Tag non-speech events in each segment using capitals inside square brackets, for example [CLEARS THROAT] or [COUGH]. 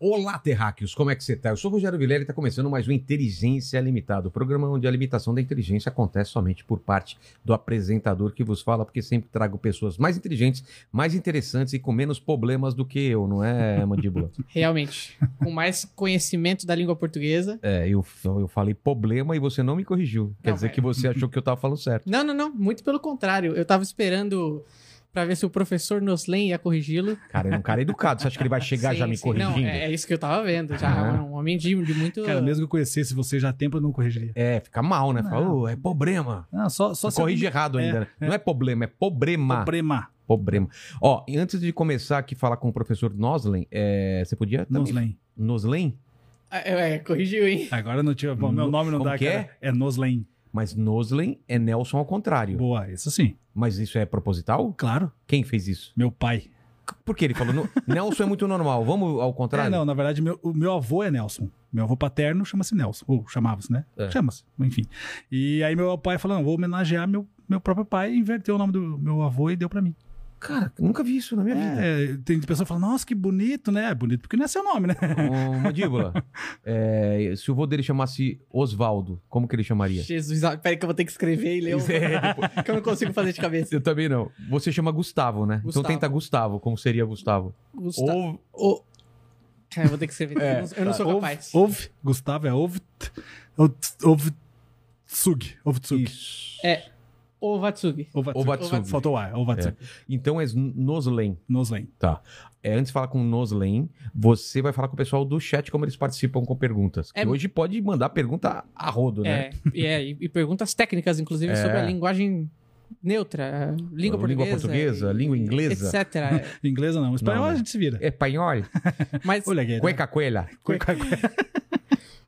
Olá, terráqueos, como é que você tá? Eu sou o Rogério Vilela e está começando mais um Inteligência Limitada, o programa onde a limitação da inteligência acontece somente por parte do apresentador que vos fala, porque sempre trago pessoas mais inteligentes, mais interessantes e com menos problemas do que eu, não é, Mandíbula? [LAUGHS] Realmente. Com mais conhecimento da língua portuguesa. é, eu, eu falei problema e você não me corrigiu. Quer Não, dizer mas- que você achou que eu tava falando certo. Não, não, não. Muito pelo contrário. Eu tava esperando pra ver se o professor Noslen ia corrigi-lo. Cara, ele é um cara educado. Você acha que ele vai chegar Sim, já me sim. corrigindo? Não, é, é isso que eu tava vendo. Já Ah. um homem de, de muito. Cara, mesmo que eu conhecesse você já há tempo, eu não corrigiria. É, fica mal, né? Fala. "Ô, é problema. Não, só, só corrige errado é, ainda. né? é. Não é problema, é problema. Problema. Problema. Ó, e antes de começar aqui falar com o professor Noslen, é, você podia também... Noslen. Noslen? É, é, corrigiu, hein? Agora não tinha. Bom, meu No- nome não como dá, que é? cara. É Noslen. Mas Noslen é Nelson ao contrário. Boa, isso sim. Mas isso é proposital? Claro. Quem fez isso? Meu pai. Por que ele falou? "No- [LAUGHS] Nelson é muito normal, vamos ao contrário? É, não, na verdade, meu, o meu avô é Nelson. Meu avô paterno chama-se Nelson. Ou chamava-se, né? É. Chama-se, enfim. E aí meu pai falou: não, vou homenagear meu, meu próprio pai, inverteu o nome do meu avô e deu pra mim. Cara, nunca vi isso na minha vida. É, tem pessoa que fala, nossa, que bonito, né? É bonito porque não é seu nome, né? Ô, Mandíbula, [LAUGHS] é, se o vô dele chamasse Osvaldo, como que ele chamaria? Jesus, ah, peraí que eu vou ter que escrever e ler o... [LAUGHS] É, [LAUGHS] que eu não consigo fazer de cabeça. Eu também não. Você chama Gustavo, né? Então Gustavo. tenta Gustavo, como seria Gustavo? Gustavo. Ou O... Cara, eu vou ter que escrever. É, eu não, eu não sou capaz. Ouve, Gustavo é ouve. Ouve. Tsug. Ouve Tsug. isso. É. Ovatsugi. Ovatsugi. Faltou o ar. Ovatsugi. Então é Noslen. Noslen. Tá. É, antes de falar com o Noslen, você vai falar com o pessoal do chat como eles participam com perguntas. Que É- hoje pode mandar pergunta a rodo, né? É, e, é, e, perguntas técnicas, inclusive, É. sobre a linguagem neutra, língua portuguesa. Língua portuguesa, e- língua inglesa. Etc. É, [LAUGHS] Inglesa não. Espanhol Não, a gente se vira. Espanhol, Mas, Olha aqui. cueca cuela. [LAUGHS]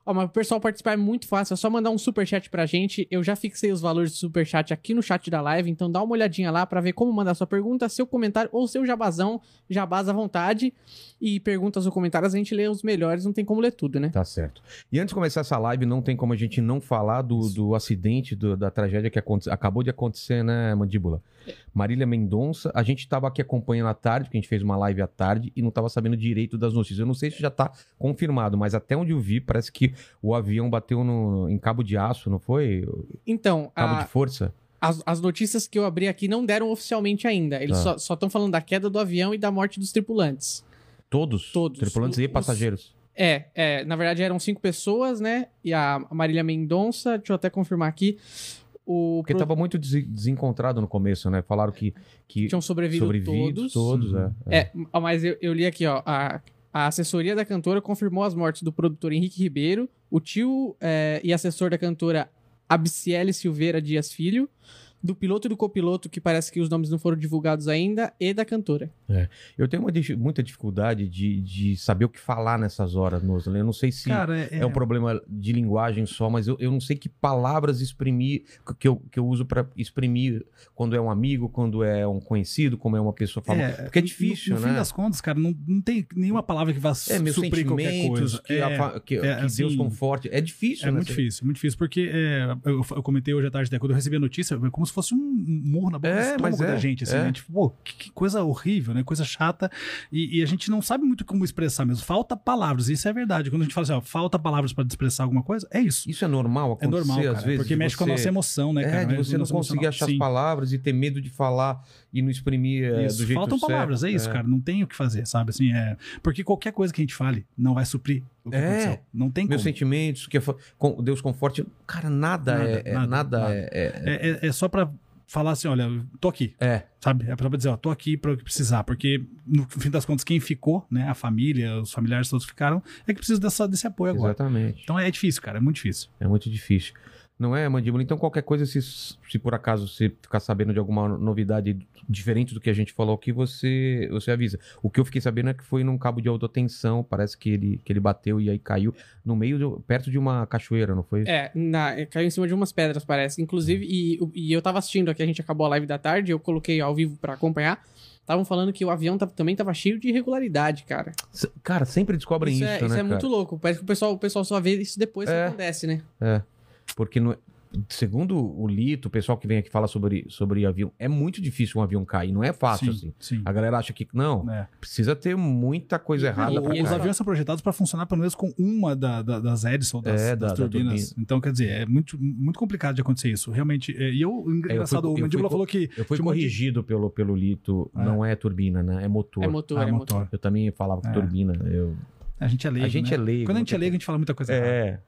ó, mas o pessoal participar é muito fácil. É só mandar um superchat pra gente. Eu já fixei os valores do superchat aqui no chat da live. Então dá uma olhadinha lá pra ver como mandar sua pergunta, seu comentário ou seu jabazão. Jabás à vontade. E perguntas ou comentários a gente lê os melhores. Não tem como ler tudo, né? Tá certo. E antes de começar essa live, não tem como a gente não falar do, do acidente, do- da tragédia que aconte- acabou de acontecer, né, Mandíbula? Marília Mendonça, a gente tava aqui acompanhando à tarde, porque a gente fez uma live à tarde e não tava sabendo direito das notícias. Eu não sei se já tá confirmado, mas até onde eu vi, parece que o avião bateu no- em cabo de aço, não foi? Então, Cabo a- de força? as, as notícias que eu abri aqui não deram oficialmente ainda. Eles Tá. só estão falando da queda do avião e da morte dos tripulantes. Todos? Todos. Tripulantes O- e os- passageiros. É, é, na verdade eram cinco pessoas, né? E a Marília Mendonça, deixa eu até confirmar aqui. O Porque pro- tava muito des- desencontrado no começo, né? Falaram que, que tinham sobrevivido, sobrevividos todos. todos, Uhum. é. É, ah, mas eu, eu li aqui, ó. A, a assessoria da cantora confirmou as mortes do produtor Henrique Ribeiro, o tio é, e assessor da cantora Abiciele Silveira Dias Filho, do piloto e do copiloto, que parece que os nomes não foram divulgados ainda, e da cantora. Eu tenho uma muita dificuldade de, de saber o que falar nessas horas, Noslen. Eu não sei se Cara, é, um problema de linguagem só, mas eu, eu não sei que palavras exprimir, que eu, que eu uso pra exprimir quando é um amigo, quando é um conhecido, como é uma pessoa famosa. Porque é difícil, no, no né? fim das contas, cara, não, não tem nenhuma palavra que vá É, meus suprir qualquer coisa. que, é, a fa- que- é, que Deus assim, conforte. É difícil, É né? muito difícil, muito difícil, porque é, eu, eu comentei hoje à tarde, né, quando eu recebi a notícia, é como se fosse um murro na boca É, do estômago mas é, da gente, assim, é. né? Tipo, pô, que, que coisa horrível, né? Coisa chata. E, e a gente não sabe muito como expressar mesmo. Falta palavras, isso é verdade. Quando a gente fala assim, ó, falta palavras para expressar alguma coisa, é isso. Isso é normal É acontecer, normal, cara, às vezes. porque de mexe com a você- nossa emoção, né, cara? É, de você não conseguir achar Sim. as palavras e ter medo de falar e não exprimir é, Isso, do jeito faltam certo. palavras, é isso, cara. Não tem o que fazer, sabe? Assim, é... Porque qualquer coisa que a gente fale não vai suprir o que É. aconteceu. Não tem Meus como. sentimentos, que é Deus conforte. Cara, nada, Nada, é. é- nada, nada, nada. é- é- É, é- só pra falar assim, olha, tô aqui, é. sabe? É pra dizer, ó, tô aqui pra o que precisar. Porque, no fim das contas, quem ficou, né? A família, os familiares todos ficaram, é que precisa dessa, desse apoio agora. Exatamente. Então é difícil, cara, é muito difícil. É muito difícil. Não é, Mandíbula? Então, qualquer coisa, se, se por acaso você ficar sabendo de alguma novidade diferente do que a gente falou aqui, você, você avisa. O que eu fiquei sabendo é que foi num cabo de autotensão, parece que ele, que ele bateu e aí caiu no meio, do- perto de uma cachoeira, não foi? É, na- caiu em cima de umas pedras, parece. Inclusive, e, e eu tava assistindo aqui, a gente acabou a live da tarde, eu coloquei ao vivo pra acompanhar. estavam falando que o avião tá- também tava cheio de irregularidade, cara. S- Cara, sempre descobrem Isso, isso, é, né, isso é cara? muito louco. Parece que o pessoal, o pessoal só vê isso depois que É. acontece, né? Porque, no- segundo o Lito, o pessoal que vem aqui fala sobre, sobre avião, é muito difícil um avião cair. Não é fácil, assim. sim, sim. A galera acha que, não, É. precisa ter muita coisa errada e- e Os aviões são projetados para funcionar pelo menos com uma da- da- das hélices ou das, É, das da- da turbinas. então, quer dizer, é muito, muito complicado de acontecer isso. Realmente. é, E eu, engraçado, eu o fui Mandíbula co- falou que. Eu fui monte de- corrigido pelo, pelo Lito, É. não é turbina, né? É motor. É motor, Ah, é motor. motor. Eu também falava É. turbina. Eu... A gente é leigo. A gente né? é leigo. Quando a gente é não leigo, a gente fala muita coisa errada. É.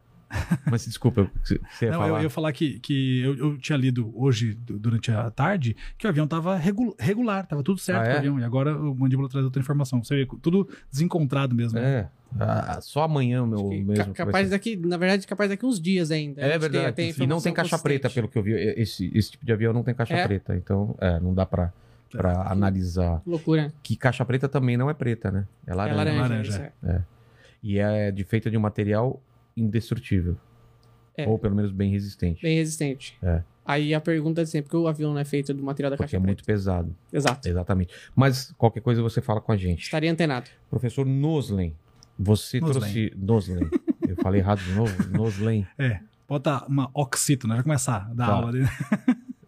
Mas desculpa, eu- você ia Não, eu, falar. eu ia falar que, que eu, eu tinha lido hoje, du- durante a tarde, que o avião estava regular, estava tudo certo Ah, com é? o avião. E agora o Mandíbula traz outra informação. Você vê, tudo desencontrado mesmo. né? É. Ah, só amanhã o meu mesmo. capaz ser. daqui, na verdade, capaz daqui uns dias ainda. É gente tem- verdade. tem e não tem caixa consistente. preta, pelo que eu vi. Esse, esse tipo de avião não tem caixa É? preta. Então, é, não dá pra, pra analisar. Loucura. Que caixa preta também não é preta, né? É É laranja. laranja. laranja, isso é. E é de, feita de um material indestrutível. É. Ou pelo menos bem resistente. Bem resistente. É. Aí a pergunta é sempre, por que o avião não é feito do material da Porque caixa é preta? muito pesado. Exato. Exatamente. Mas qualquer coisa você fala com a gente. Estaria antenado. Professor Noslen, você Noslen. trouxe. Noslen. Eu falei errado de novo? [LAUGHS] Noslen. É. Bota uma oxítona, vai começar a dar Tá. aula dele.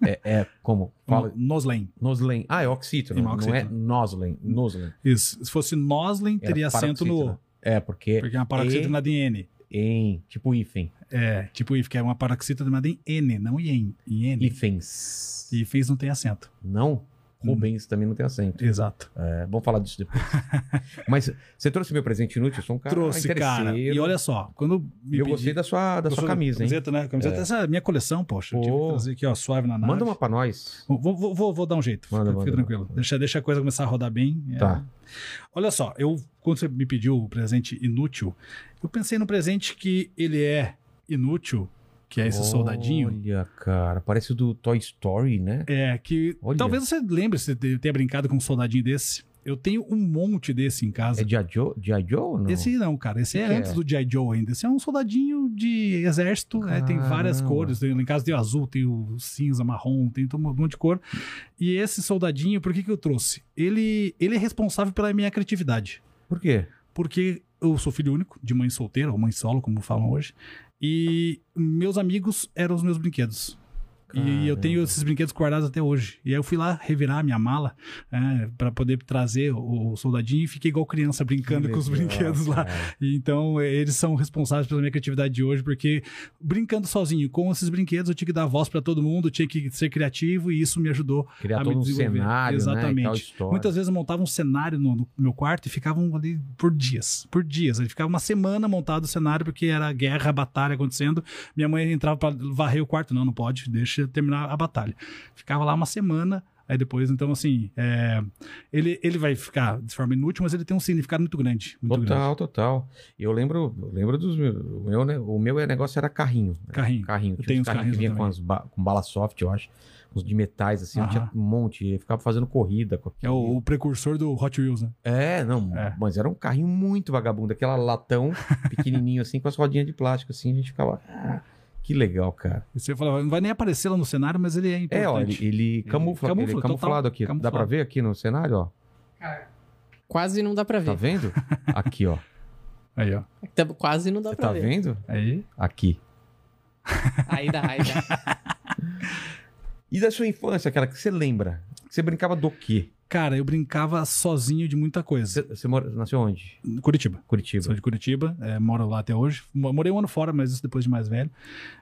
É, é como? [LAUGHS] Fala. Noslen. Noslen. Ah, é oxítono. Uma Não é. Noslen. Noslen. Isso. Se fosse Noslen, teria acento no. É, porque. Porque é uma paroxítona de N. Em. Tipo hífen. É, tipo if, que é uma paroxítona em N, não em N. Hífens. Fez não tem acento. Não? Rubens também não tem acento. Exato. É, vamos falar disso depois. [LAUGHS] Mas você trouxe meu presente inútil? Eu sou um cara Trouxe, cara. E olha só, quando me Eu pedi- gostei da sua, da sua camisa, hein? Camiseta, né? Camiseta, essa é a minha coleção, poxa. Eu tive Pô. que trazer aqui, ó, suave na nave. Manda uma pra nós. Vou, vou, vou, vou dar um jeito, Manda, fica, fica manda, tranquilo. manda. Deixa, deixa a coisa começar a rodar bem. É. Tá. Olha só, eu quando você me pediu o presente inútil, eu pensei no presente que ele é inútil, que é esse soldadinho. Olha, cara, parece o do Toy Story, né? É, que Olha. talvez você lembre se você tenha brincado com um soldadinho desse. Eu tenho um monte desse em casa. É G.I. Joe, G.I. Joe não? Esse não, cara. Esse é antes é? do G.I. Joe ainda. Esse é um soldadinho de exército. né? tem várias cores. Tem, em casa tem o azul, tem o cinza, marrom, tem todo um monte de cor. E esse soldadinho, por que, que eu trouxe? Ele, ele é responsável pela minha criatividade. Por quê? Porque eu sou filho único, de mãe solteira, ou mãe solo, como falam hoje. E meus amigos eram os meus brinquedos. E eu Caramba. tenho esses brinquedos guardados até hoje. E aí eu fui lá revirar a minha mala é, para poder trazer o, o soldadinho e fiquei igual criança brincando com os legal, brinquedos lá. cara. E Então, eh, eles são responsáveis pela minha criatividade de hoje, porque brincando sozinho com esses brinquedos, eu tinha que dar voz para todo mundo, tinha que ser criativo e isso me ajudou. Criar a me um desenvolver. cenário, né? Exatamente. história. Muitas vezes eu montava um cenário no, no meu quarto e ficavam ali por dias. Por dias. Ele ficava uma semana montado o cenário, porque era guerra, batalha acontecendo. Minha mãe entrava para varrer o quarto. Não, não pode, deixa terminar a batalha. Ficava lá uma semana. Aí depois, então, assim, é, ele, ele vai ficar de forma inútil, mas ele tem um significado muito grande. Muito grande. Total, total. Eu lembro, eu lembro dos meus. O meu, né, o meu negócio era carrinho. né? Carrinho. Carrinho. Eu Tinha tenho uns carrinhos que vinha com, as ba- com bala soft, eu acho. Uns de metais, assim. Eu tinha Aham. um monte. Eu ficava fazendo corrida. É o, o precursor do Hot Wheels, né? É, não, É. mas era um carrinho muito vagabundo, aquela latão [LAUGHS] pequenininho assim, com as rodinhas de plástico assim, a gente ficava, ah, que legal, cara. Você falava, não vai nem aparecer lá no cenário, mas ele é importante. É, ó, ele, ele camufla, camufla, ele é total, camuflado aqui. Dá camuflado. pra ver aqui no cenário, ó? Quase não dá pra Tá ver. vendo? [LAUGHS] Aqui, ó. Aí, ó. Tá- Quase não dá Você pra tá ver. vendo? Aí. Aqui. Aí dá, aí dá. E da sua infância, aquela que você lembra? Você brincava do quê? Cara, eu brincava sozinho de muita coisa. Você, mora- nasceu onde? Curitiba. Curitiba. Sou de Curitiba, é, moro lá até hoje. Mo- Morei um ano fora, mas isso depois de mais velho.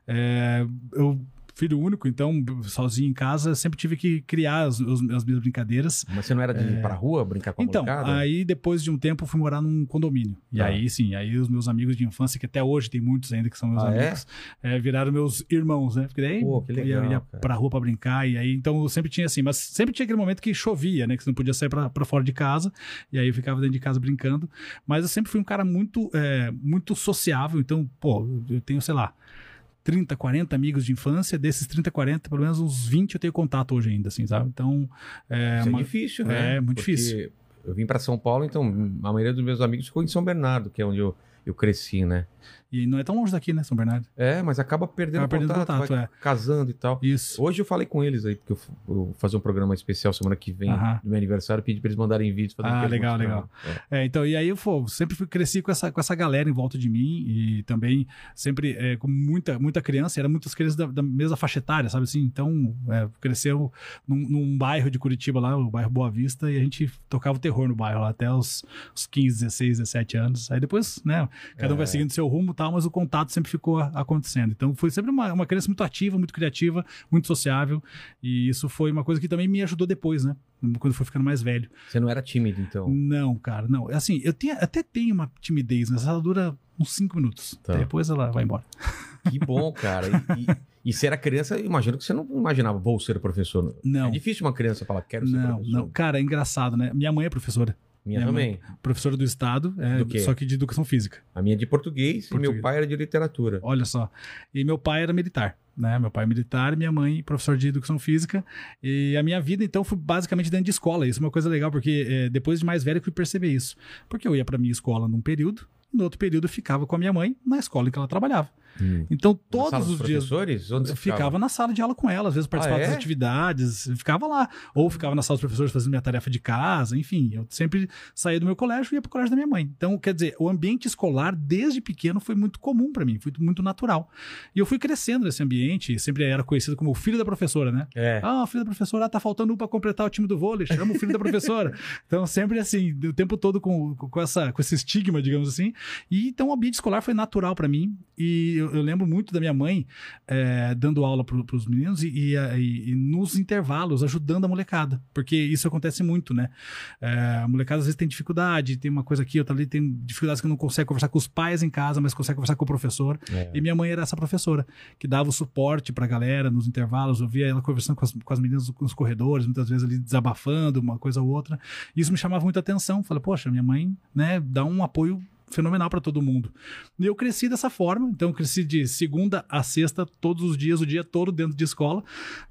É, eu, filho único, então, sozinho em casa, sempre tive que criar as, os- as minhas brincadeiras. Mas você não era de ir pra rua brincar com a É. Então, molecada? aí depois de um tempo eu fui morar num condomínio. E Tá. aí, sim, aí os meus amigos de infância, que até hoje tem muitos ainda que são meus Ah, é? amigos, é, viraram meus irmãos, né? Porque daí Pô, que legal, ia, ia cara. pra rua pra brincar, e aí, então eu sempre tinha assim, mas sempre tinha aquele momento que chovia, né? Que você não podia sair pra, pra fora de casa, e aí eu ficava dentro de casa brincando. Mas eu sempre fui um cara muito, é, muito sociável, então, pô, eu tenho, sei lá. 30, 40 amigos de infância, desses 30, 40, pelo menos uns 20 eu tenho contato hoje ainda, assim, sabe? Então, é, Isso é uma- difícil, né? É, muito Porque difícil. Eu vim pra São Paulo, então a maioria dos meus amigos ficou em São Bernardo, que é onde eu, eu cresci, né? E não é tão longe daqui, né, São Bernardo? É, mas acaba perdendo Acaba perdendo contato, contato, vai é. casando e tal. Isso. Hoje eu falei com eles aí, porque eu, vou fazer um programa especial semana que vem Aham. do meu aniversário, pedi pra eles mandarem vídeos. Ah, legal, legal. É. É, então, e aí eu pô, sempre fui, cresci com essa, com essa galera em volta de mim e também sempre é, com muita, muita criança, eram muitas crianças da, da mesma faixa etária, sabe assim? Então, é, cresceu num, num bairro de Curitiba lá, o bairro Boa Vista, e a gente tocava o terror no bairro lá até os, os 15, 16, 17 anos. Aí depois, né, cada um vai seguindo seu rumo e tal, mas o contato sempre ficou acontecendo. Então, foi sempre uma, uma criança muito ativa, muito criativa, muito sociável, e isso foi uma coisa que também me ajudou depois, né? Quando fui ficando mais velho. Você não era tímido, então. Não, cara, não. Assim, eu tenho, até tenho uma timidez, mas ela dura uns 5 minutos. Tá. Depois ela vai embora. [LAUGHS] Que bom, cara. E, e, e você era criança, eu imagino que você não imaginava, vou ser professor. Não. É difícil uma criança falar, quero ser Não, professor. não. Cara, é engraçado, né? Minha mãe é professora. Minha, Minha também. Professora do Estado, é, Do só que de educação física. A minha é de português, e meu Português. pai era de literatura. Olha só. E meu pai era militar, né? Meu pai é militar, minha mãe professor de educação física. E a minha vida, então, foi basicamente dentro de escola. Isso é uma coisa legal, porque é, depois de mais velho eu fui perceber isso. Porque eu ia pra minha escola num período, no outro período eu ficava com a minha mãe na escola em que ela trabalhava. Hum. Então, todos os dias. professores? Onde você Eu ficava na sala de aula com ela, às vezes participava Ah, é? das atividades, ficava lá. Ou ficava na sala dos professores fazendo minha tarefa de casa, enfim. Eu sempre saía do meu colégio e ia pro colégio da minha mãe. Então, quer dizer, o ambiente escolar, desde pequeno, foi muito comum para mim, foi muito natural. E eu fui crescendo nesse ambiente, sempre era conhecido como o filho da professora, né? É. Ah, o filho da professora, ah, tá faltando um pra completar o time do vôlei, chama o filho da professora. [LAUGHS] Então, sempre assim, o tempo todo com, com, essa, com esse estigma, digamos assim. E então, o ambiente escolar foi natural pra mim. E eu, eu lembro muito da minha mãe eh, dando aula pro, pros meninos e, e, e- e nos intervalos ajudando a molecada. Porque isso acontece muito, né? Eh, a molecada às vezes tem dificuldade, tem uma coisa aqui, outra ali, tem dificuldades que não consegue conversar com os pais em casa, mas consegue conversar com o professor. É. E minha mãe era essa professora, que dava o suporte pra galera nos intervalos. Eu via ela conversando com as, com as meninas nos corredores, muitas vezes ali desabafando uma coisa ou outra. Isso me chamava muita atenção. Falei, poxa, minha mãe, né, dá um apoio fenomenal pra todo mundo. E eu cresci dessa forma, então eu cresci de segunda a sexta, todos os dias, o dia todo dentro de escola.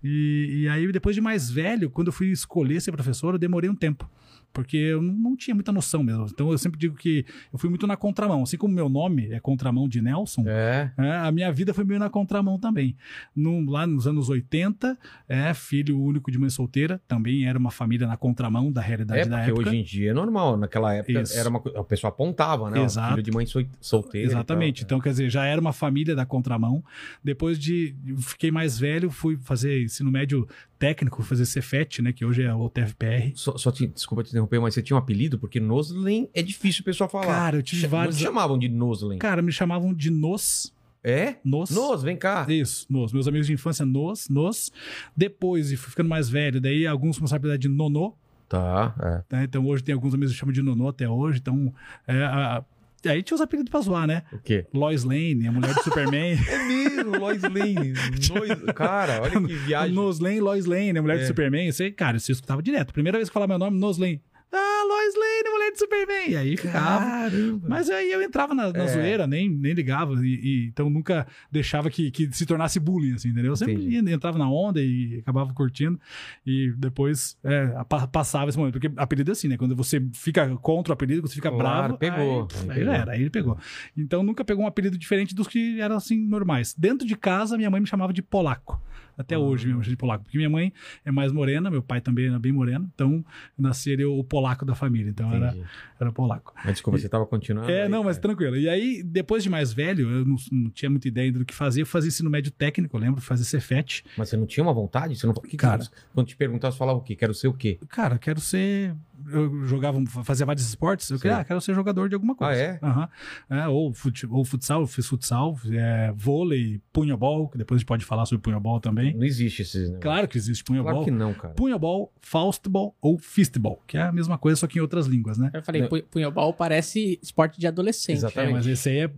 E, e aí, depois de mais velho, quando eu fui escolher ser professor, eu demorei um tempo. Porque eu não- tinha muita noção mesmo. Então eu sempre digo que eu fui muito na contramão. Assim como meu nome é contramão de Nelson, É. é, a minha vida foi meio na contramão também. No- lá nos anos 80, é, filho único de mãe solteira, também era uma família na contramão da realidade É, da porque época. hoje em dia é normal. Naquela época Isso. era uma. A pessoa apontava, né? Exato. Filho de mãe sol- solteira. Exatamente. tal. Então, quer dizer, já era uma família da contramão. Depois de. Fiquei mais velho, fui fazer ensino médio técnico, fazer Cefet, né? Que hoje é o TFPR. Só, só te, desculpa te interromper, mas você tinha um apelido? Porque Noslen é difícil o pessoal falar. Cara, eu tive vários- te chamavam de Noslen. Cara, me chamavam de Nos. É? Nos. Nos, vem cá. Isso, Nos. Meus amigos de infância, Nos, Nos. Depois, e fui ficando mais velho, daí alguns começaram a apelidar de Nonô. Tá, é. né? Então hoje tem alguns amigos que chamam de Nonô até hoje. Então, é, a- aí tinha os apelidos pra zoar, né? O quê? Lois Lane, a mulher do Superman. [LAUGHS] É mesmo, Lois Lane. Lois- Cara, olha que [LAUGHS] viagem. Nos Lane, Lois Lane, a mulher É. do Superman. Aí, cara, eu escutava direto. Primeira vez que falava meu nome, Nos Lane. Ah, Lois Lane, mulher do Superman. E aí ficava. Caramba. Mas aí eu entrava na, na É. zoeira, nem, nem ligava. E, e- então nunca deixava que, que se tornasse bullying, assim, entendeu? Eu sempre ia- entrava na onda e acabava curtindo. E depois é, pa- passava esse momento. Porque apelido é assim, né? Quando você fica contra o apelido, você fica Claro, bravo. pegou. Aí, pff, Aí aí pegou. era, aí ele pegou. Então nunca pegou um apelido diferente dos que eram assim normais. Dentro de casa, minha mãe me chamava de polaco. Até hoje me chama de polaco. Porque minha mãe é mais morena, meu pai também era bem moreno. Então nasci ali o polaco da família. Então era, Entendi. era polaco. Mas desculpa, você tava continuando? É, aí, não, mas cara. tranquilo. E aí, depois de mais velho, eu não, não tinha muita ideia do que fazer. Eu fazia ensino médio técnico, eu lembro, fazia Cefet. Mas você não tinha uma vontade? Você não... que que Cara. você- Quando te perguntavam, você falava o quê? Quero ser o quê? Cara, quero ser. Eu jogava, fazia vários esportes. Eu queria, ah, quero ser jogador de alguma coisa. Ah, é? Aham. É, ou, fute, ou futsal, eu fiz futsal, é, vôlei, punhobol, que depois a gente pode falar sobre punhobol também. Não existe esses negócios. Claro que existe punhobol. Claro que não, cara. Punhobol, faustball ou fistball, que é a mesma coisa, só que em outras línguas, né? Eu falei, Não. parece esporte de adolescente. Exatamente. É, mas esse aí é.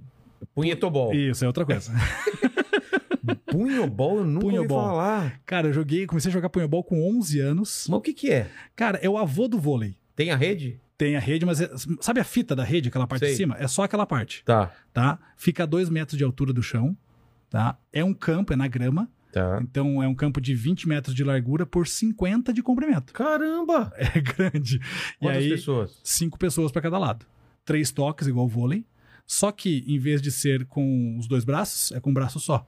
Punhetobol. Isso, é outra coisa. [LAUGHS] Punhobol, eu nunca ouvi Punhobol. falar. Cara, eu joguei, comecei a jogar punhobol com 11 anos. Mas o que que é? Cara, é o avô do vôlei. Tem a rede? Tem a rede, mas é- sabe a fita da rede, aquela parte Sei. de cima? É só aquela parte, Tá, tá? Fica a dois metros de altura do chão, tá? É um campo, é na grama. Tá. Então é um campo de 20 metros de largura por 50 de comprimento. Caramba! É [LAUGHS] grande. E Quantas aí, pessoas? cinco pessoas para cada lado. Três toques, igual vôlei. Só que, em vez de ser com os dois braços, é com um braço só.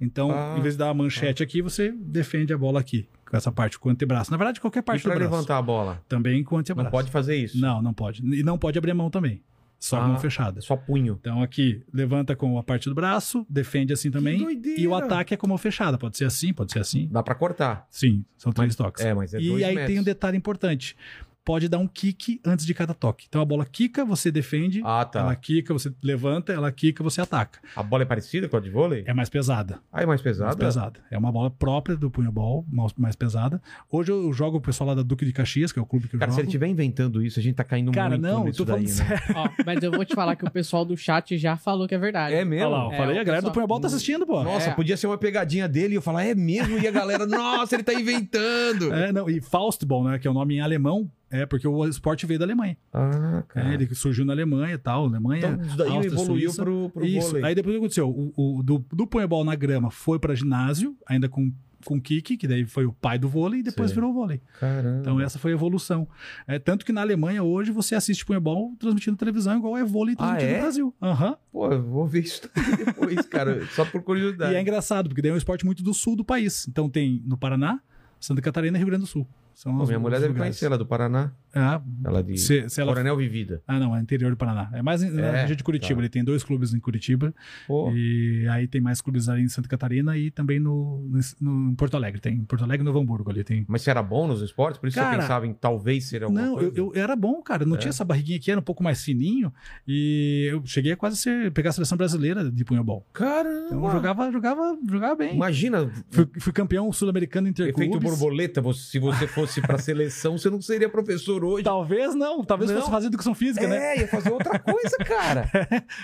Então, Ah, em vez de dar a manchete aqui, você defende a bola aqui, com essa parte, com o antebraço. Na verdade, qualquer E parte do pra braço. levantar a bola? Também com o antebraço. Não pode fazer isso. Não, não pode. E não pode abrir a mão também. Só Ah. mão fechada. Só punho. Então aqui, levanta com a parte do braço, defende assim também. doideira! E o ataque é com a mão fechada. Pode ser assim, pode ser assim. Dá pra cortar. Sim, são três toques. É, mas é e dois aí metros. tem um detalhe importante. Pode dar um kick antes de cada toque. Então a bola quica, você defende. Ah, tá. Ela quica, você levanta, ela quica, você ataca. A bola é parecida com a de vôlei? É mais pesada. Ah, é mais Mais pesada? pesada. É uma bola própria do punhobol, mais- mais pesada. Hoje eu jogo o pessoal lá da Duque de Caxias, que é o clube que eu Cara, se jogo. ele estiver inventando isso, a gente tá caindo Cara, muito não, nisso tô falando daí, né? sério. Ó, mas eu vou te falar que o pessoal do chat já falou que é verdade. É mesmo? Olha lá, eu É, falei, a galera do pessoal- punhobol tá assistindo, pô. Nossa, É. podia ser uma pegadinha dele e eu falar, é mesmo? E a galera, nossa, ele tá inventando. É, não, e Faustball, né, que é o nome em alemão, é porque o esporte veio da Alemanha. Ah, cara. É, ele surgiu na Alemanha e tal, Alemanha. Então, daí Áustria, evoluiu Suíça. pro, pro Isso. vôlei. Aí depois o que aconteceu? O, o- do, do punhobol na grama foi pra ginásio, ainda com com kick, que daí foi o pai do vôlei, e depois Sei. virou o vôlei. Caramba. Então essa foi a evolução. É, tanto que na Alemanha hoje você assiste punhobol transmitindo televisão igual é vôlei Ah, transmitido é? no Brasil. Aham. Pô, eu vou ver isso [LAUGHS] depois, cara. Só por curiosidade. E é engraçado, porque daí é um esporte muito do sul do país. Então tem no Paraná, Santa Catarina e Rio Grande do Sul. São Pô, minha mulher deve lugares. conhecer ela do Paraná. Ah, Ela de se, se ela Coronel Vivida. Ah, não, é interior do Paraná. É mais em- na É, região de Curitiba. tá. Ele tem dois clubes em Curitiba. Pô, E aí tem mais clubes ali em Santa Catarina e também no, no- em Porto Alegre. Tem em Porto Alegre e Novo Hamburgo ali. Tem. Mas você era bom nos esportes? Por isso Cara, você pensava em talvez ser alguma Não, coisa? eu, eu era bom, cara. Não É? tinha essa barriguinha aqui, era um pouco mais fininho. E eu cheguei a quase ser, pegar a seleção brasileira de punhobol. Caramba! Então eu jogava, jogava, jogava bem. Imagina, Fui, fui campeão sul-americano efeito interclubes. borboleta, você- se você fosse pra seleção, você não seria professor hoje. Talvez não, talvez Não. fosse fazer educação física, né? É, ia fazer outra coisa, cara. [LAUGHS]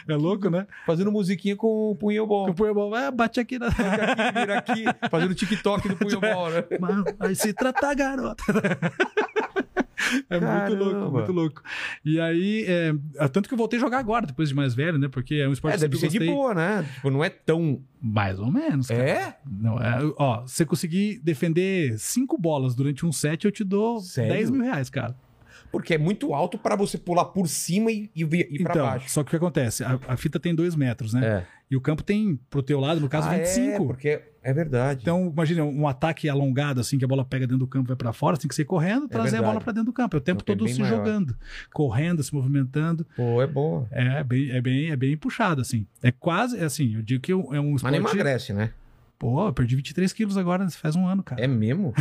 É louco, né? Fazendo musiquinha com o punho bom. O punhobol, ah, bate aqui na. Aqui, vira aqui, fazendo TikTok do punho [LAUGHS] bom, né? [LAUGHS] Mas se tratar, garota. [LAUGHS] É muito Caramba. louco, muito louco. E aí, é, tanto que eu voltei a jogar agora, depois de mais velho, né? Porque é um esporte É, que deve ser de boa, né? Tipo, não é tão... Mais ou menos. cara. É? Não, é, ó, você conseguir defender cinco bolas durante um set, eu te dou Sério? 10 mil reais, cara. Porque é muito alto pra você pular por cima e, e, pra então, baixo. só que o que acontece? A, a fita tem dois metros, né? É. E o campo tem, pro teu lado, no caso, Ah, 25. É, porque é verdade. Então, imagina, um ataque alongado, assim, que a bola pega dentro do campo e vai pra fora, tem que ser correndo, trazer a bola pra dentro do campo. É o tempo é todo se maior. jogando, correndo, se movimentando. Pô, é boa. É bem, é bem, é bem puxado, assim. É quase, é assim, eu digo que é um Mas nem esporte... emagrece, né? Pô, perdi 23 quilos agora, faz um ano, cara. É mesmo?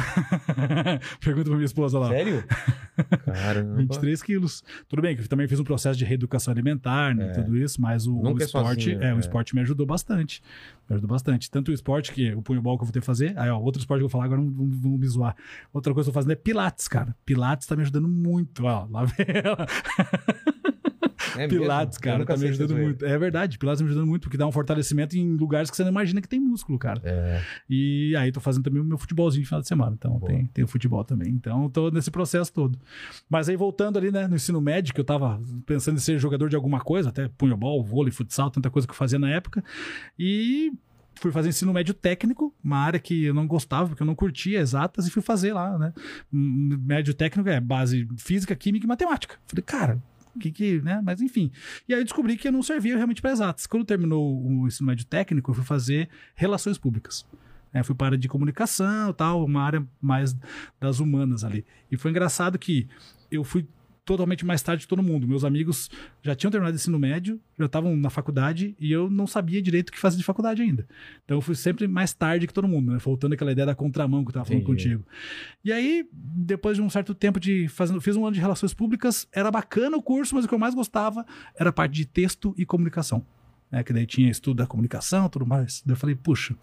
[LAUGHS] Pergunta pra minha esposa lá. Sério? [LAUGHS] Caramba. 23 quilos. Tudo bem que eu também fiz um processo de reeducação alimentar, né, tudo isso, mas o, o é esporte, sozinho, é, o é. esporte me ajudou bastante. Me ajudou bastante. Tanto o esporte que o punhobol que eu vou ter que fazer, aí ó, outro esporte que eu vou falar agora, vão, vão me zoar. Outra coisa que eu tô fazendo é pilates, cara. Pilates tá me ajudando muito, ó, lá vem ela. [LAUGHS] É mesmo? Pilates, Eu cara, tá me ajudando muito. É verdade, Pilates me ajudando muito, porque dá um fortalecimento em lugares que você não imagina que tem músculo, cara. É. E aí tô fazendo também o meu futebolzinho de final de semana. Então Boa. tem, tem o futebol também. Então tô nesse processo todo. Mas aí voltando ali, né, no ensino médio, que eu tava pensando em ser jogador de alguma coisa, até punhobol, vôlei, futsal, tanta coisa que eu fazia na época. E fui fazer ensino médio técnico, uma área que eu não gostava, porque eu não curtia exatas, e fui fazer lá, né? Hum, Médio técnico é base física, química e matemática. Falei, cara, que que, né? Mas enfim. E aí eu descobri que eu não servia realmente para exatas. Quando terminou o ensino médio técnico, eu fui fazer relações públicas. É, fui para a área de comunicação tal, uma área mais das humanas ali. E foi engraçado que eu fui totalmente mais tarde que todo mundo. Meus amigos já tinham terminado o ensino médio, já estavam na faculdade e eu não sabia direito o que fazer de faculdade ainda. Então eu fui sempre mais tarde que todo mundo, né? Faltando aquela ideia da contramão que eu tava falando Entendi. contigo. E aí, depois de um certo tempo de fazendo, fiz um ano de relações públicas, era bacana o curso, mas o que eu mais gostava era a parte de texto e comunicação. Né, que daí tinha estudo da comunicação tudo mais. Daí eu falei, puxa,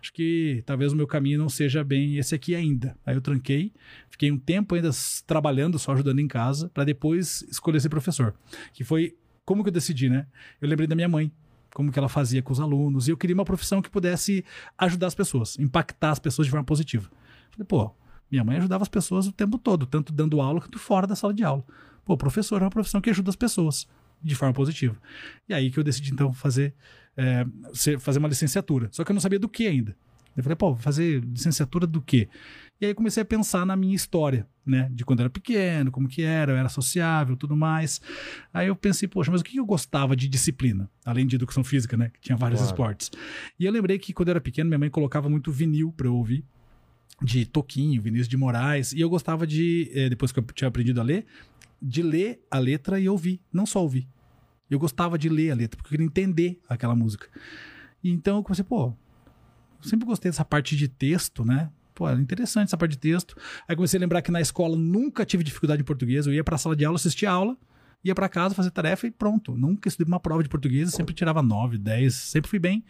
acho que talvez o meu caminho não seja bem esse aqui ainda. Aí eu tranquei, fiquei um tempo ainda trabalhando, só ajudando em casa, para depois escolher ser professor. Que foi como que eu decidi, né? Eu lembrei da minha mãe, como que ela fazia com os alunos, e eu queria uma profissão que pudesse ajudar as pessoas, impactar as pessoas de forma positiva. Falei, pô, minha mãe ajudava as pessoas o tempo todo, tanto dando aula quanto fora da sala de aula. Pô, professor é uma profissão que ajuda as pessoas de forma positiva. E aí que eu decidi então fazer, é, fazer uma licenciatura. Só que eu não sabia do que ainda. Eu falei, pô, vou fazer licenciatura do quê? E aí comecei a pensar na minha história, né? De quando eu era pequeno, como que era, eu era sociável, tudo mais. Aí eu pensei, poxa, mas o que eu gostava de disciplina? Além de educação física, né? Que tinha vários Claro. esportes. E eu lembrei que quando eu era pequeno, minha mãe colocava muito vinil pra eu ouvir. De Toquinho, Vinícius de Moraes. E eu gostava de, eh, depois que eu tinha aprendido a ler, de ler a letra e ouvir, não só ouvir. Eu gostava de ler a letra, porque eu queria entender aquela música. E então eu comecei, pô, eu sempre gostei dessa parte de texto, né? Pô, era interessante essa parte de texto. Aí comecei a lembrar que na escola nunca tive dificuldade em português. Eu ia pra sala de aula, assistia aula, ia pra casa fazer tarefa e pronto. Nunca estudei uma prova de português, sempre tirava 9, 10, sempre fui bem.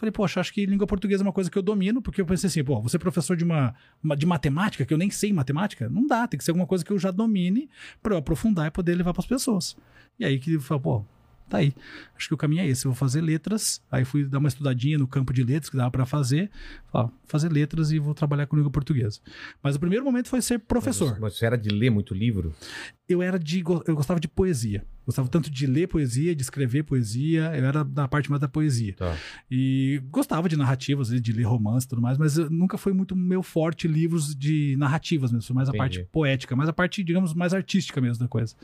Falei, poxa, acho que língua portuguesa é uma coisa que eu domino, porque eu pensei assim, pô, você professor de uma, de matemática, que eu nem sei matemática, não dá, tem que ser alguma coisa que eu já domine pra eu aprofundar e poder levar pras pessoas. E aí que falei, pô, tá aí. Acho que o caminho é esse, eu vou fazer letras, aí fui dar uma estudadinha no campo de letras que dava pra fazer, Falei, fazer letras e vou trabalhar com língua portuguesa. Mas o primeiro momento foi ser professor Mas você era de ler muito livro? Eu era de eu gostava de poesia. Gostava tanto de ler poesia, de escrever poesia, eu era da parte mais da poesia. Tá. E gostava de narrativas, de ler romance e tudo mais, mas nunca foi muito meu forte livros de narrativas mesmo, foi mais a Entendi. parte poética, mais a parte, digamos, mais artística mesmo da coisa.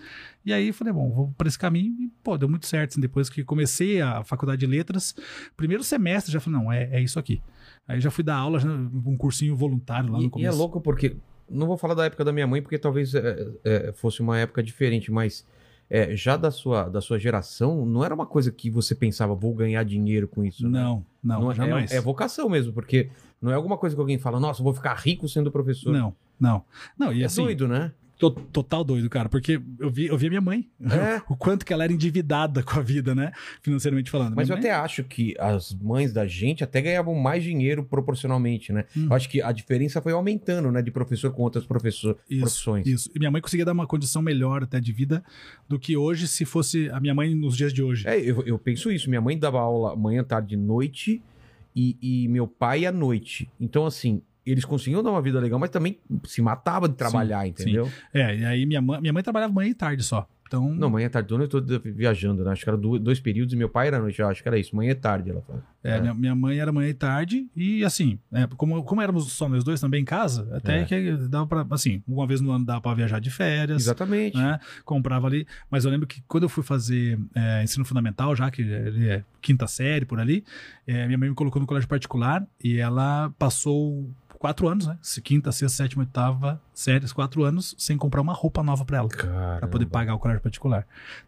E aí falei, bom, vou para esse caminho e, pô, deu muito certo. assim, depois que comecei a faculdade de letras, primeiro semestre já falei, não, é, é isso aqui. Aí já fui dar aula, já, um cursinho voluntário lá E, no e é começo. louco porque. Não vou falar da época da minha mãe, porque talvez é, é, fosse uma época diferente, mas é, já da sua, da sua geração, não era uma coisa que você pensava, vou ganhar dinheiro com isso. né? Não, não, é- jamais. É, vocação mesmo, porque não é alguma coisa que alguém fala, nossa, vou ficar rico sendo professor. Não, não. Não, e é assim, doido, né? To- total doido, cara, porque eu vi, eu vi a minha mãe, É. [LAUGHS] o quanto que ela era endividada com a vida, né? Financeiramente falando. Mas eu Minha até mãe- acho que as mães da gente até ganhavam mais dinheiro proporcionalmente, né? Hum. Eu acho que a diferença foi aumentando, né? De professor com outras professor, Isso, profissões. Isso. E minha mãe conseguia dar uma condição melhor até de vida do que hoje, se fosse a minha mãe nos dias de hoje. É, eu, eu penso isso. Minha mãe dava aula manhã, tarde e noite e, e meu pai à noite. Então, assim, eles conseguiam dar uma vida legal, mas também se matava de trabalhar, sim. entendeu? É, e aí minha mãe, minha mãe trabalhava manhã e tarde só. Então, Não, manhã, tarde, eu tô viajando, né? Acho que era do- dois períodos e meu pai era noite. Acho que era isso, manhã e tarde, ela fala. é, Minha, minha mãe era manhã e tarde, e assim, é, como, como éramos só nós dois também em casa, até É. que dava pra, assim, uma vez no ano dava pra viajar de férias. Exatamente. né? Comprava ali. Mas eu lembro que quando eu fui fazer é, ensino fundamental, já que ele é quinta série por ali, é, minha mãe me colocou no colégio particular e ela passou quatro anos, né? Se- Quinta, sexta, sétima, oitava séries, quatro anos, sem comprar uma roupa nova pra ela. Caramba. Pra poder pagar o colégio particular.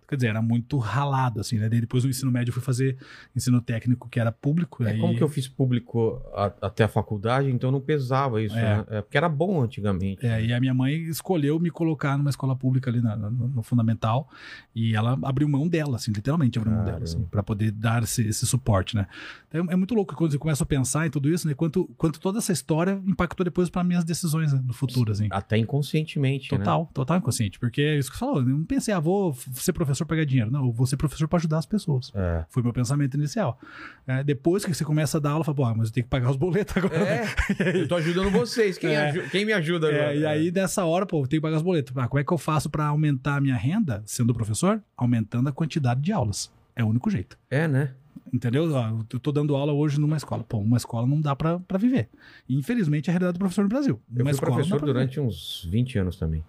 Quer dizer, era muito ralado, assim, né? Daí depois no ensino médio eu fui fazer ensino técnico, que era público. É aí... como que eu fiz público a- até a faculdade, então não pesava isso, É. né? É, porque era bom antigamente. É, e a minha mãe escolheu me colocar numa escola pública ali na- no, no fundamental e ela abriu mão dela, assim, literalmente abriu mão dela, assim, para poder dar esse, esse suporte, né? Então, é muito louco quando você começa a pensar em tudo isso, né? Quanto, quanto toda essa história impactou depois para minhas decisões né, no futuro, assim. Até inconscientemente, né? Total, total inconsciente. Porque é isso que você falou, eu não pensei, ah, vou ser professor para ganhar dinheiro. Não, eu vou ser professor para ajudar as pessoas. É. Foi meu pensamento inicial. É, depois que você começa a dar aula, fala, pô, ah, mas eu tenho que pagar os boletos [LAUGHS] agora. É, eu tô ajudando vocês. Quem, É. aju- quem me ajuda agora? É, e aí, nessa hora, pô, eu tenho que pagar os boletos. Ah, como é que eu faço para aumentar a minha renda, sendo professor? Aumentando a quantidade de aulas. É o único jeito. É, né? Entendeu? Eu tô dando aula hoje numa escola. Pô, uma escola não dá pra pra viver. Infelizmente, é a realidade do professor no Brasil. Eu uma fui escola professor durante uns 20 anos também.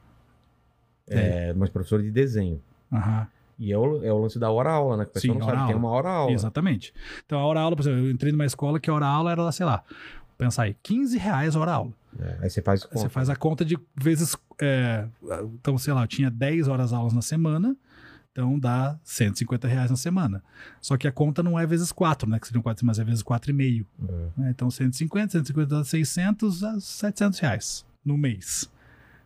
É, mas professor de desenho. Aham. E é o, é o lance da hora-aula, né? Que o pessoal Sim, não sabe, tem uma hora-aula. Exatamente. Então, a hora-aula, por exemplo, eu entrei numa escola que a hora-aula era, sei lá, pensar aí, 15 reais a hora-aula. É, aí você faz conta. Você faz a conta de vezes. é, então, sei lá, eu tinha 10 horas aulas na semana, então dá 150 reais na semana. Só que a conta não é vezes 4, né? Que seriam 4, mas é vezes 4,5. É. Né? Então 150, 150 dá 600, dá 700 reais no mês.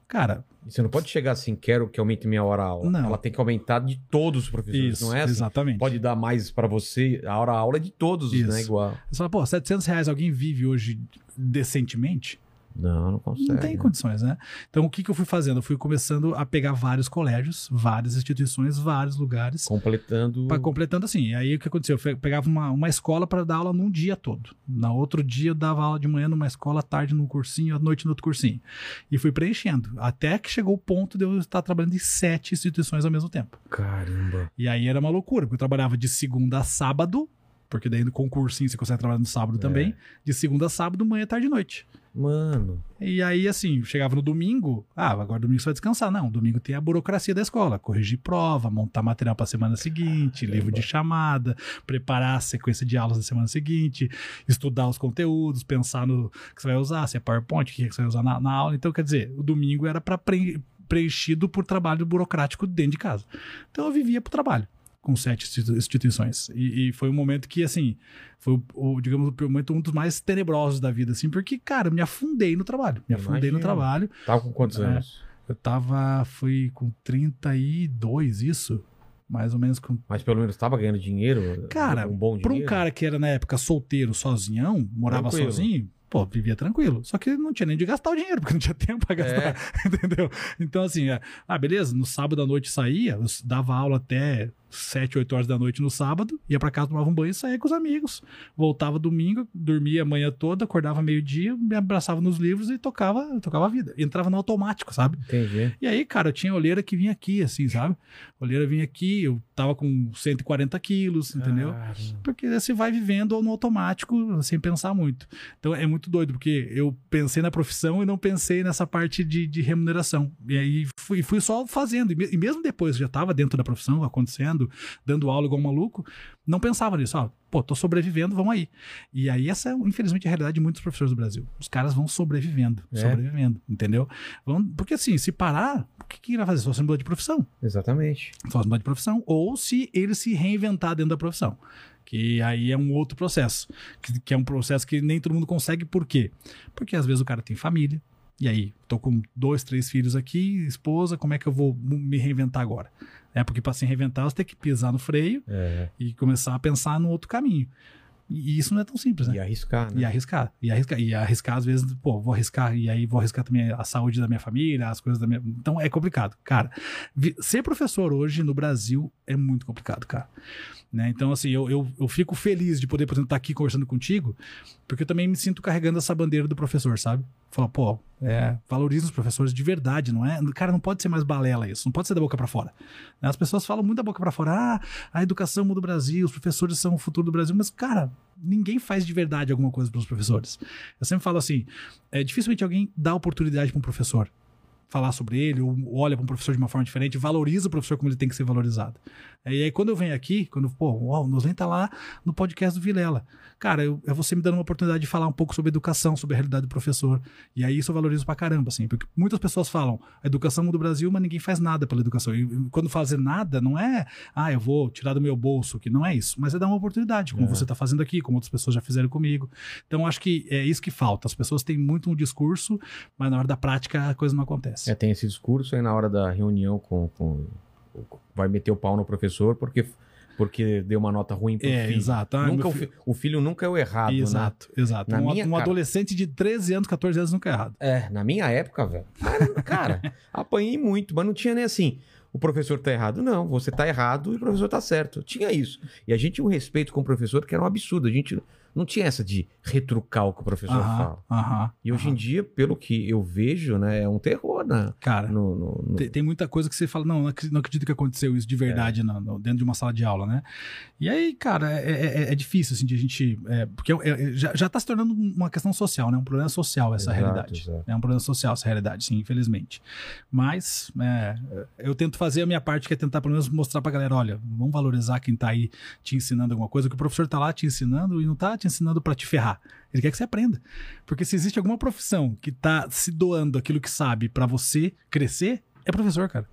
Cara, você não pode chegar assim, quero que aumente minha hora-aula. Não. Ela tem que aumentar de todos os professores, isso, não é assim? exatamente. Pode dar mais pra você, a hora-aula é de todos, Isso. né? Igual. Você fala, pô, 700 reais alguém vive hoje decentemente? Não, não consegue. Não tem né? condições, né? Então o que, que eu fui fazendo? Eu fui começando a pegar vários colégios, várias instituições, vários lugares. Completando. Pra- completando assim. E aí o que aconteceu? Eu pegava uma, uma escola para dar aula num dia todo. Na outro dia eu dava aula de manhã numa escola, à tarde num cursinho, à noite no outro cursinho. E fui preenchendo. Até que chegou o ponto de eu estar trabalhando em sete instituições ao mesmo tempo. Caramba. E aí era uma loucura, porque eu trabalhava de segunda a sábado Porque daí no concursinho você consegue trabalhar no sábado também. De segunda a sábado, manhã, tarde e noite. Mano. E aí, assim, chegava no domingo, ah, agora domingo você vai descansar. Não, domingo tem a burocracia da escola, corrigir prova, montar material para a semana seguinte, livro de chamada, preparar a sequência de aulas da semana seguinte, estudar os conteúdos, pensar no que você vai usar, se é PowerPoint, o que você vai usar na, na aula. Então, quer dizer, o domingo era para preenchido por trabalho burocrático dentro de casa. Então eu vivia pro trabalho com sete instituições. E, e, foi um momento que, assim, foi, o, digamos, o momento um dos mais tenebrosos da vida, assim, porque, cara, me afundei no trabalho. Me afundei no trabalho. Tava com quantos É, anos? Eu tava, foi com 32, isso? Mais ou menos com. Mas pelo menos tava ganhando dinheiro? Cara, um bom Pra um dinheiro? cara que era na época solteiro, sozinhão, morava Tranquilo. sozinho, pô, vivia tranquilo. Só que não tinha nem de gastar o dinheiro, porque não tinha [LAUGHS] tempo pra gastar, [LAUGHS] entendeu? Então, assim, é, ah, beleza, no sábado à noite saía, eu dava aula até 7, 8 horas da noite no sábado, ia pra casa, tomava um banho e saía com os amigos. Voltava domingo, dormia a manhã toda, acordava meio-dia, me abraçava nos livros e tocava, tocava a vida. Entrava no automático, sabe? Entendi. E aí, cara, eu tinha olheira que vinha aqui, assim, sabe? Olheira vinha aqui, eu tava com 140 quilos, entendeu? Caramba. Porque você vai vivendo no automático, sem pensar muito. Então é muito doido, porque eu pensei na profissão e não pensei nessa parte de, de remuneração. E aí fui, fui só fazendo. E me- mesmo depois, já estava dentro da profissão, acontecendo, dando aula igual um maluco, não pensava nisso. Ó, pô, tô sobrevivendo, vamos aí. E aí essa é, infelizmente, a realidade de muitos professores do Brasil. Os caras vão sobrevivendo, É. sobrevivendo, entendeu? Vão, porque assim, se parar, o que, que ele vai fazer? Só se mudar de profissão Exatamente. só mudar de profissão, ou se ele se reinventar dentro da profissão. Que aí é um outro processo. Que, que é um processo que nem todo mundo consegue, por quê? Porque às vezes o cara tem família, e aí, tô com dois, três filhos aqui, esposa, como é que eu vou me reinventar agora? É porque para se reinventar você tem que pisar no freio É. e começar a pensar no outro caminho. E isso não é tão simples, né? E arriscar, né? E arriscar. E arriscar. E arriscar, às vezes, pô, vou arriscar, e aí vou arriscar também a saúde da minha família, as coisas da minha. Então é complicado. Cara, ser professor hoje no Brasil é muito complicado, cara. Né? Então, assim, eu, eu, eu fico feliz de poder, por exemplo, estar aqui conversando contigo, porque eu também me sinto carregando essa bandeira do professor, sabe? Fala, pô, é, valoriza os professores de verdade, não é? Cara, não pode ser mais balela isso, não pode ser da boca pra fora. Né? As pessoas falam muito da boca pra fora, ah, a educação muda o Brasil, os professores são o futuro do Brasil, mas, cara, ninguém faz de verdade alguma coisa para os professores. Eu sempre falo assim, é dificilmente alguém dá oportunidade para um professor falar sobre ele, ou olha para um professor de uma forma diferente, valoriza o professor como ele tem que ser valorizado. E aí quando eu venho aqui, quando, pô, uau, o Noslen tá lá no podcast do Vilela. Cara, eu, é você me dando uma oportunidade de falar um pouco sobre educação, sobre a realidade do professor. E aí isso eu valorizo pra caramba, assim, porque muitas pessoas falam, a educação muda o Brasil, mas ninguém faz nada pela educação. E quando fazer nada, não é, ah, eu vou tirar do meu bolso, que não é isso, mas é dar uma oportunidade, como É. você tá fazendo aqui, como outras pessoas já fizeram comigo. Então acho que é isso que falta. As pessoas têm muito um discurso, mas na hora da prática a coisa não acontece. É, tem esse discurso aí na hora da reunião com, com- vai meter o pau no professor porque porque deu uma nota ruim pro É, filho. exato. Ah, nunca o, fi- o filho nunca é o errado, né? Exato, exato. Na um minha um cara- adolescente de 13 anos, 14 anos nunca é errado. É, na minha época, velho. Cara, cara, [LAUGHS] apanhei muito, mas não tinha nem assim. O professor tá errado. Não, você tá errado e o professor tá certo. Tinha isso. E a gente tinha um respeito com o professor que era um absurdo. A gente não tinha essa de retrucar o que o professor Aham, fala. aham. E hoje em dia, pelo que eu vejo, né, é um terror na, Cara, no, no- no- tem, tem muita coisa que você fala, não, não acredito, que aconteceu isso de verdade É. dentro de uma sala de aula, né? E aí, cara, é, é- é difícil, assim, de a gente. é, porque é- é- já, já tá se tornando uma questão social, né? Um problema social essa Exato, realidade. exato. É um problema social essa realidade, sim, infelizmente. Mas é, eu tento fazer a minha parte, que é tentar pelo menos mostrar pra galera: olha, vamos valorizar quem tá aí te ensinando alguma coisa, que o professor tá lá te ensinando e não tá te ensinando pra te ferrar. Ele quer que você aprenda. Porque se existe alguma profissão que tá se doando aquilo que sabe pra você crescer, é professor, cara.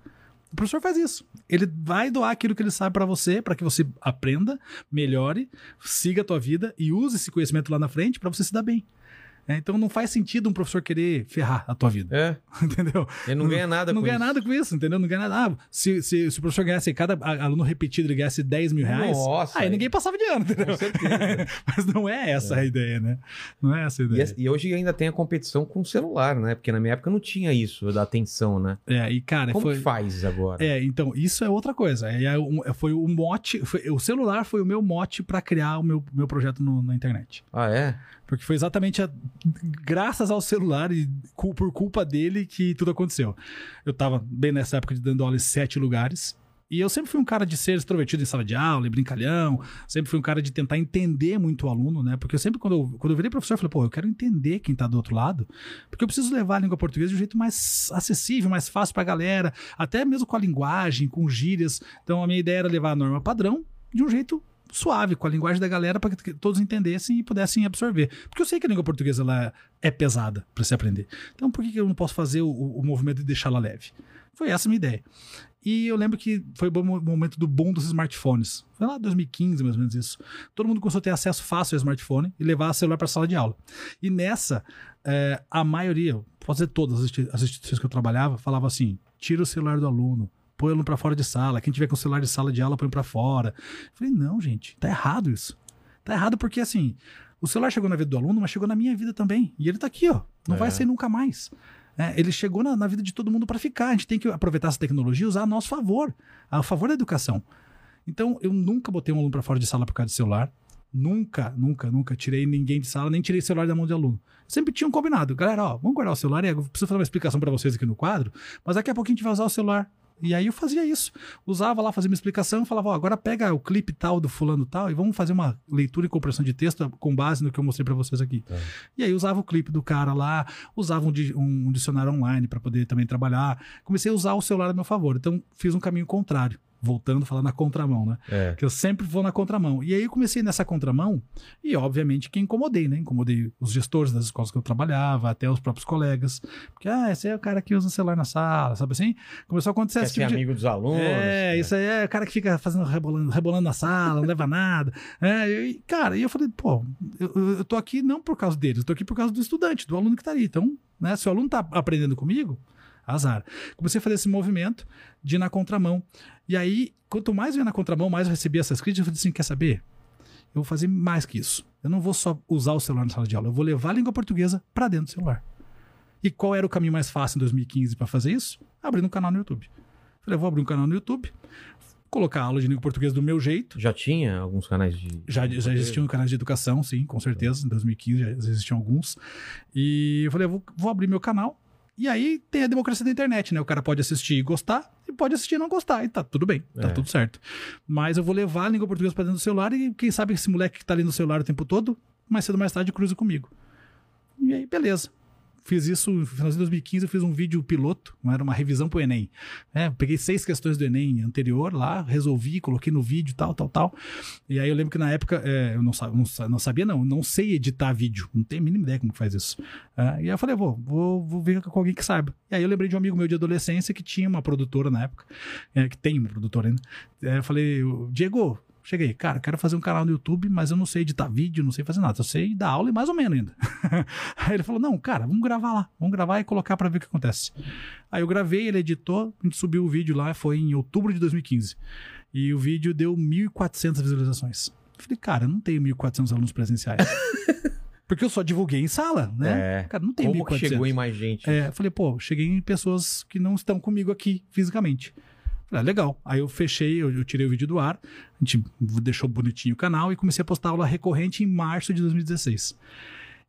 O professor faz isso. Ele vai doar aquilo que ele sabe pra você, pra que você aprenda, melhore, siga a tua vida e use esse conhecimento lá na frente pra você se dar bem. É, então não faz sentido um professor querer ferrar a tua vida, É, [LAUGHS] entendeu? ele não ganha nada Não com ganha isso. nada com isso, entendeu? Não ganha nada. Ah, se, se, se o professor ganhasse, cada aluno repetido ele ganhasse 10 mil reais, Nossa, aí aí- ninguém passava de ano, entendeu? Com certeza. [LAUGHS] Mas não é essa a ideia, né? Não é essa a E, ideia. essa- e hoje ainda tem a competição com o celular, né? Porque na minha época não tinha isso da atenção, né? É, e cara, Como foi. que faz agora? É, então, isso é outra coisa. É, é um- foi o mote. foi- o celular foi o meu mote pra criar o meu, meu projeto no- na internet. Ah, é? Porque foi exatamente a- graças ao celular e por culpa dele que tudo aconteceu. Eu tava bem nessa época de dando aula em sete lugares. E eu sempre fui um cara de ser extrovertido em sala de aula, e brincalhão, sempre fui um cara de tentar entender muito o aluno, né? Porque eu sempre, quando eu, quando eu virei professor, eu falei, pô, eu quero entender quem tá do outro lado, porque eu preciso levar a língua portuguesa de um jeito mais acessível, mais fácil pra galera, até mesmo com a linguagem, com gírias. Então a minha ideia era levar a norma padrão de um jeito suave, com a linguagem da galera, para que todos entendessem e pudessem absorver. Porque eu sei que a língua portuguesa ela é pesada para se aprender. Então por que eu não posso fazer o, o movimento de deixá-la leve? Foi essa a minha ideia. E eu lembro que foi o momento do boom dos smartphones. Foi lá 2015, mais ou menos isso. Todo mundo começou a ter acesso fácil ao smartphone e levar o celular para a sala de aula. E nessa, é, a maioria, dizer todas as instituições que eu trabalhava, falava assim: tira o celular do aluno, põe o aluno para fora de sala. Quem tiver com o celular de sala de aula, põe para fora. Eu falei: não, gente, tá errado isso. Tá errado porque assim. O celular chegou na vida do aluno, mas chegou na minha vida também. E ele tá aqui, ó. Não É. vai sair nunca mais. É, ele chegou na, na vida de todo mundo para ficar. A gente tem que aproveitar essa tecnologia e usar a nosso favor, a favor da educação. Então, eu nunca botei um aluno para fora de sala por causa de celular. Nunca, nunca, nunca tirei ninguém de sala, nem tirei celular da mão de aluno. Sempre tinha um combinado. Galera, ó, vamos guardar o celular. e Eu preciso fazer uma explicação para vocês aqui no quadro, mas daqui a pouquinho a gente vai usar o celular. E aí eu fazia isso. Usava lá, fazia uma explicação, falava, ó, agora pega o clipe tal do fulano tal e vamos fazer uma leitura e compreensão de texto com base no que eu mostrei para vocês aqui. E aí usava o clipe do cara lá, usava um, di- um dicionário online para poder também trabalhar. Comecei a usar o celular a meu favor. Então fiz um caminho contrário. Voltando, falando na contramão, né? É. Que eu sempre vou na contramão. E aí eu comecei nessa contramão e, obviamente, que incomodei, né? Incomodei os gestores das escolas que eu trabalhava, até os próprios colegas. Porque, ah, esse é o cara que usa celular na sala, sabe assim? Começou a acontecer Quer esse ser tipo de... amigo dos alunos. É, isso aí é o cara que fica fazendo rebolando, rebolando na sala, não leva nada. [LAUGHS] É, e, cara, e eu falei, pô, eu, eu- eu tô aqui não por causa deles, eu tô aqui por causa do estudante, do aluno que tá ali. Então, né, se o aluno tá aprendendo comigo, azar. Comecei a fazer esse movimento de ir na contramão. E aí, quanto mais eu ia na contramão, mais eu recebia essas críticas. Eu falei assim: quer saber? Eu vou fazer mais que isso. Eu não vou só usar o celular na sala de aula, eu vou levar a língua portuguesa pra dentro do celular. E qual era o caminho mais fácil em 2015 para fazer isso? Abrindo um canal no YouTube. Falei, eu vou abrir um canal no YouTube, colocar aula de língua portuguesa do meu jeito. Já tinha alguns canais de. Já, já existiam canais de educação, sim, com certeza. Em 2015 já existiam alguns. E eu falei, eu vou, vou abrir meu canal. E aí tem a democracia da internet, né? O cara pode assistir e gostar, e pode assistir e não gostar. E tá tudo bem, tá É. tudo certo. Mas eu vou levar a língua portuguesa pra dentro do celular e quem sabe esse moleque que tá ali no celular o tempo todo, mais cedo ou mais tarde cruza comigo. E aí, beleza. Fiz isso no finalzinho de 2015, eu fiz um vídeo piloto, era uma revisão pro Enem. É, peguei seis questões do Enem anterior lá, resolvi, coloquei no vídeo, tal, tal, tal. E aí eu lembro que na época é, eu não, não não sabia, não, não sei editar vídeo, não tenho a mínima ideia como faz isso. É, e aí eu falei, vou, vou, vou ver com alguém que saiba. E aí eu lembrei de um amigo meu de adolescência que tinha uma produtora na época, é, que tem uma produtora ainda. É, eu falei, Diego, cheguei, cara, quero fazer um canal no YouTube, mas eu não sei editar vídeo, não sei fazer nada, só sei dar aula e mais ou menos ainda. [LAUGHS] aí ele falou, não, cara, vamos gravar lá, vamos gravar e colocar pra ver o que acontece. Aí eu gravei, ele editou, a gente subiu o vídeo lá, foi em outubro de 2015. E o vídeo deu 1.400 visualizações. Eu falei, cara, eu não tenho 1.400 alunos presenciais. [LAUGHS] Porque eu só divulguei em sala, né? É. Cara, não tem Como 1.400. que chegou em mais gente? É, eu falei, pô, cheguei em pessoas que não estão comigo aqui fisicamente. Falei, ah, legal. Aí eu fechei, eu, eu tirei o vídeo do ar, a gente deixou bonitinho o canal e comecei a postar aula recorrente em março de 2016.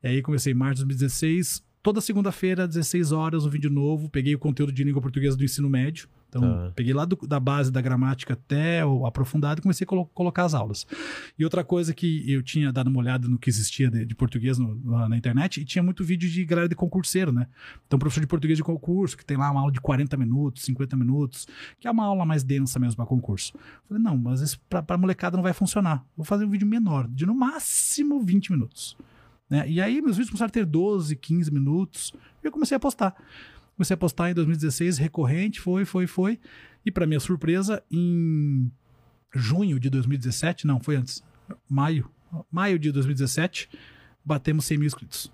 E aí comecei em março de 2016, toda segunda-feira, 16 horas, um vídeo novo. Peguei o conteúdo de língua portuguesa do ensino médio. Então, Tá. peguei lá do- da base da gramática até o aprofundado e comecei a colo- colocar as aulas. E outra coisa que eu tinha dado uma olhada no que existia de, de português no- na, na internet, e tinha muito vídeo de galera de concurseiro, né? Então, professor de português de concurso, que tem lá uma aula de 40 minutos, 50 minutos, que é uma aula mais densa mesmo para concurso. Falei, não, mas isso pra molecada não vai funcionar. Vou fazer um vídeo menor, de no máximo 20 minutos. Né? E aí, meus vídeos começaram a ter 12, 15 minutos, e eu comecei a postar. Comecei a postar em 2016, recorrente, foi, foi, foi. E para minha surpresa, em junho de 2017, não, foi antes, maio, maio de 2017, batemos 100 mil inscritos.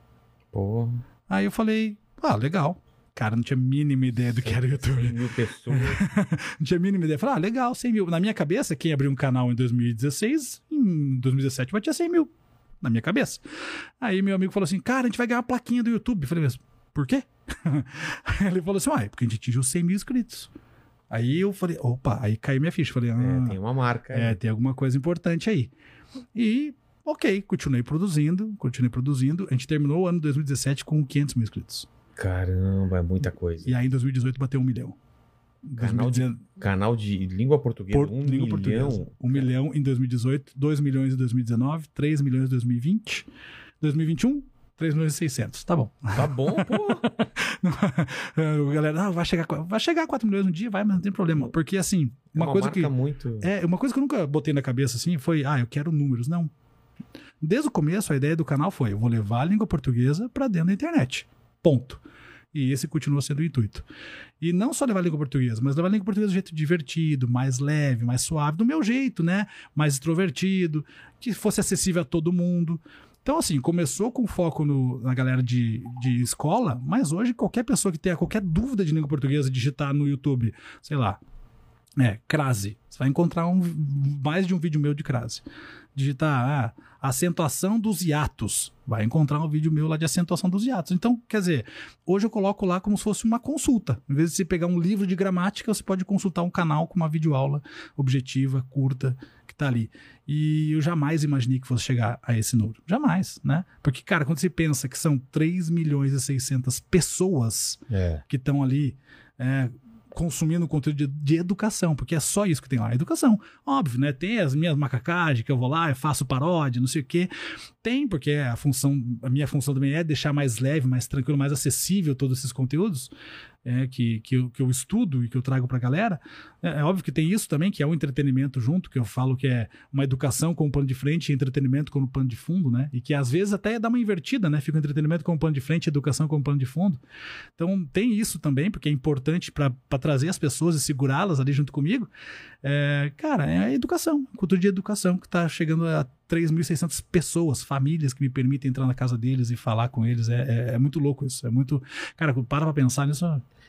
Pô, Aí eu falei, ah, legal. Cara, não tinha a mínima ideia do que era o YouTube. 100 mil pessoas. [LAUGHS] Não tinha a mínima ideia. Falei, ah, legal, 100 mil. Na minha cabeça, quem abriu um canal em 2016, em 2017 batia 100 mil. Na minha cabeça. Aí meu amigo falou assim, cara, a gente vai ganhar uma plaquinha do YouTube. Eu falei mesmo, por quê? Aí [LAUGHS] ele falou assim, uai, porque a gente atingiu 100 mil inscritos. Aí eu falei, opa, aí caiu minha ficha. Falei, ah, É, tem uma marca. aí. é, tem alguma coisa importante aí. E, ok, continuei produzindo, continuei produzindo. A gente terminou o ano de 2017 com 500 mil inscritos. Caramba, é muita coisa. E aí em 2018 bateu um milhão. Canal de- 2019, Canal de língua portuguesa, por- um língua milhão. portuguesa. 1 milhão em 2018, 2 milhões em 2019, 3 milhões em 2020, 2021, 3 milhões e 600. Tá bom. Tá bom, pô. [LAUGHS] A galera, ah, vai chegar, vai chegar a 4 milhões um dia, vai, mas não tem problema. Porque assim, É uma, coisa que. muito... É, uma coisa que eu nunca botei na cabeça assim foi, ah, eu quero números. Não. Desde o começo, a ideia do canal foi: eu vou levar a língua portuguesa para dentro da internet. Ponto. E esse continua sendo o intuito. E não só levar a língua portuguesa, mas levar a língua portuguesa de jeito divertido, mais leve, mais suave, do meu jeito, né? Mais extrovertido, que fosse acessível a todo mundo. Então, assim, começou com foco no- na galera de, de escola, mas hoje qualquer pessoa que tenha qualquer dúvida de língua portuguesa, digitar no YouTube, sei lá, é, crase. Você vai encontrar um, mais de um vídeo meu de crase. Digitar ah, acentuação dos hiatos. Vai encontrar um vídeo meu lá de acentuação dos hiatos. Então, quer dizer, hoje eu coloco lá como se fosse uma consulta. Em vez de você pegar um livro de gramática, você pode consultar um canal com uma videoaula objetiva, curta, que tá ali. E eu jamais imaginei que fosse chegar a esse número. Jamais, né? Porque, cara, quando você pensa que são 3 milhões e 600 pessoas É. que estão ali é, consumindo conteúdo de, de educação, porque é só isso que tem lá, educação. Óbvio, né? Tem as minhas macacagens que eu vou lá, eu faço paródia, não sei o quê. Tem, porque a função, a minha função também é deixar mais leve, mais tranquilo, mais acessível todos esses conteúdos é, que, que, eu, que eu estudo e que eu trago pra galera. É, é óbvio que tem isso também, que é um entretenimento junto, que eu falo que é uma educação como plano de frente e entretenimento como plano de fundo, né? E que às vezes até dá uma invertida, né? Fica o entretenimento como plano de frente e educação como plano de fundo. Então tem isso também, porque é importante para trazer as pessoas e segurá-las ali junto comigo. É, cara, é a educação, cultura de educação que está chegando a 3.600 pessoas, famílias que me permitem entrar na casa deles e falar com eles. É, é, é muito louco isso. É muito. Cara, para pra pensar nisso.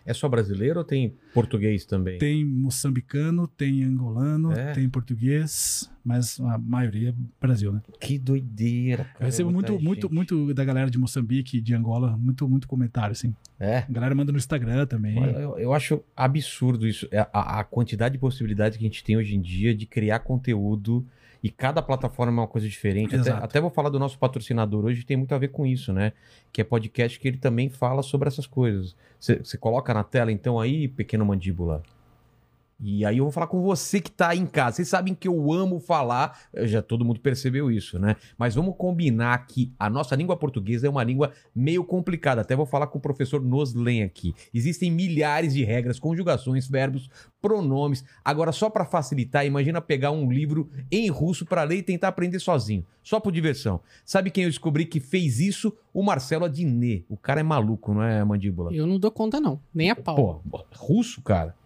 É só brasileiro ou tem português também? Tem moçambicano, tem angolano, É. tem português, mas a maioria é Brasil, né? Que doideira, cara. Eu recebo é muito, muito, gente. muito da galera de Moçambique de Angola, muito, muito comentário, assim. É. A galera manda no Instagram também. Eu, eu acho absurdo isso. É A, a quantidade de possibilidades que a gente tem hoje em dia de criar conteúdo e cada plataforma é uma coisa diferente. Até, até vou falar do nosso patrocinador hoje, tem muito a ver com isso, né? Que é podcast que ele também fala sobre essas coisas. Você coloca na tela, então, aí, pequeno mandíbula. E aí eu vou falar com você que tá aí em casa. Vocês sabem que eu amo falar, já todo mundo percebeu isso, né? Mas vamos combinar que a nossa língua portuguesa é uma língua meio complicada. Até vou falar com o professor Noslen aqui. Existem milhares de regras, conjugações, verbos, pronomes. Agora, só para facilitar, imagina pegar um livro em russo para ler e tentar aprender sozinho, só por diversão. Sabe quem eu descobri que fez isso? O Marcelo Adnet. O cara é maluco, não é, mandíbula? Eu não dou conta, não. Nem a pau. Pô, russo, cara.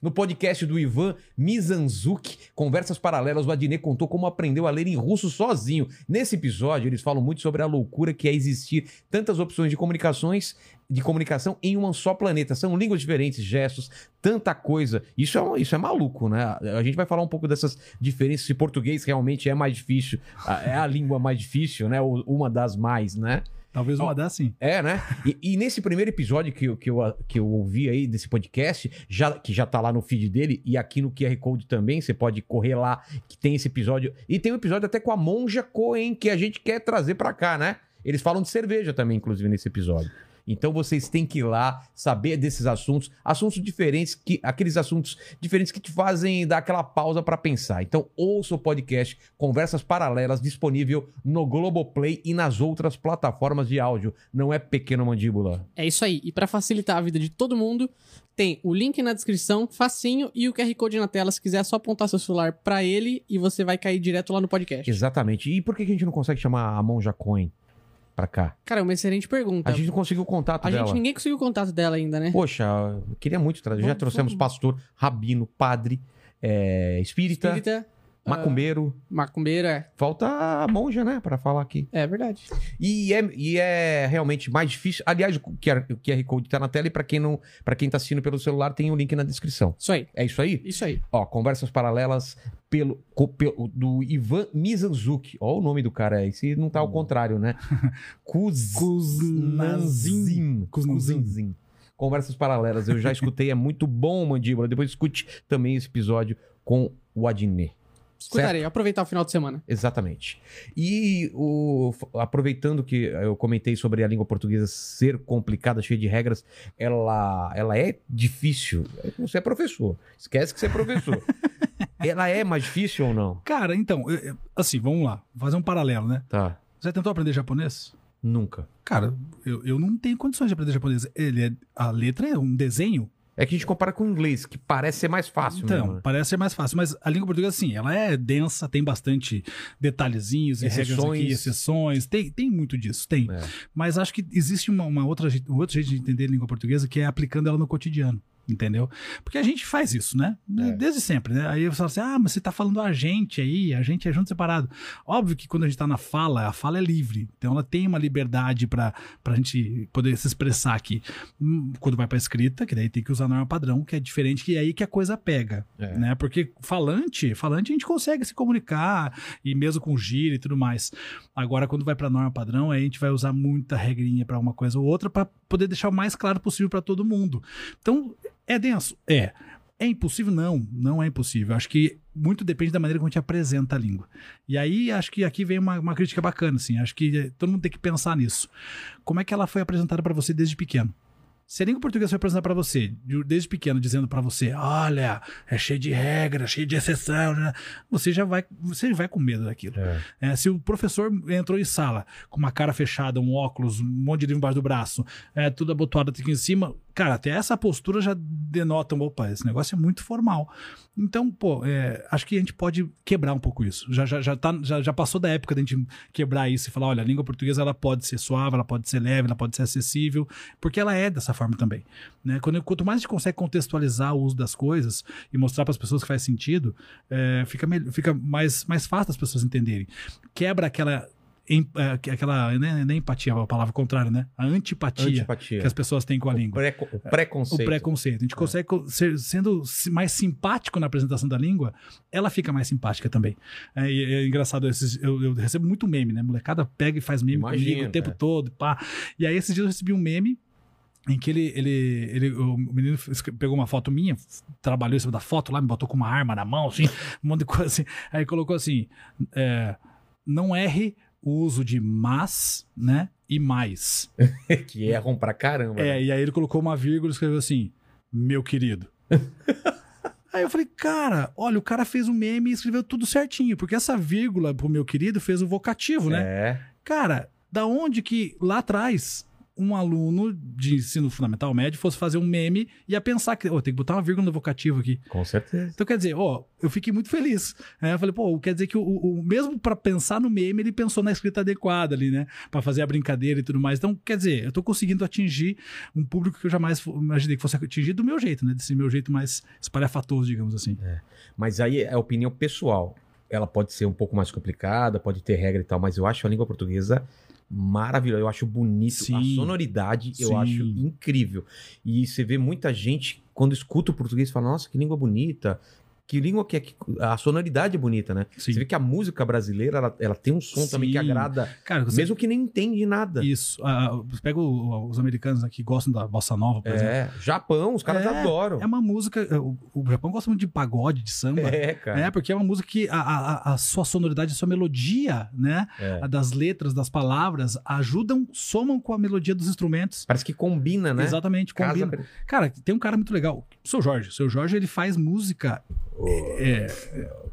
No podcast do Ivan Mizanzuki, Conversas Paralelas, o Adnet contou como aprendeu a ler em russo sozinho. Nesse episódio, eles falam muito sobre a loucura que é existir tantas opções de comunicações, de comunicação em um só planeta. São línguas diferentes, gestos, tanta coisa. Isso é, isso é maluco, né? A gente vai falar um pouco dessas diferenças, se português realmente é mais difícil, é a língua mais difícil, né? Ou uma das mais, né? Talvez uma dá sim. É, né? E, e nesse primeiro episódio que, eu- que, eu, que eu ouvi aí desse podcast, já, que já tá lá no feed dele, e aqui no QR Code também, você pode correr lá, que tem esse episódio. E tem um episódio até com a Monja Coen, que a gente quer trazer pra cá, né? Eles falam de cerveja também, inclusive, nesse episódio. Então vocês têm que ir lá saber desses assuntos, assuntos diferentes, que aqueles assuntos diferentes que te fazem dar aquela pausa pra pensar. Então ouça o podcast Conversas Paralelas disponível no Globoplay e nas outras plataformas de áudio. Não é pequeno mandíbula. É isso aí. E pra facilitar a vida de todo mundo, tem o link na descrição, facinho, e o QR Code na tela. Se quiser, é só apontar seu celular pra ele e você vai cair direto lá no podcast. Exatamente. E por que a gente não consegue chamar a Monja Coen pra cá? Cara, é uma excelente pergunta. A gente não conseguiu o contato A dela. gente ninguém conseguiu o contato dela ainda, né? Poxa, eu queria muito trazer. Já trouxemos pastor, rabino, padre, é, espírita, Espírita, macumbeiro. macumbeira, é. Falta a monja, né, pra falar aqui. É verdade. E é, e é realmente mais difícil. Aliás, o QR, o QR Code tá na tela e pra quem não, para quem tá assistindo pelo celular tem o link na descrição. Isso aí. É isso aí? Isso aí. Ó, conversas paralelas pelo, co- pelo- do Ivan Mizanzuki. Ó, o nome do cara, esse não tá ao contrário, né? [LAUGHS] Kuznanzin. Kuznanzin. Kuznanzin. Conversas paralelas, eu já escutei, é muito bom, Mandíbula. Depois escute também esse episódio com o Adnet. Escutarei, aproveitar o final de semana. Exatamente. E o, aproveitando que eu comentei sobre a língua portuguesa ser complicada, cheia de regras, ela, ela é difícil. Você é professor. Esquece que você é professor. [LAUGHS] ela é mais difícil ou não? Cara, então, assim, vamos lá. Fazer um paralelo, né? Tá. Você já tentou aprender japonês? Nunca. Cara, eu, eu não tenho condições de aprender japonês. Ele é, a letra é um desenho. É que a gente compara com o inglês, que parece ser mais fácil Então, mesmo, né? parece ser mais fácil. Mas a língua portuguesa, sim, ela é densa, tem bastante detalhezinhos e Exceções. aqui, exceções. Tem, tem muito disso, tem. É. Mas acho que existe uma, uma outra, um outro jeito de entender a língua portuguesa que é aplicando ela no cotidiano. Entendeu? Porque a gente faz isso, né? É. Desde sempre, né? Aí você fala assim: ah, mas você tá falando a gente aí, a gente é junto separado. Óbvio que quando a gente tá na fala, a fala é livre. Então ela tem uma liberdade pra, pra gente poder se expressar aqui. Hum, Quando vai pra escrita, que daí tem que usar a norma padrão, que é diferente, que é aí que a coisa pega. É. Né? Porque falante, falante a gente consegue se comunicar, e mesmo com gíria e tudo mais. Agora, quando vai pra norma padrão, aí a gente vai usar muita regrinha pra uma coisa ou outra pra poder deixar o mais claro possível pra todo mundo. Então, é denso? É. É impossível? Não, não é impossível. Acho que muito depende da maneira como a gente apresenta a língua. E aí, acho que aqui vem uma, uma crítica bacana, assim. Acho que eh, todo mundo tem que pensar nisso. Como é que ela foi apresentada pra você desde pequeno? Se a língua portuguesa foi apresentada pra você, de- desde pequeno, dizendo pra você, olha, é cheio de regra, cheio de exceção, né? você já vai, você vai com medo daquilo. É. É, se o professor entrou em sala com uma cara fechada, um óculos, um monte de livro embaixo do braço, é, tudo abotoado aqui em cima, cara, até essa postura já denota, opa, esse negócio é muito formal. Então, pô, é, acho que a gente pode quebrar um pouco isso. Já, já, já, tá, já, já passou da época da gente quebrar isso e falar, olha, a língua portuguesa ela pode ser suave, ela pode ser leve, ela pode ser acessível, porque ela é dessa forma também. Né? Quando, quanto mais a gente consegue contextualizar o uso das coisas e mostrar para as pessoas que faz sentido, é, fica, fica mais, mais fácil das pessoas entenderem. Quebra aquela. Em- é, aquela né, nem empatia, é a palavra contrária, né? A antipatia, Antipatia. que as pessoas têm com a O língua. preco- o O preconceito. preconceito. A gente consegue co- ser, sendo mais simpático na apresentação da língua, ela fica mais simpática também. É, é engraçado, esses- eu, eu recebo muito meme, né? Molecada pega e faz meme Imagino, comigo o tempo é. todo, pá. E aí esses dias eu recebi um meme em que ele, ele, ele o menino pegou uma foto minha, trabalhou em cima da foto lá, me botou com uma arma na mão, assim, um monte de coisa assim. Aí colocou assim: é, não erre o uso de mas, né? E mais. [LAUGHS] que erram pra caramba. né? É, e aí ele colocou uma vírgula e escreveu assim: Meu querido. [LAUGHS] aí eu falei, cara, olha, o cara fez um meme e escreveu tudo certinho, porque essa vírgula pro meu querido fez o vocativo, né? É. Cara, da onde que lá atrás um aluno de ensino fundamental médio fosse fazer um meme e ia pensar que, ó, tem que botar uma vírgula no vocativo aqui. Com certeza. Então quer dizer, ó, eu fiquei muito feliz. É, eu falei, pô, quer dizer que o, o- mesmo para pensar no meme, ele pensou na escrita adequada ali, né? Pra fazer a brincadeira e tudo mais. Então, quer dizer, eu tô conseguindo atingir um público que eu jamais imaginei que fosse atingir do meu jeito, né? Desse meu jeito mais espalhafatoso, digamos assim. Mas aí é a opinião pessoal. Ela pode ser um pouco mais complicada, pode ter regra e tal, mas eu acho a língua portuguesa maravilhosa. Eu acho bonito. A Sim. sonoridade eu Sim. acho incrível. E você vê muita gente, quando escuta o português, fala: Nossa, que língua bonita. Que língua que é. que- A sonoridade é bonita, né? Sim. Você vê que a música brasileira, ela, ela tem um som também que Sim. agrada, Cara, você mesmo que nem entende nada. Isso. Ah, você pega os americanos aqui que gostam da bossa nova, por exemplo. É, Japão, os caras É, adoram. É uma música. O, o Japão gosta muito de pagode, de samba. É, cara. É, porque é uma música que a, a, a sua sonoridade, a sua melodia, né? É. A das letras, das palavras, ajudam, somam com a melodia dos instrumentos. Parece que combina, né? Exatamente, Casa- combina. Cara, tem um cara muito legal, o seu Jorge. O seu Jorge, ele faz música. É,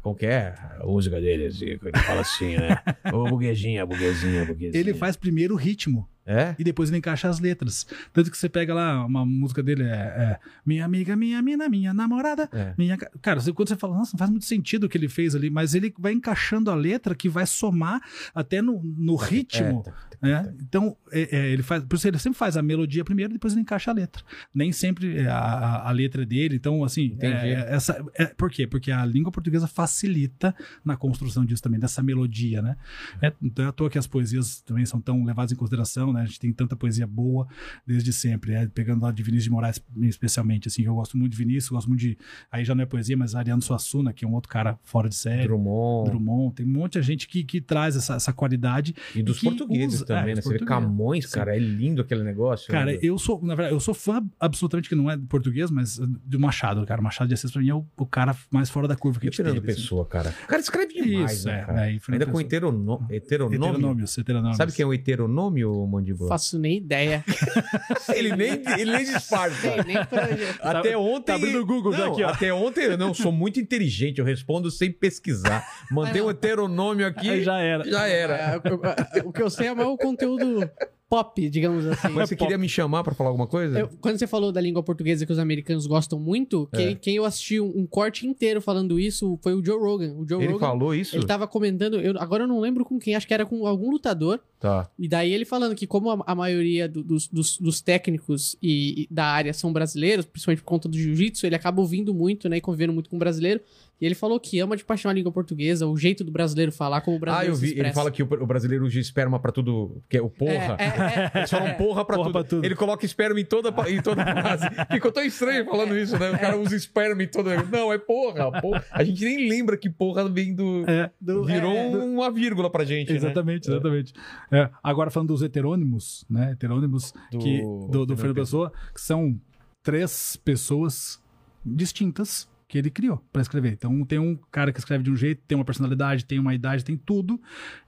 Como que é a música dele? Assim, ele fala assim, né? [LAUGHS] Ô, buguezinha, buguezinha, buguezinha. ele faz primeiro o ritmo É? e depois ele encaixa as letras. Tanto que você pega lá, uma música dele é, é Minha amiga, minha mina, minha namorada. É. Minha... ca- Cara, você- quando você fala, nossa, não faz muito sentido o que ele fez ali, mas ele vai encaixando a letra que vai somar até no, no ritmo. É, tá, tá, né? Então, é, é, ele faz. Por isso ele sempre faz a melodia primeiro, depois ele encaixa a letra. Nem sempre é a, a- letra é dele. Então, assim, é, é, essa, é, por quê? Porque a língua portuguesa facilita na construção disso também, dessa melodia, né? É, então é à toa que as poesias também são tão levadas em consideração, né? A gente tem tanta poesia boa desde sempre, né? Pegando lá de Vinícius de Moraes, especialmente, assim, eu gosto muito de Vinícius, gosto muito de. Aí já não é poesia, mas Ariano Suassuna, que é um outro cara fora de série. Drummond. Drummond, tem um monte de gente que, que traz essa, essa qualidade. E dos portugueses usa- também, é, né? Você vê. Camões, Sim. cara, é lindo aquele negócio. Cara, né? eu sou, na verdade, eu sou fã absolutamente que não é português, mas do Machado, cara. O Machado de Assis pra mim é o, o cara mais fora da curva que E gente Fernando teve, assim. Pessoa, cara. O cara escreve demais, Isso, né, é, cara? é, Ainda com Pessoa. heterono... heteronômio. Heteronômios, heteronômios. Sabe quem é o heteronômio, Mandíbula? Faço nem ideia. [LAUGHS] Ele nem, ele nem disfarça. Sei nem pra onde. Até ontem. tá abrindo o Google já Não, aqui, ó. Até ontem eu não sou muito inteligente, eu respondo sem pesquisar. Mandei um heteronômio aqui. Aí já era. já era. É, o- o- o que eu sei é mais o conteúdo pop, digamos assim. Mas você queria me chamar pra falar alguma coisa? Eu- quando você falou da língua portuguesa que os americanos gostam muito, É. quem, quem eu assisti um, um corte inteiro falando isso foi o Joe Rogan. O Joe Ele Rogan, falou isso? ele tava comentando, eu, agora eu não lembro com quem, acho que era com algum lutador, Tá. e daí ele falando que como a, a maioria do- dos, dos- dos técnicos e, e da área são brasileiros, principalmente por conta do jiu-jitsu, ele acaba ouvindo muito, né, e convivendo muito com brasileiro, e ele falou que ama de paixão a língua portuguesa, o jeito do brasileiro falar, como o Ah, brasileiro eu se vi. Ele fala que o, o brasileiro usa esperma pra tudo. Que é o porra. É, é, é, [LAUGHS] Eles falam porra, pra, Porra tudo. pra tudo. Ele coloca esperma em toda, em toda frase. [LAUGHS] Ficou tão estranho falando isso, né? O cara usa esperma em toda. Não, é porra, porra. A gente nem lembra que porra vem do. É, do- Virou é, uma vírgula pra gente, né? exatamente, exatamente. É, agora falando dos heterônimos, né? Heterônimos Do- que, do, do Fernando Pessoa, que são três pessoas distintas que ele criou para escrever. Então tem um cara que escreve de um jeito, tem uma personalidade, tem uma idade, tem tudo,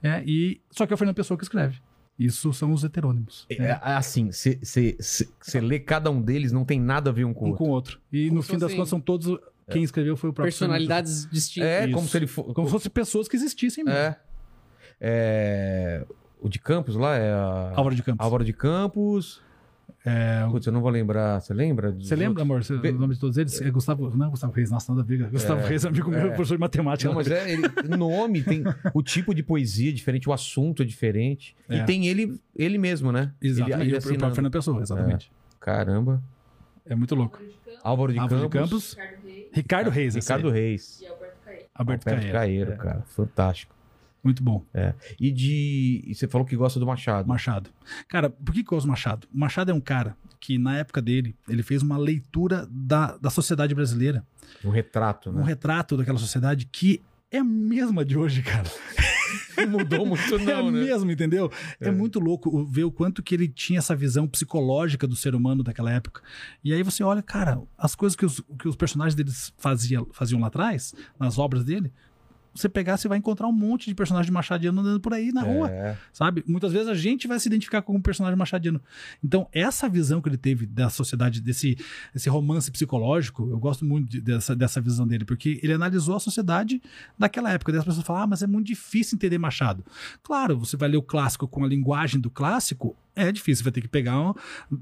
é, e só que é o Fernando Pessoa que escreve. Isso são os heterônimos. É, né? assim, você lê cada um deles, não tem nada a ver um com o Um outro. com o outro. E Como no fim das fossem- contas são todos. Quem escreveu foi o próprio Fernando personalidades distintas. É, Isso. como se ele fosse. Pessoa. Como se fossem pessoas que existissem mesmo. É. É, O de Campos lá é a... Álvaro de Campos. Álvaro de Campos. É, Putz, eu não vou lembrar. Você lembra? Você lembra, outros? amor? Vê- O nome de todos eles? É Gustavo. Não é Gustavo Reis, nossa, nada a ver. Gustavo É, Reis é amigo meu, é. professor de matemática. Não, mas é ele, nome, tem o tipo de poesia é diferente, o assunto é diferente. É. E tem ele, ele mesmo, né? Exatamente. Ele, ele o assinando. Fernando Pessoa, exatamente. Caramba. É. muito louco. Álvaro de Álvaro de Campos. Campos. Ricardo Reis. Ricardo aí. Reis. Alberto Alberto Caeiro. Caeiro, É, cara. Fantástico. Muito bom. E de. E você falou que gosta do Machado. Machado. Cara, por que que eu gosto do Machado? O Machado é um cara que, na época dele, ele fez uma leitura da, da sociedade brasileira. Um retrato, Um né? retrato daquela sociedade que é a mesma de hoje, cara. [LAUGHS] Mudou muito, [LAUGHS] é não, né? mesmo, entendeu? É. muito louco ver o quanto que ele tinha essa visão psicológica do ser humano daquela época. E aí você olha, cara, as coisas que os, que os personagens deles fazia, faziam lá atrás, nas obras dele, você pegar, você vai encontrar um monte de personagem machadiano andando por aí na rua É. sabe? Muitas vezes a gente vai se identificar com um personagem machadiano. Então, essa visão que ele teve da sociedade, desse esse romance psicológico, eu gosto muito de- dessa, dessa visão dele, porque ele analisou a sociedade daquela época. Daí as pessoas falam, ah, mas é muito difícil entender Machado. Claro, você vai ler o clássico com a linguagem do clássico, é difícil, vai ter que pegar um,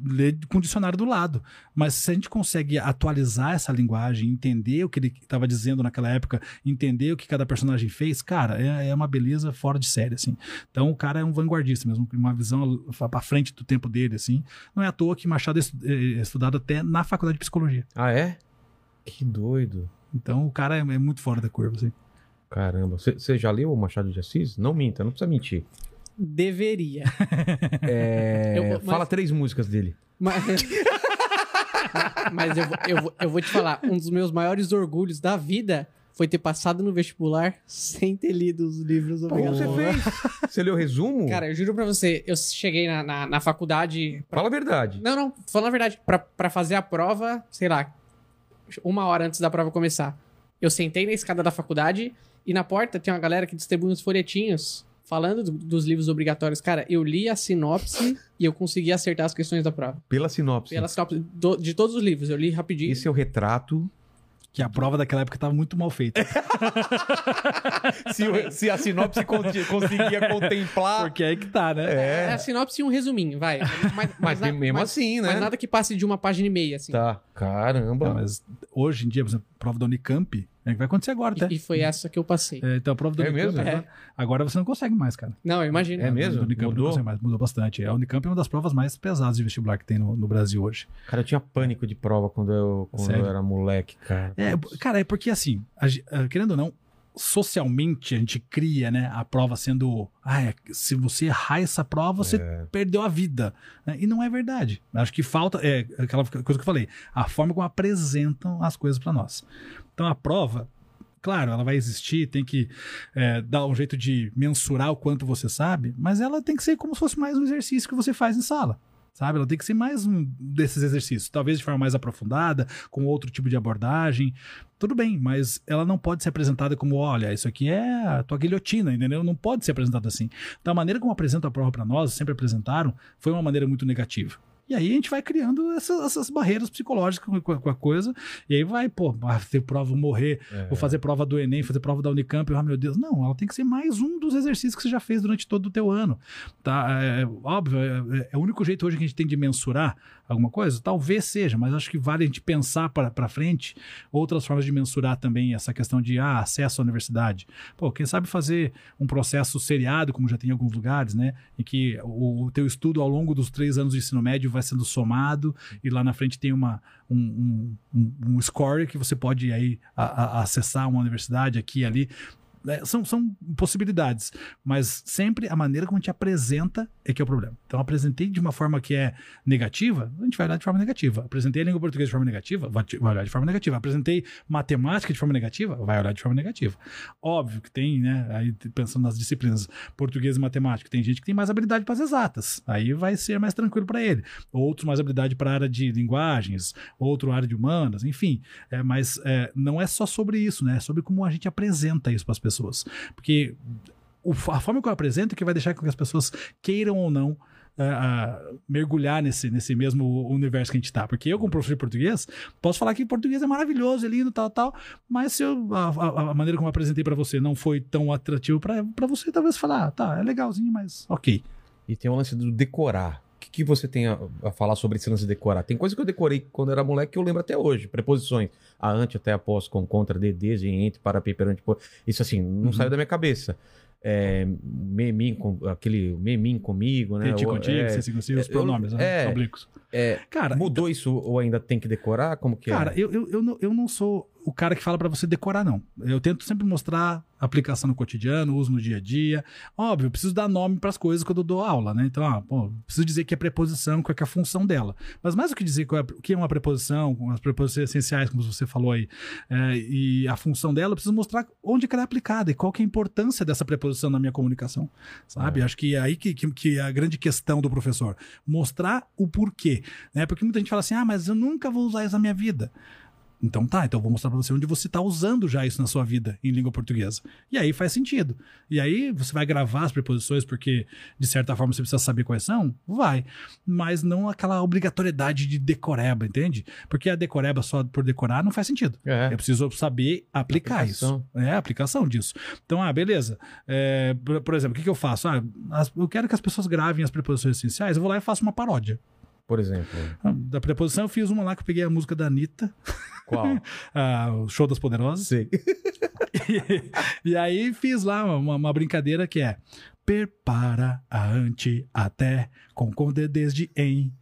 ler com o dicionário do lado. Mas se a gente consegue atualizar essa linguagem, entender o que ele estava dizendo naquela época, entender o que cada personagem fez, cara, é, é uma beleza fora de série, assim. Então o cara é um vanguardista mesmo, com uma visão para frente do tempo dele, assim. Não é à toa que Machado é estu- é estudado até na faculdade de psicologia. Ah, é? Que doido. Então o cara é, é muito fora da curva, assim. Caramba. Você já leu o Machado de Assis? Não minta, não precisa mentir. Deveria. É, [LAUGHS] Eu mas- Fala três músicas dele. Mas, [LAUGHS] Mas eu, vou- eu, eu vou te falar, um dos meus maiores orgulhos da vida foi ter passado no vestibular sem ter lido os livros Como obrigatórios. você fez? Você leu o resumo? Cara, eu juro pra você, eu cheguei na, na, na faculdade. pra- Fala a verdade. Não, não, falando a verdade, pra, pra fazer a prova, sei lá, uma hora antes da prova começar. Eu sentei na escada da faculdade e na porta tinha uma galera que distribui uns folhetinhos falando do- dos livros obrigatórios. Cara, eu li a sinopse [LAUGHS] e eu consegui acertar as questões da prova. Pela sinopse. Pela sinopse do- de todos os livros, eu li rapidinho. Esse é o retrato. Que a prova daquela época estava muito mal feita. [LAUGHS] Se, o- se a sinopse con- conseguia contemplar. Porque aí que tá, né? É a sinopse e um resuminho, vai. [LAUGHS] Mas, Mas na- mesmo mas- assim, né? Mas nada que passe de uma página e meia, assim. Tá. Caramba. Não, mas hoje em dia, por exemplo, prova da Unicamp, é que vai acontecer agora, tá? E, e foi essa que eu passei. É, então a prova da É Unicamp, mesmo? agora, agora você não consegue mais, cara. Não, eu imagino. É mesmo? A Unicamp Mudou? não consegue mais, mudou bastante. A Unicamp é uma das provas mais pesadas de vestibular que tem no, no Brasil hoje. Cara, eu tinha pânico de prova quando eu, quando eu era moleque, cara. É, cara, é porque assim, a ah, querendo ou não, socialmente a gente cria, né, a prova sendo, ah, é, se você errar essa prova, você É. perdeu a vida. né? E não é verdade. Acho que falta, é aquela coisa que eu falei, a forma como apresentam as coisas para nós. Então a prova, claro, ela vai existir, tem que é, dar um jeito de mensurar o quanto você sabe, mas ela tem que ser como se fosse mais um exercício que você faz em sala. Sabe? Ela tem que ser mais um desses exercícios, talvez de forma mais aprofundada, com outro tipo de abordagem. Tudo bem, mas ela não pode ser apresentada como: olha, isso aqui é a tua guilhotina, entendeu? Não pode ser apresentada assim. Então, a maneira como apresentam a prova para nós, sempre apresentaram, foi uma maneira muito negativa. E aí a gente vai criando essas, essas barreiras psicológicas com, com a- coisa. E aí vai, pô, ah, ter prova, vou morrer, É. vou fazer prova do Enem, fazer prova da Unicamp. Ah, meu Deus. Não, ela tem que ser mais um dos exercícios que você já fez durante todo o teu ano. Tá? É, óbvio, é, é o único jeito hoje que a gente tem de mensurar alguma coisa? Talvez seja, mas acho que vale a gente pensar para frente outras formas de mensurar também essa questão de ah, acesso à universidade. Pô, quem sabe fazer um processo seriado, como já tem em alguns lugares, né? Em que o, o teu estudo ao longo dos três anos de ensino médio vai sendo somado e lá na frente tem uma, um, um, um- um score que você pode aí a- a- acessar uma universidade aqui e ali. É, são, são possibilidades, mas sempre a maneira como a gente apresenta é que é o problema. Então, apresentei de uma forma que é negativa, a gente vai olhar de forma negativa. Apresentei a língua portuguesa de forma negativa, vai vai olhar de forma negativa. Apresentei matemática de forma negativa, vai olhar de forma negativa. Óbvio que tem, né? Aí pensando nas disciplinas português e matemática, tem gente que tem mais habilidade para as exatas. Aí vai ser mais tranquilo para ele. Outros mais habilidade para a área de linguagens, outro área de humanas, enfim. É, mas é, não é só sobre isso, né? É sobre como a gente apresenta isso para as pessoas. Porque o- a forma que eu apresento é que vai deixar com que as pessoas queiram ou não é, a- mergulhar nesse, nesse mesmo universo que a gente está. Porque eu, como professor de português, posso falar que português é maravilhoso, é lindo, tal, tal, mas se eu, a, a- a maneira como eu apresentei para você não foi tão atrativo para você, talvez falar, ah, tá, é legalzinho, mas ok. E tem o lance do decorar. Que, você tem a, a falar sobre esse lance de decorar? Tem coisa que eu decorei quando era moleque que eu lembro até hoje. Preposições. A, ante, até, após, com, contra, de, desde, entre, para, pe, perante, por. Isso assim, não Uhum. saiu da minha cabeça. É, memim, com, aquele memim comigo, né? Ou- contigo, é, você se consiga os eu- pronomes, né? é. Oblíquos. é, Cara, mudou isso ou ainda tem que decorar? Como que Cara, é? eu, eu, eu, não, eu não sou o cara que fala pra você decorar, não. Eu tento sempre mostrar aplicação no cotidiano, uso no dia a dia. Óbvio, eu preciso dar nome pras coisas quando eu dou aula, né? Então, ah, pô, preciso dizer que é preposição, qual é, que é a função dela. Mas mais do que dizer qual é- o que é uma preposição, as preposições essenciais, como você falou aí, é, e a função dela, eu preciso mostrar onde que ela é aplicada e qual que é a importância dessa preposição na minha comunicação, sabe? Acho que é aí que, que, que é a grande questão do professor. Mostrar o porquê, né? Porque muita gente fala assim, ah, mas eu nunca vou usar isso na minha vida. Então tá, então eu vou mostrar pra você onde você tá usando já isso na sua vida em língua portuguesa. E aí faz sentido. E aí você vai gravar as preposições porque de certa forma você precisa saber quais são? Vai. Mas não aquela obrigatoriedade de decoreba, entende? Porque a decoreba só por decorar não faz sentido. É. Eu preciso saber aplicar Aplicação. isso. É a aplicação disso. Então, ah, beleza. É, por, por exemplo, o que, que eu faço? Ah, as- eu quero que as pessoas gravem as preposições essenciais, eu vou lá e faço uma paródia. Por exemplo. Ah, Da preposição, eu fiz uma lá que eu peguei a música da Anitta, Qual? [LAUGHS] ah, o Show das Poderosas. Sei. [LAUGHS] e aí fiz lá uma, uma brincadeira que é prepara a ante até com com dedês de em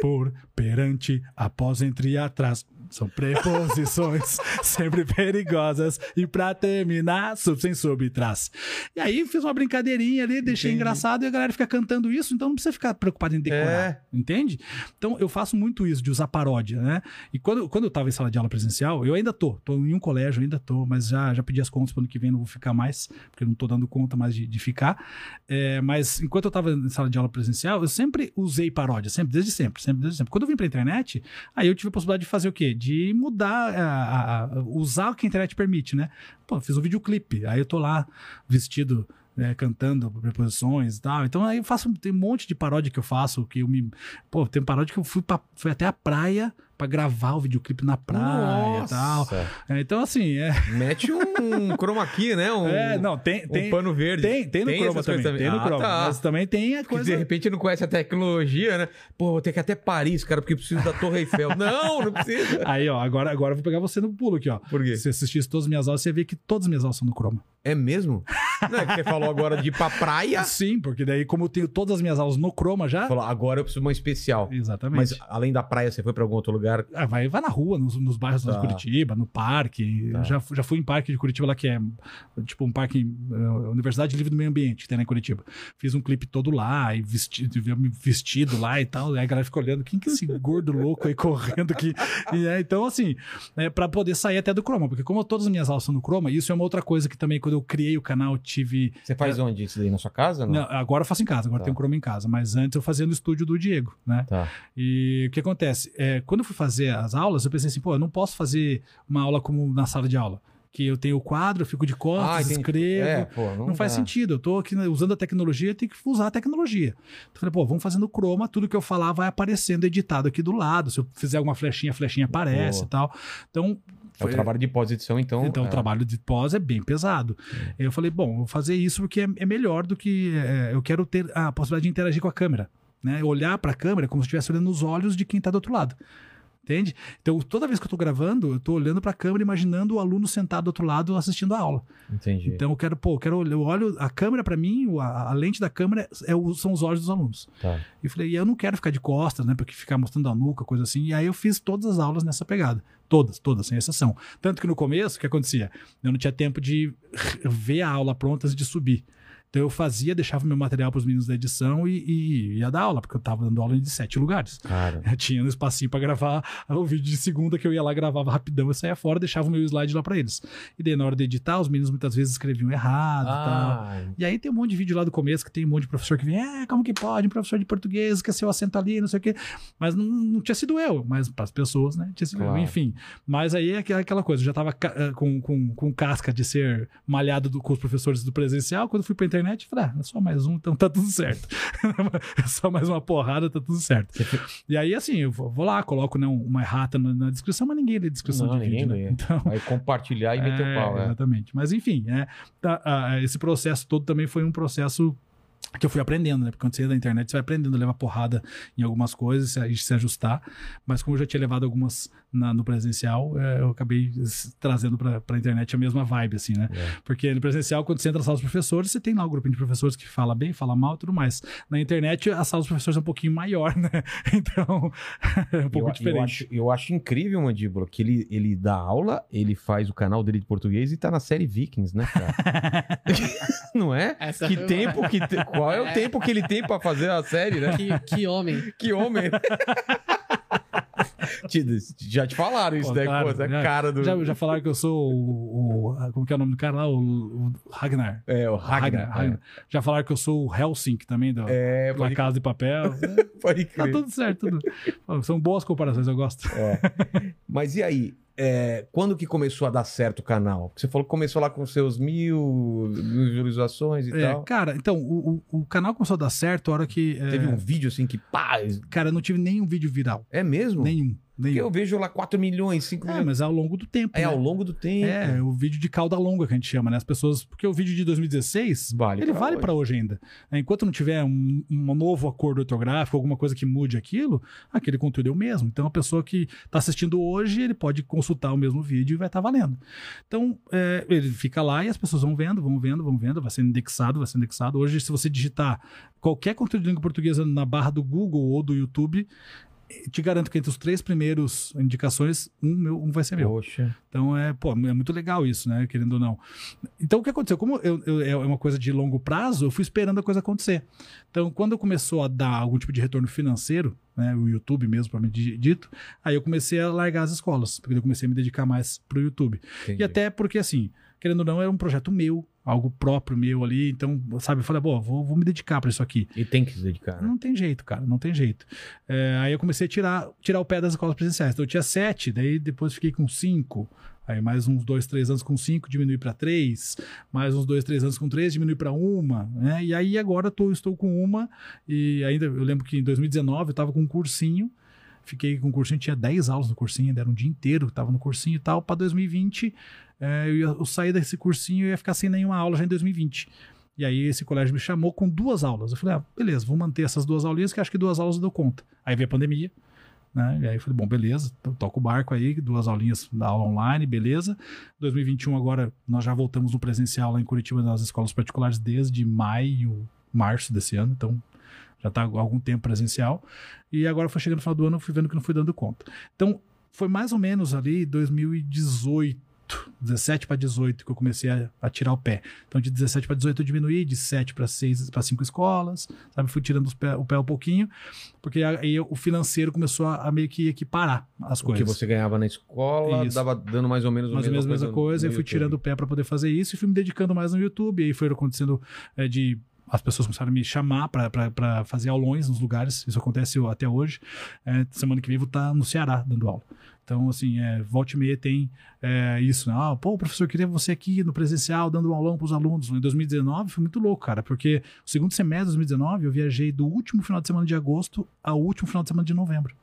por perante após entre e atrás são preposições [LAUGHS] sempre perigosas e pra terminar sub sem sub trás e aí fiz uma brincadeirinha ali deixei Entendi. engraçado e a galera fica cantando isso então não precisa ficar preocupado em decorar É. entende então eu faço muito isso de usar paródia né e quando, quando eu tava em sala de aula presencial, eu ainda tô. Tô em um colégio, ainda tô, mas já, já pedi as contas pro ano que vem, não vou ficar mais, porque não tô dando conta mais de, de ficar. É, mas enquanto eu tava em sala de aula presencial, eu sempre usei paródia, sempre, desde sempre, sempre, desde sempre. Quando eu vim pra internet, aí eu tive a possibilidade de fazer o quê? De mudar, a, a- a- usar o que a internet permite, né? Pô, fiz um videoclipe, aí eu tô lá vestido né, cantando preposições e tal. Então aí eu faço, tem um monte de paródia que eu faço, que eu me. Pô, tem paródia que eu fui, pra, fui até a praia pra gravar o videoclipe na praia e tal. Nossa. É, Então, assim, é. Mete um chroma key, né? Um, é, não, tem. um tem pano verde. Tem, tem no Chroma essas também, coisas Tem no Ah, Chroma. tá. Mas também tem a Que coisa. de repente não conhece a tecnologia, né? Pô, vou ter que ir até Paris, cara, porque eu preciso da Torre Eiffel. [LAUGHS] não, não precisa. Aí, ó, agora, agora eu vou pegar você no pulo aqui, ó. Por quê? Se você assistisse todas as minhas aulas, você vê que todas as minhas aulas são no Chroma. É mesmo? Não é que você falou agora de ir pra praia? [LAUGHS] Sim, porque daí, como eu tenho todas as minhas aulas no Chroma já. Falou, agora eu preciso de uma especial. Exatamente. Mas além da praia, você foi pra algum outro lugar? Lugar. Ah, vai, vai na rua, nos, nos bairros Tá. de Curitiba, no parque. Tá. Já, já fui em parque de Curitiba lá, que é tipo um parque, eh, Universidade Livre do Meio Ambiente, que tem lá em Curitiba. Fiz um clipe todo lá, e vestido, vestido lá e tal. Aí a galera fica olhando, quem que é esse gordo louco aí correndo aqui? E, é, então, assim, é, para poder sair até do Chroma, porque como todas as minhas aulas são no Chroma, isso é uma outra coisa que também, quando eu criei o canal, tive. Você faz onde isso daí? Na sua casa? Não. Não, agora eu faço em casa, agora Tá. tem um Chroma em casa, mas antes eu fazia no estúdio do Diego, né? Tá. E o que acontece? É, quando eu fui fazer as aulas, eu pensei assim, pô, eu não posso fazer uma aula como na sala de aula. Que eu tenho o quadro, eu fico de costas, entendi. escrevo. É, pô, não, Não faz sentido. Eu tô aqui né, usando a tecnologia, tenho que usar a tecnologia. Então, eu falei, pô, vamos fazendo Chroma, tudo que eu falar vai aparecendo editado aqui do lado. Se eu fizer alguma flechinha, a flechinha aparece e tal. Então, É o trabalho de pós-edição, então. então, é. o trabalho de pós é bem pesado. Eu falei, bom, vou fazer isso porque é, é melhor do que. é, eu quero ter a possibilidade de interagir com a câmera. Né? Olhar para a câmera como se estivesse olhando nos olhos de quem está do outro lado. Entende? Então, toda vez que eu estou gravando, eu estou olhando para a câmera, imaginando o aluno sentado do outro lado assistindo a aula. Entendi. Então, eu quero, pô, eu quero olhar- eu olho a câmera para mim, a, a lente da câmera é o- são os olhos dos alunos. Tá. E eu falei, e eu não quero ficar de costas, né? Porque ficar mostrando a nuca, coisa assim. E aí eu fiz todas as aulas nessa pegada. Todas, todas, sem exceção. Tanto que no começo, o que acontecia? Eu não tinha tempo de ver a aula pronta antes de subir. Então eu fazia, deixava meu material para os meninos da edição e, e ia dar aula, porque eu tava dando aula em sete lugares. Cara. Eu [LAUGHS] tinha um espacinho para gravar o vídeo de segunda que eu ia lá, gravava rapidão, eu saía fora, deixava o meu slide lá para eles. E daí na hora de editar, os meninos muitas vezes escreviam errado e tal. E aí tem um monte de vídeo lá do começo que tem um monte de professor que vem, é, como que pode? Um professor de português esqueceu o acento ali, não sei o quê. Mas não, não tinha sido eu, mas para as pessoas, né? Tinha sido Claro. eu, enfim. Mas aí é aquela- coisa, eu já tava ca- eh, com, com, com casca de ser malhado do- com os professores do presencial. Quando fui pra internet, falei, ah, é só mais um, então tá tudo certo. [LAUGHS] é só mais uma porrada, tá tudo certo. E aí, assim, eu vou lá, coloco né, uma errata na, na descrição, mas ninguém lê descrição Não, de ninguém vídeo, lê. né? Então, Vai compartilhar e meter o pau, é. Exatamente. Mas enfim, né, tá, esse processo todo também foi um processo que eu fui aprendendo, né? Porque quando você é da internet, você vai aprendendo a levar porrada em algumas coisas, gente se ajustar. Mas como eu já tinha levado algumas na- no presencial, eh, eu acabei trazendo pra, pra internet a mesma vibe, assim, né? É. Porque no presencial, quando você entra na sala dos professores, você tem lá um grupinho de professores que fala bem, fala mal e tudo mais. Na internet, a sala dos professores é um pouquinho maior, [LAUGHS] né? Então, [LAUGHS] é um pouco eu, diferente. Eu acho, eu acho incrível, Mandíbula, que ele, ele dá aula, ele faz o canal dele de português e tá na série Vikings, né, cara? [LAUGHS] Não é? Essa que foi tempo que te- Qual é o É. tempo que ele tem pra fazer a série, né? Que, que homem. Que homem! Já te falaram isso, Pô, né? Pô, essa já- cara do. Já, já falaram que eu sou o, o- Como que é o nome do cara lá? O, o Ragnar. É, o Ragnar. Ragnar. Já falaram que eu sou o Helsing também, do, É, da Casa de Papel. [LAUGHS] pode tá crer. tudo certo. Tudo. São boas comparações, eu gosto. Mas e aí? É, quando que começou a dar certo o canal? Porque você falou que começou lá com seus mil, mil visualizações e É, tal. cara, então, o, o, o canal começou a dar certo a hora que. é, Teve um vídeo assim que pá, Cara, eu não tive nenhum vídeo viral. é mesmo? Nenhum. Porque eu vejo lá 4 milhões, 5 É, milhões. mas é ao longo do tempo. É né? ao longo do tempo. É, o vídeo de cauda longa que a gente chama, né? As pessoas. Porque o vídeo de 2016. Vale ele pra vale para hoje ainda. É, Enquanto não tiver um, um novo acordo ortográfico, alguma coisa que mude aquilo, aquele conteúdo é o mesmo. Então a pessoa que está assistindo hoje, ele pode consultar o mesmo vídeo e vai estar valendo. Então é, ele fica lá e as pessoas vão vendo, vão vendo, vão vendo, vai sendo indexado, vai sendo indexado. Hoje, se você digitar qualquer conteúdo de língua portuguesa na barra do Google ou do YouTube, te garanto que entre os três primeiros indicações, um, meu, um vai ser meu. Poxa. Então é, pô, é muito legal isso, né? Querendo ou não. Então o que aconteceu? Como eu, eu- é uma coisa de longo prazo, eu fui esperando a coisa acontecer. Então, quando começou a dar algum tipo de retorno financeiro, né? O YouTube mesmo, para mim dito, aí eu comecei a largar as escolas, porque eu comecei a me dedicar mais pro YouTube. Entendi. E até porque, assim, querendo ou não, era um projeto meu, algo próprio meu ali. Então, sabe, eu falei, bom, vou, vou me dedicar para isso aqui. E tem que se dedicar, né? Não tem jeito, cara, não tem jeito. É, aí eu comecei a tirar, tirar o pé das escolas presenciais. Então eu tinha sete, daí depois fiquei com cinco. Aí mais uns dois, três anos com cinco, diminui para três. Mais uns dois, três anos com três, diminui para uma. Né? E aí agora tô, estou com uma. E ainda eu lembro que em 2019 eu estava com um cursinho. Fiquei com um cursinho, tinha 10 aulas no cursinho, era um dia inteiro, estava no cursinho e tal. Para 2020, é, eu, ia, eu saí desse cursinho e ia ficar sem nenhuma aula já em 2020. E aí esse colégio me chamou com duas aulas. Eu falei, ah, beleza, vou manter essas duas aulinhas, que acho que duas aulas eu dou conta. Aí veio a pandemia, né? E aí eu falei, bom, beleza, to- toca o barco aí, duas aulinhas da aula online, beleza. 2021 agora nós já voltamos no presencial lá em Curitiba nas escolas particulares desde maio, março desse ano, então já tá há algum tempo presencial. E agora foi chegando no final do ano, eu fui vendo que não fui dando conta. Então, foi mais ou menos ali 2018. 17 para 18 que eu comecei a, a, tirar o pé. Então, de 17 para 18 eu diminuí, de 7 para 6 para 5 escolas, sabe? Fui tirando pé, o pé um pouquinho, porque aí o financeiro começou a, a meio que equiparar as O coisas. que você ganhava na escola, Isso. dava dando mais ou menos mais ou menos a mesma coisa, e fui YouTube. tirando o pé para poder fazer isso e fui me dedicando mais no YouTube. E aí foi acontecendo é, de as pessoas começaram a me chamar para fazer aulões nos lugares, isso acontece até hoje. É, semana que vem eu vou estar no Ceará dando aula. Então, assim, é, volta e meia tem é, isso, né? Ah, pô, professor, queria você aqui no presencial, dando um aulão para os alunos. Em 2019 foi muito louco, cara, porque o segundo semestre de 2019 eu viajei do último final de semana de agosto ao último final de semana de novembro.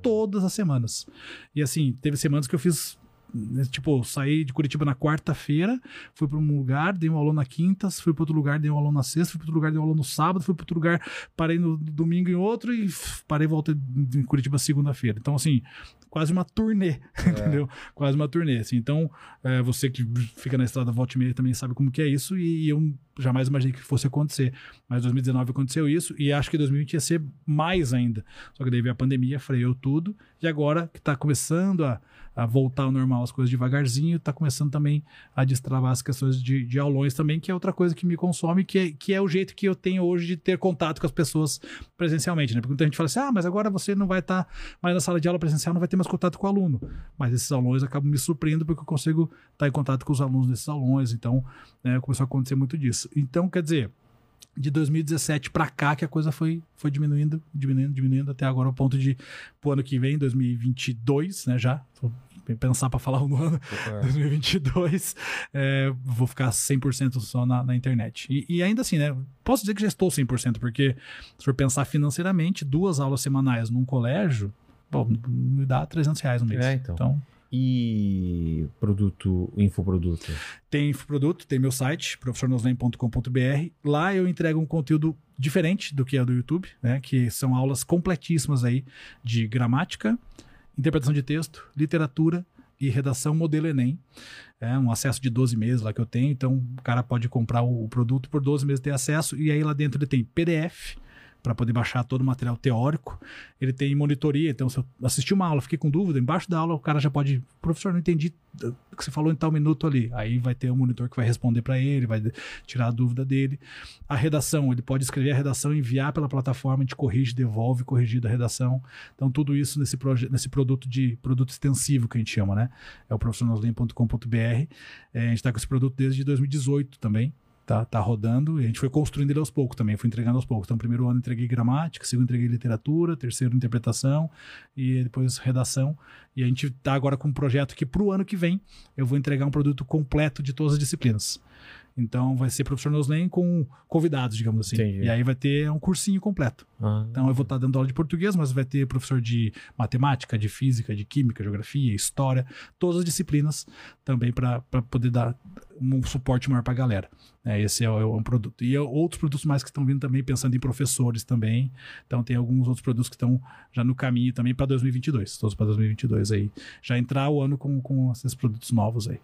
Todas as semanas. E assim, teve semanas que eu fiz. Né, Tipo, saí de Curitiba na quarta-feira, fui para um lugar, dei um aulão na quinta, fui para outro lugar, dei um aulão na sexta, fui para outro lugar, dei um aulão no sábado, fui para outro lugar, parei no domingo em outro e parei e voltei em Curitiba segunda-feira. Então, assim, quase uma turnê, [LAUGHS] entendeu? Quase uma turnê. Assim. Então, é, você que fica na estrada volta e meia também sabe como que é isso e eu jamais imaginei que fosse acontecer. Mas 2019 aconteceu isso e acho que 2020 ia ser mais ainda. Só que daí veio a pandemia, freou tudo e agora que está começando a, a voltar ao normal as coisas devagarzinho, está começando também a destravar as questões de, de aulões também, que é outra coisa que me consome, que é, que é o jeito que eu tenho hoje de ter contato com as pessoas presencialmente, né? Porque muita gente fala assim, ah, mas agora você não vai estar mais na sala de aula presencial, não vai ter mais contato com o aluno. Mas esses aulões acabam me surpreendendo porque eu consigo estar em contato com os alunos desses aulões, então né, começou a acontecer muito disso. Então, quer dizer, de 2017 para cá que a coisa foi, foi diminuindo, diminuindo, diminuindo até agora ao ponto de pro ano que vem, 2022, né, já, vou pensar para falar um ano, 2022, é, vou ficar 100% só na, na internet. E, e ainda assim, né, posso dizer que já estou 100%, porque se for pensar financeiramente, duas aulas semanais num colégio, bom, me dá 300 reais no mês. É, então. então E produto, infoproduto. Tem infoproduto, tem meu site, professornoslen.com.br. Lá eu entrego um conteúdo diferente do que é do YouTube, né? Que são aulas completíssimas aí de gramática, interpretação de texto, literatura e redação modelo Enem. É um acesso de 12 meses lá que eu tenho, então o cara pode comprar o produto por 12 meses ter acesso e aí lá dentro ele tem PDF para poder baixar todo o material teórico. Ele tem monitoria, então se eu assistir uma aula, fiquei com dúvida, embaixo da aula o cara já pode, professor, não entendi o que você falou em tal minuto ali. Aí vai ter um monitor que vai responder para ele, vai tirar a dúvida dele. A redação, ele pode escrever a redação, enviar pela plataforma, a gente corrige, devolve corrigida a redação. Então tudo isso nesse, nesse produto de produto extensivo que a gente chama, né? É o profissionalslen.com.br. É, a gente está com esse produto desde 2018 também. Tá, tá rodando e a gente foi construindo ele aos poucos também, fui entregando aos poucos. Então, primeiro ano entreguei gramática, segundo entreguei literatura, terceiro interpretação e depois redação. E a gente tá agora com um projeto que pro ano que vem eu vou entregar um produto completo de todas as disciplinas. Então vai ser professor Noslen com convidados, digamos assim. Entendi. E aí vai ter um cursinho completo. Ah, Então eu vou estar dando aula de português, mas vai ter professor de matemática, de física, de química, geografia, história, todas as disciplinas também para poder dar um suporte maior para a galera. É, esse é, é um produto. E é outros produtos mais que estão vindo também, pensando em professores também. Então tem alguns outros produtos que estão já no caminho também para 2022, todos para 2022 aí. Já entrar o ano com, com esses produtos novos aí.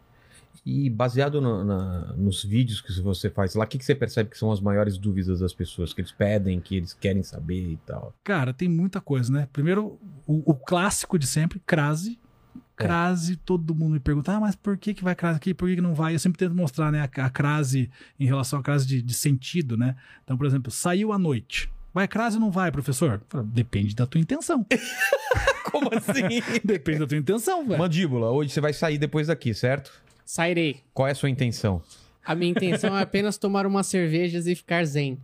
E baseado no- na- nos vídeos que você faz lá, o que, que você percebe que são as maiores dúvidas das pessoas que eles pedem, que eles querem saber e tal? Cara, tem muita coisa, né? Primeiro, o, o clássico de sempre, crase. É. Crase, todo mundo me pergunta, ah, mas por que, que vai crase aqui? Por que, que não vai? Eu sempre tento mostrar, né, a, a crase em relação à crase de, de sentido, né? Então, por exemplo, saiu à noite. Vai crase ou não vai, professor? Depende da tua intenção. [LAUGHS] Como assim? [LAUGHS] Depende da tua intenção, velho. Mandíbula, hoje você vai sair depois daqui, certo? Sairei. Qual é a sua intenção? A minha intenção é apenas tomar umas cervejas e ficar zen.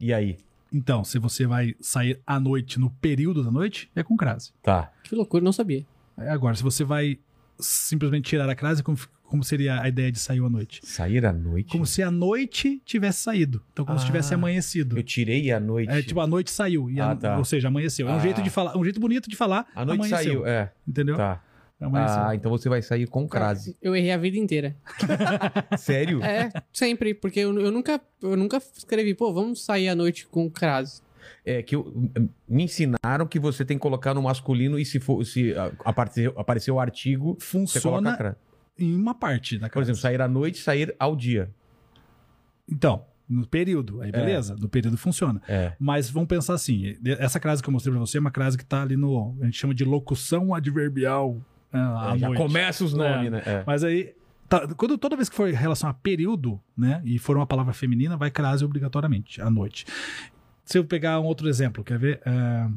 E aí? Então, se você vai sair à noite, no período da noite, é com crase. Tá. Que loucura, não sabia. É, Agora, se você vai simplesmente tirar a crase, como, como seria a ideia de sair à noite? Sair à noite? Como se a noite tivesse saído. Então, como se Ah. tivesse amanhecido. Eu tirei à noite. É tipo, a noite saiu. E a- Ah, tá. Ou seja, amanheceu. É um Ah. jeito de falar, um jeito bonito de falar. A noite amanheceu, saiu, é. Entendeu? Tá. Amanheceu. Ah, então você vai sair com crase. Eu errei a vida inteira. [LAUGHS] Sério? É, sempre, porque eu, eu nunca eu nunca escrevi, pô, vamos sair à noite com crase. É que eu- me ensinaram que você tem que colocar no masculino e se for se ah, aparecer, aparecer o artigo, você coloca Funciona crase. em uma parte da Por crase. exemplo, sair à noite, sair ao dia. Então, No período. Aí beleza, no período funciona. É. Mas vamos pensar assim: essa crase que eu mostrei pra você é uma crase que tá ali no. A gente chama de locução adverbial. Né, à É, já noite. começa os nomes, né? É. Mas aí, tá- quando, toda vez que for em relação a período, né, e for uma palavra feminina, vai crase obrigatoriamente, à noite. Se eu pegar um outro exemplo, quer ver? É,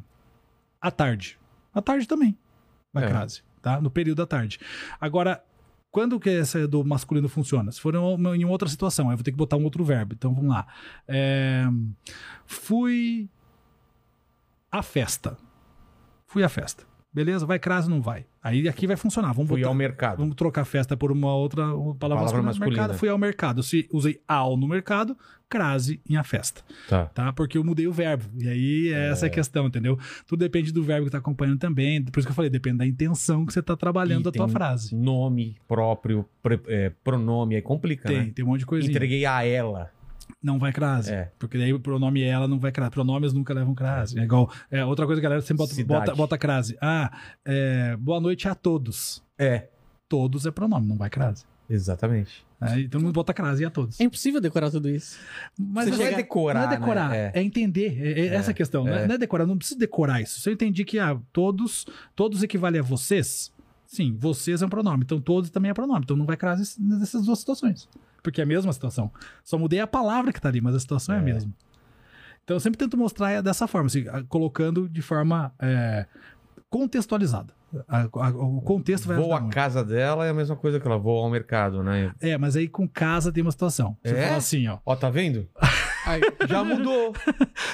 à tarde. À tarde também vai É. crase, tá? No período da tarde. Agora, quando que essa do masculino funciona? Se for em uma- em outra situação, aí eu vou ter que botar um outro verbo. Então, vamos lá. É, fui à festa. Fui à festa. Beleza? Vai crase ou não vai? Aí aqui vai funcionar. Vamos Fui botar- ao mercado. Vamos trocar festa por uma outra palavra, Palavra masculina. Mercado, fui ao mercado. Se usei ao no mercado, crase em a festa, Tá. tá? Porque eu mudei o verbo. E aí, essa é a questão, entendeu? Tudo depende do verbo que tá acompanhando também. Por isso que eu falei, depende da intenção que você tá trabalhando E a tua frase. Nome próprio, é, pronome, aí complica, Tem, né? tem um monte de coisinha. Entreguei a ela. Não vai crase. É. Porque daí o pronome ela não vai crase. Pronomes nunca levam crase. É igual. É, outra coisa que a galera sempre bota, bota, bota crase. Ah, é, boa noite a todos. É. Todos é pronome, não vai crase. Exatamente. Aí todo mundo bota crase a todos. É impossível decorar tudo isso. Mas Você não vai decorar, Não é decorar, né? é, entender. É, é essa a questão. Não, é, é. não é decorar, não precisa decorar isso. Se eu entendi que ah, todos, todos equivalem a vocês, sim, vocês é um pronome. Então todos também é pronome. Então não vai crase nessas duas situações. Porque é a mesma situação. Só mudei a palavra que tá ali, mas a situação é, a É. mesma. Então eu sempre tento mostrar dessa forma, assim, colocando de forma é, contextualizada. A- a- o contexto vai Vou à casa dela é a mesma coisa que ela vou ao mercado, né? É, mas aí com casa tem uma situação. Você É? fala assim, ó. Ó, tá vendo? [LAUGHS] Aí, Já mudou.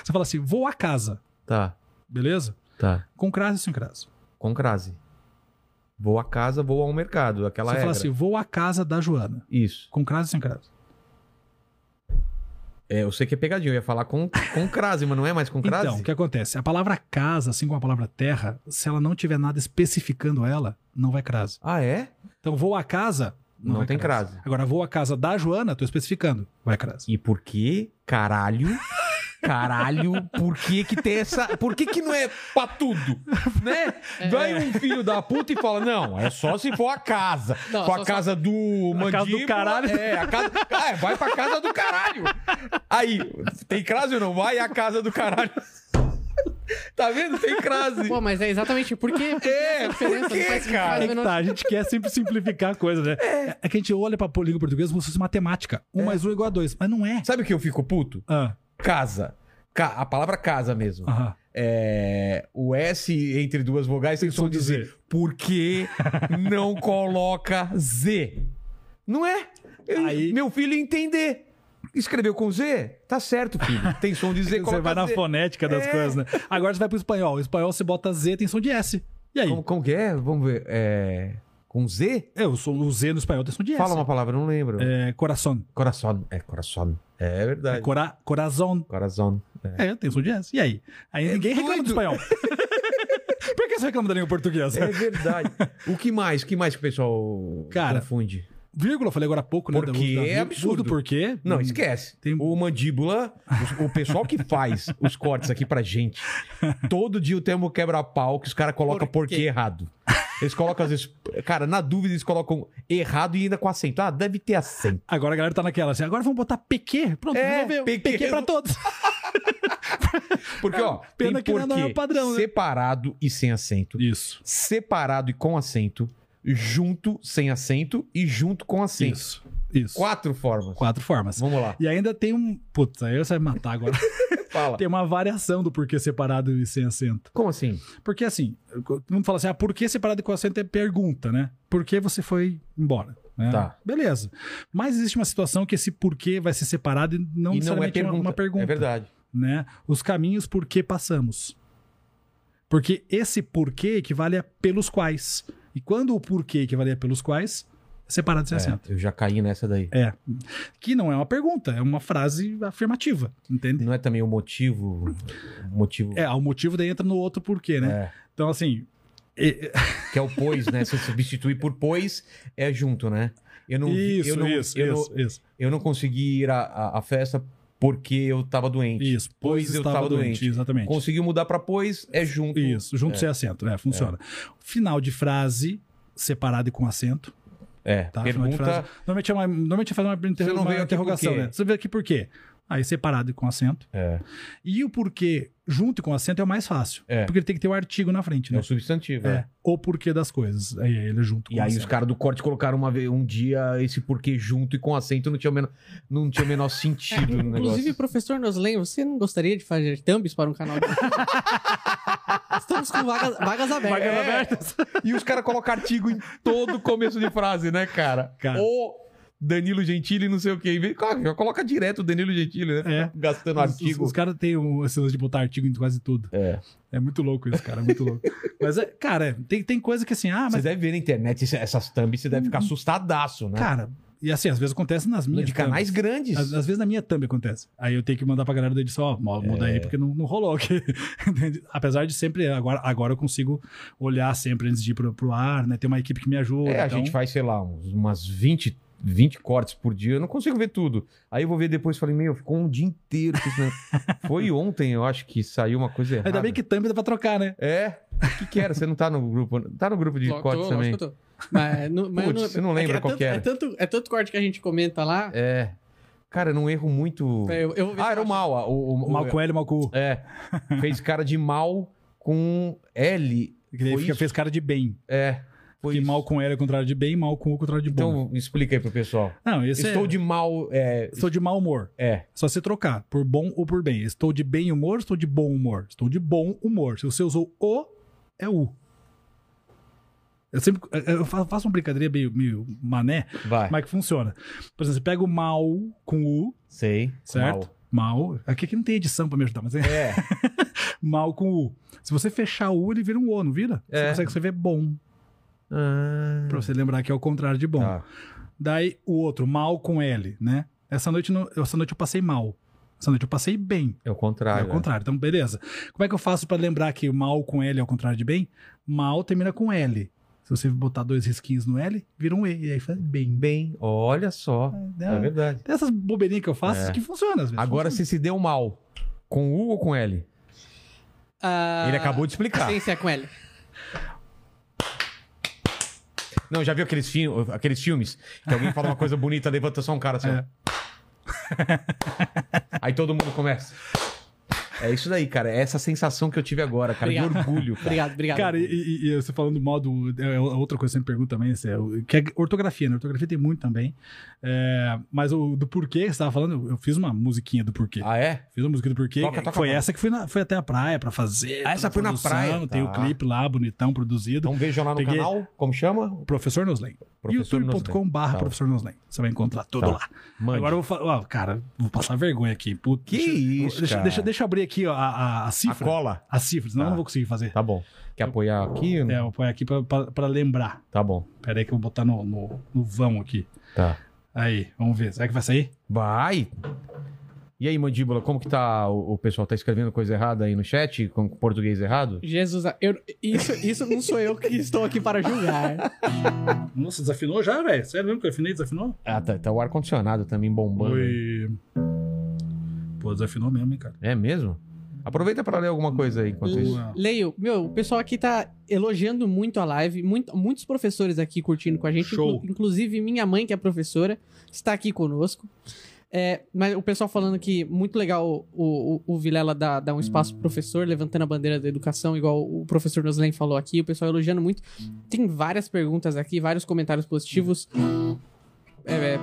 Você fala assim, vou a casa, tá, beleza? tá. Com crase ou sem crase? Com crase. Vou à casa, vou ao mercado. Aquela Você regra. fala assim, vou à casa da Joana. Isso. Com crase ou sem crase? É, eu sei que é pegadinha. Eu ia falar com, com crase, mas não é mais com crase? Então, o que acontece? A palavra casa, assim como a palavra terra, se ela não tiver nada especificando ela, não vai crase. Ah, é? Então, vou à casa, não, Não tem crase. Agora, vou à casa da Joana, tô especificando, vai crase. E por que, caralho, [LAUGHS] caralho, por que que tem essa... Por que que não é pra tudo, né? [LAUGHS] Vai um filho da puta e fala, não, é só se for a casa. Não, for só- a casa do A casa do mandíbula, caralho. É, a casa... Ah, vai pra casa do caralho. Aí, tem crase ou não? Vai à casa do caralho. Tá vendo? Tem crase. pô, mas é exatamente por quê? Por É, por quê, não cara? É que tá, a gente quer sempre simplificar a coisa, né? É. que a gente olha pra língua portuguesa como se fosse matemática. Um mais um é igual a dois, mas não é. Sabe o que eu fico puto? Ah, Casa. Ca- A palavra casa mesmo. aham. É, o S entre duas vogais tem som de Z. Z. Por que não [LAUGHS] coloca Z? Não é? Eu- Aí- Meu filho entender. Escreveu com Z? Tá certo, filho. Tem som de Z, [LAUGHS] Você vai na Z. fonética das É. coisas, né? Agora você vai pro espanhol. O espanhol você bota Z, tem som de S. E aí? Como, como que é? Vamos ver. É... Com Z? É, o som- o Z no espanhol tem som de S. Fala uma palavra, eu não lembro. É, coração. Coração. É, coração. É verdade. É cora, corazón. Coração. É. É, tem som de S. E aí? Aí ninguém reclama do doido. espanhol. [LAUGHS] Por que você reclama da língua portuguesa? É verdade. o que mais? O que mais que o pessoal Cara, confunde? Vírgula, falei agora há pouco, né? Porque da- da- é absurdo. do porquê. Não, esquece. Tem- O mandíbula, o, o pessoal que faz os cortes aqui pra gente, [LAUGHS] todo dia o termo quebra-pau que os caras colocam Por porquê quê? errado. Eles colocam, às vezes, cara, na dúvida eles colocam errado e ainda com acento. Ah, deve ter acento. Agora a galera tá naquela assim, agora vamos botar PQ. Pronto, É, resolveu. PQ. PQ pra todos. [LAUGHS] Porque, ó, [LAUGHS] Pena tem que não é o padrão, né? separado e sem acento, Isso. separado e com acento, junto sem acento e junto com acento. Isso. Isso. Quatro formas. Quatro formas. Vamos lá. E ainda tem um. Putz, aí você vai me matar agora. [LAUGHS] Fala. tem uma variação do porquê separado e sem acento. Como assim? Porque assim, todo mundo fala assim, ah, por que separado e com acento é pergunta, né? Por que você foi embora? né? Tá. Beleza. Mas existe uma situação que esse porquê vai ser separado e não e não é uma- pergunta. uma pergunta. É verdade. né? Os caminhos por que passamos. Porque esse porquê equivale a pelos quais. E quando o porquê equivale a pelos quais, é separado sem É, acento. eu já caí nessa daí. É. Que não é uma pergunta, é uma frase afirmativa, entende? Não é também o motivo. O motivo. É, o motivo daí entra no outro porquê, né? É, Então, assim. é- [LAUGHS] que é o pois, né? Se substituir por pois, é junto, né? Eu não, vi- isso, eu não, isso, eu isso, não, isso, eu não consegui ir à, festa porque eu tava doente. isso. Pois eu tava doente. Exatamente. Conseguiu mudar pra pois, é junto. Isso, junto sem acento, né? Funciona. Final de frase, separado e com acento. É, Tá? Final de pergunta. frase. Normalmente, é uma, normalmente faz uma, inter- Você não uma veio interrogação, né? Você veio aqui por quê? aí separado e com acento. É. E o porquê junto e com acento é o mais fácil. É. Porque ele tem que ter o artigo na frente, É né? o substantivo. É. é. O porquê das coisas. Aí ele é junto E aí acento. os caras do corte colocaram uma vez, um dia esse porquê junto e com acento não tinha o menor, não tinha o menor sentido no negócio. Inclusive, professor Noslen, você não gostaria de fazer thumbs para um canal de... [LAUGHS] Estamos com vagas, vagas abertas. É. abertas. E os caras colocam artigo em todo começo de frase, né, cara? Cara. Ou Danilo Gentili, não sei o quê. Claro, já coloca direto o Danilo Gentili, né? É. Gastando Os, artigo. os caras têm um, esse lance de botar artigo em quase tudo. É. É muito louco isso, cara. É muito louco. [LAUGHS] Mas, é, cara, tem, tem coisa que assim, ah, Você mas. deve ver na internet essas thumbs, você deve ficar assustadaço, né? Cara, e assim, às vezes acontece nas minhas. de canais thumbs. grandes. Às, às vezes na minha thumb acontece. Aí eu tenho que mandar pra galera da edição, ó, mo- muda É. aí, porque não, não rolou aqui. [LAUGHS] Apesar de sempre, agora, agora eu consigo olhar sempre antes de ir pro, pro ar, né? Tem uma equipe que me ajuda. É, a então- gente faz, sei lá, uns- umas 20, 20 cortes por dia. Eu não consigo ver tudo. Aí eu vou ver depois e falei, meu, ficou um dia inteiro. né? [LAUGHS] Foi ontem, eu acho que saiu uma coisa errada. Ainda bem que thumb dá pra trocar, né? É? O que, que era? Você não tá no grupo. Tá no grupo de Tô, cortes tô, também? lógico que eu tô. Mas, não- mas eu Putz, você não lembra é, qual tanto, que era. É tanto, é tanto corte que a gente comenta lá. É. Cara, num erro muito. Eu, eu vou ver Ah, era eu o mal. ó, O, o, O mal com L, mal com U. É. Fez cara de mal com L. Que daí fica, fez cara de bem. É. Foi isso. mal com L é contrário de bem, mal com U é contrário de bom. Então, explica aí pro pessoal. não, Estou é... de mal. É. Estou de mau humor. É. Só se trocar por bom ou por bem. Estou de bem humor, estou de bom humor. Estou de bom humor. Se você usou o, é u. Eu sempre eu fa- faço uma brincadeira meio, meio mané, Vai. mas que funciona. Por exemplo, você pega o mal com u, Sei. certo? Mal. Aqui, aqui não tem edição pra me ajudar, mas é Mal. É. [LAUGHS] mal com u. Se você fechar o u, ele vira um o, não vira? Você É. consegue escrever bom. Ah, Pra você lembrar que é o contrário de bom. tá. Daí o outro, mal com L, né? Essa noite, não- essa noite eu passei mal. Essa noite eu passei bem. É o É contrário. o contrário. Então, beleza. Como é que eu faço pra lembrar que o mal com L é o contrário de bem? Mal termina com L. Se você botar dois risquinhos no L, vira um E. E aí faz bem. Bem, olha só. É, É, verdade. Tem essas bobeirinhas que eu faço É. que funcionam às vezes. Agora, se se deu mal, com U ou com L? Ah, Ele acabou de explicar. Sim, sim, é com ele. Não, já viu aqueles, fi aqueles filmes que alguém fala uma coisa bonita, levanta só um cara assim. É. Aí todo mundo começa. É isso daí, cara. É essa sensação que eu tive agora, cara, de Obrigado. orgulho. Cara. Obrigado, obrigado. Cara, e, e- você falando mal do. É outra coisa que você me pergunta também, esse é que é ortografia, né? Ortografia tem muito também. É, mas o do porquê, que você tava falando, eu- fiz uma musiquinha do porquê. Ah, é? Fiz uma música do porquê. Toca, toca, foi essa que foi, na- foi até a praia pra fazer. Ah, essa foi na praia, Tem tá. o clipe lá, bonitão, produzido. Então vejam lá no Peguei- canal. Como chama? Professor Noslen. Professor youtube.com.br Tá. Professor Noslen. Você vai encontrar tudo Tá. lá. Mande. Agora eu vou falar. ó, cara, vou passar vergonha aqui. Puta, Que deixa, isso, deixa, cara. deixa, deixa eu abrir aqui ó, a, a, a A cifra. cola. A cifra, senão Tá. eu não vou conseguir fazer. Tá bom. Quer apoiar aqui? É, eu ponho aqui pra, pra, pra lembrar. Tá bom. Pera aí que eu vou botar no, no, no vão aqui. Tá. Aí, vamos ver. Será que vai sair? Vai! E aí, Mandíbula, como que tá? O, o pessoal tá escrevendo coisa errada aí no chat, com português errado? Jesus, eu, isso, isso não sou eu que estou aqui para julgar. Nossa, desafinou já, velho? Sério mesmo que eu afinei desafinou? Ah, tá, tá o ar-condicionado também bombando. aí. Pô, desafinou mesmo, hein, cara. É mesmo? Aproveita pra ler alguma coisa aí enquanto isso. Leio, meu, o pessoal aqui tá elogiando muito a live, muito- muitos professores aqui curtindo com a gente, Show. inclu- inclusive minha mãe, que é professora, está aqui conosco. É, mas o pessoal falando que muito legal o, o, o Vilela dar, dar um espaço pro professor, levantando a bandeira da educação, igual o professor Noslen falou aqui, o pessoal elogiando muito. Tem várias perguntas aqui, vários comentários positivos. É, é...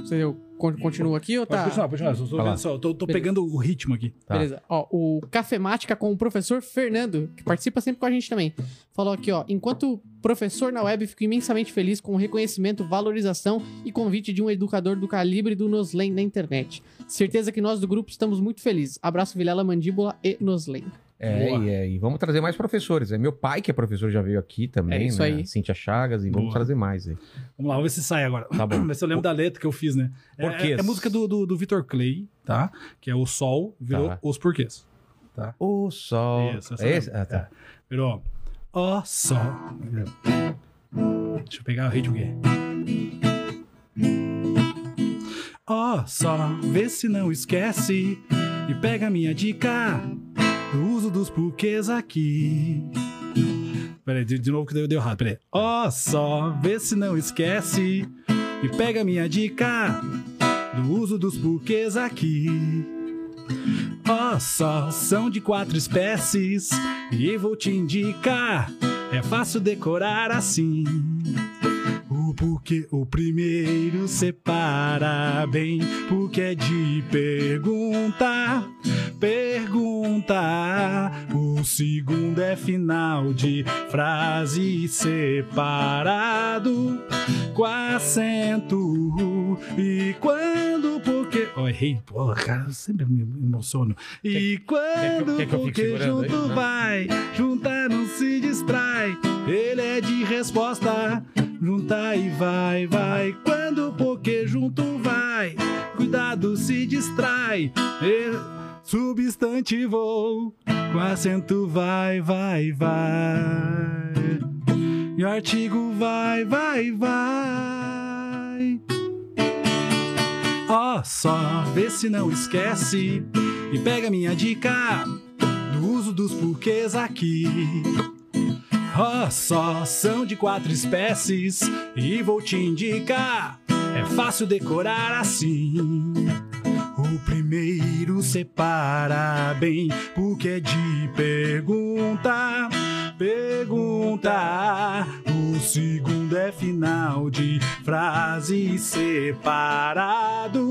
Você eu con- continuo aqui ou Pode tá? continuar, pode continuar. Só tô, vendo só, tô, tô pegando o ritmo aqui. Tá. Beleza. Ó, o Cafemática com o professor Fernando, que participa sempre com a gente também. Falou aqui, ó. Enquanto professor na web, fico imensamente feliz com o reconhecimento, valorização e convite de um educador do calibre do Noslen na internet. Certeza que nós do grupo estamos muito felizes. Abraço, Vilela, Mandíbula e Noslen. É, e, é, e vamos trazer mais professores. É meu pai, que é professor, já veio aqui também, É isso né? aí. Cíntia Chagas, e vamos Boa. trazer mais aí. Vamos lá, vamos ver se sai agora. Tá bom. [CLEARS THROAT] Ver se eu lembro da letra que eu fiz, né? É, Porquês. é, é música do, do, do Vitor Clay, tá? Que é o Sol, virou Tá. os porquês. Tá? O sol. Isso, essa é esse? Ah, tá. É. Virou ó Sol. Deixa eu pegar o ritmo aqui. Ó Sol, vê se não esquece e pega minha dica do uso dos porquês aqui. Peraí, de, de novo que deu, deu errado. Peraí. Ó só, vê se não esquece. E pega minha dica do uso dos porquês aqui. Ó, só são de quatro espécies e vou te indicar. É fácil decorar assim. O porquê, o primeiro separa bem, porque é de perguntar, perguntar. O segundo é final de frase separado, com acento. E quando, porque. Oh, errei, porra, cara, eu sempre me emociono. E quando, quer que fique porque aí? junto Não. vai, juntar não se distrai. Ele é de resposta, juntar e vai, vai. Quando, porque junto vai, cuidado se distrai. E- substantivo, com acento vai, vai, vai. E o artigo vai, vai, vai. Ó, só vê se não esquece e pega minha dica do uso dos porquês aqui. Ó, só são de quatro espécies e vou te indicar. É fácil decorar assim. O primeiro separa bem, porque é de pergunta, pergunta. O segundo é final de frase separado,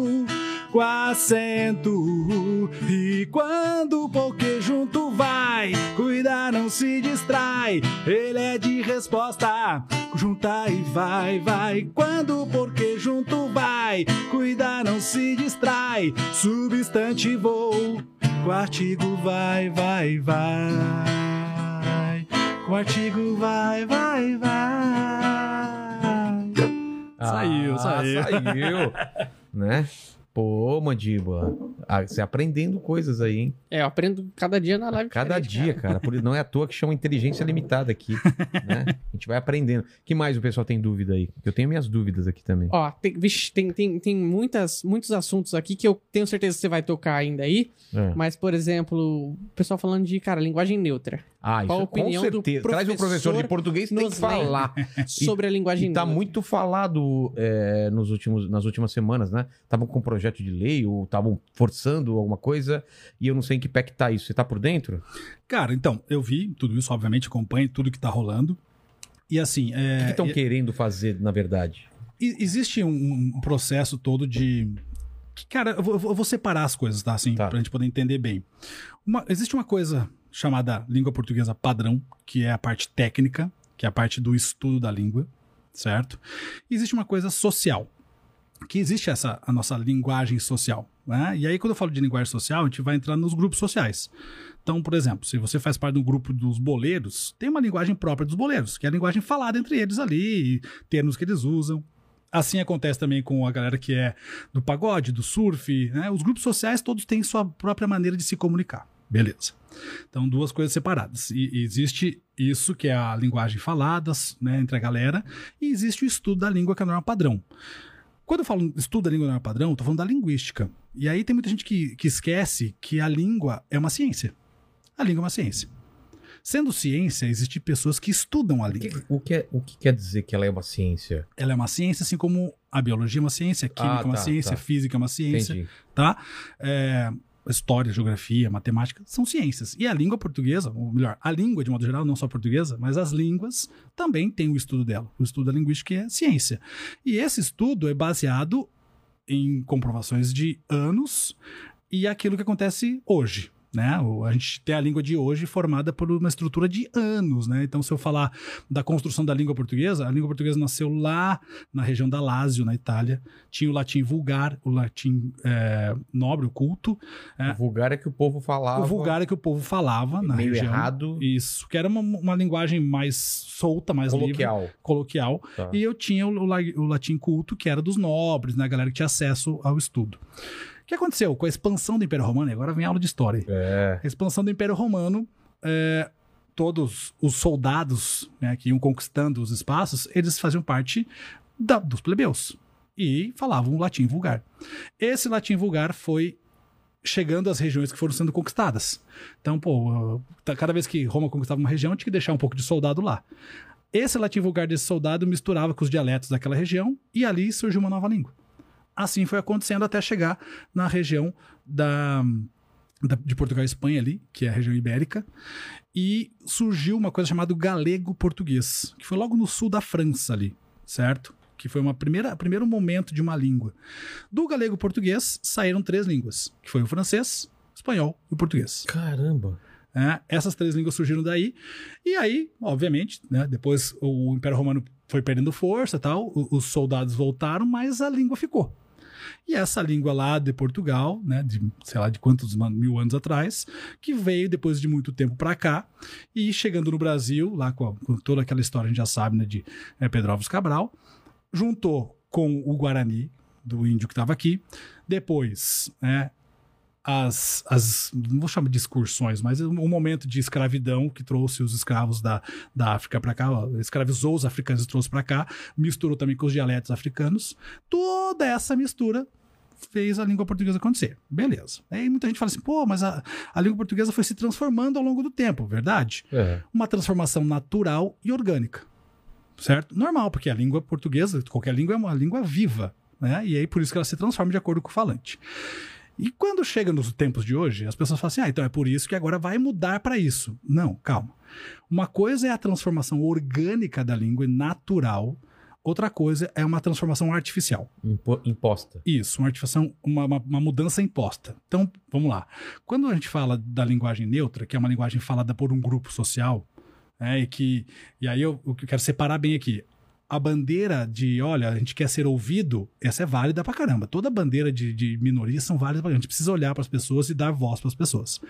com acento. E quando porque junto vai, cuidar não se distrai. Ele é de resposta, juntar e vai, vai. Quando porque junto vai, cuidar não se distrai. Substantivo, com artigo vai, vai, vai. Com artigo vai, vai, vai. Saiu, Ah, saiu. Saiu. [LAUGHS] né? Pô, mandíbula. Ah, você aprendendo coisas aí, hein? É, eu aprendo cada dia na live. Cada dia, cara. Por, não é à toa que chama inteligência limitada aqui. [LAUGHS] né? A gente vai aprendendo. que mais o pessoal tem dúvida aí? Eu tenho minhas dúvidas aqui também. Ó, tem, vixe, tem, tem, tem muitas, muitos assuntos aqui que eu tenho certeza que você vai tocar ainda aí. É. Mas, por exemplo, o pessoal falando de, cara, linguagem neutra. Ah, Qual a isso com certeza. Traz um professor de português tem que falar. [LAUGHS] Sobre a linguagem E tá neutra. muito falado é, nos últimos, nas últimas semanas, né? Estavam com um projeto de lei ou estavam forçando alguma coisa e eu não sei em que pé que tá isso. Você tá por dentro? Cara, então, eu vi tudo isso, obviamente, acompanho tudo que tá rolando. E assim, O é, que estão querendo fazer, na verdade? existe um, um processo todo de. que, cara, eu vou, eu vou separar as coisas, tá? Assim, Tá. pra gente poder entender bem. Uma- existe uma coisa chamada língua portuguesa padrão, que é a parte técnica, que é a parte do estudo da língua, certo? E existe uma coisa social, que existe essa a nossa linguagem social. Né? E aí, quando eu falo de linguagem social, a gente vai entrar nos grupos sociais. Então, por exemplo, se você faz parte do grupo dos boleiros, tem uma linguagem própria dos boleiros, que é a linguagem falada entre eles ali, termos que eles usam. Assim acontece também com a galera que é do pagode, do surf, né? Os grupos sociais todos têm sua própria maneira de se comunicar. Beleza. Então, duas coisas separadas. E, existe isso, que é a linguagem falada né, entre a galera, e existe o estudo da língua, que é a norma padrão. Quando eu falo estudo da língua norma padrão, eu tô falando da linguística. E aí tem muita gente que, que esquece que a língua é uma ciência. A língua é uma ciência. Sendo ciência, existem pessoas que estudam a língua. o que é- o que quer dizer que ela é uma ciência? Ela é uma ciência, assim como a biologia é uma ciência, a química Ah, é uma tá, ciência, tá. a física é uma ciência, Entendi. tá? É, história, geografia, matemática são ciências. E a língua portuguesa, ou melhor, a língua de modo geral, não só portuguesa, mas as línguas também tem o estudo dela. O estudo da linguística é ciência. E esse estudo é baseado em comprovações de anos e aquilo que acontece hoje. Né? A gente tem a língua de hoje formada por uma estrutura de anos. Né? Então, se eu falar da construção da língua portuguesa, a língua portuguesa nasceu lá na região da Lazio, na Itália. Tinha o latim vulgar, o latim é, nobre, o culto. É. O vulgar é que o povo falava. O vulgar é que o povo falava na meio região. errado. Isso, que era uma, uma linguagem mais solta, mais livre, Coloquial. coloquial. Tá. E eu tinha o, o latim culto, que era dos nobres, né? A galera que tinha acesso ao estudo. O que aconteceu com a expansão do Império Romano? Agora vem a aula de história. É. A expansão do Império Romano, é, todos os soldados né, que iam conquistando os espaços, eles faziam parte da- dos plebeus e falavam latim vulgar. Esse latim vulgar foi chegando às regiões que foram sendo conquistadas. Então, pô, tá- cada vez que Roma conquistava uma região, tinha que deixar um pouco de soldado lá. Esse latim vulgar desse soldado misturava com os dialetos daquela região e ali surgiu uma nova língua. Assim foi acontecendo até chegar na região da, da- de Portugal e Espanha ali, que é a região ibérica, e surgiu uma coisa chamada galego-português, que foi logo no sul da França ali, certo? Que foi uma primeira primeiro momento de uma língua. Do galego-português saíram três línguas, que foi o francês, o espanhol e o português. Caramba. né? Essas três línguas surgiram daí. E aí, obviamente, né, depois o Império Romano foi perdendo força e tal, os soldados voltaram, mas a língua ficou. E essa língua lá de Portugal, né, de sei lá de quantos mil anos atrás, que veio depois de muito tempo para cá e chegando no Brasil, lá com, com toda aquela história a gente já sabe, né, de é, Pedro Alves Cabral, juntou com o Guarani do índio que estava aqui, depois, né, as, as não vou chamar de excursões, mas um momento de escravidão que trouxe os escravos da, da África para cá, ó, escravizou os africanos e trouxe para cá, misturou também com os dialetos africanos. Toda essa mistura fez a língua portuguesa acontecer. Beleza. Aí muita gente fala assim, pô, mas a, a língua portuguesa foi se transformando ao longo do tempo, verdade? É. Uma transformação natural e orgânica. Certo? Normal, porque a língua portuguesa, qualquer língua é uma língua viva, né? E aí por isso que ela se transforma de acordo com o falante. E quando chega nos tempos de hoje, as pessoas falam assim: ah, então é por isso que agora vai mudar para isso. Não, calma. Uma coisa é a transformação orgânica da língua e natural, outra coisa é uma transformação artificial. Impo- imposta. Isso, uma uma, uma, uma mudança imposta. Então, vamos lá. Quando a gente fala da linguagem neutra, que é uma linguagem falada por um grupo social, né, e que. E aí eu, eu quero separar bem aqui. A bandeira de, olha, a gente quer ser ouvido, essa é válida pra caramba. Toda bandeira de, de minoria são válidas pra A gente precisa olhar para as pessoas e dar voz para as pessoas.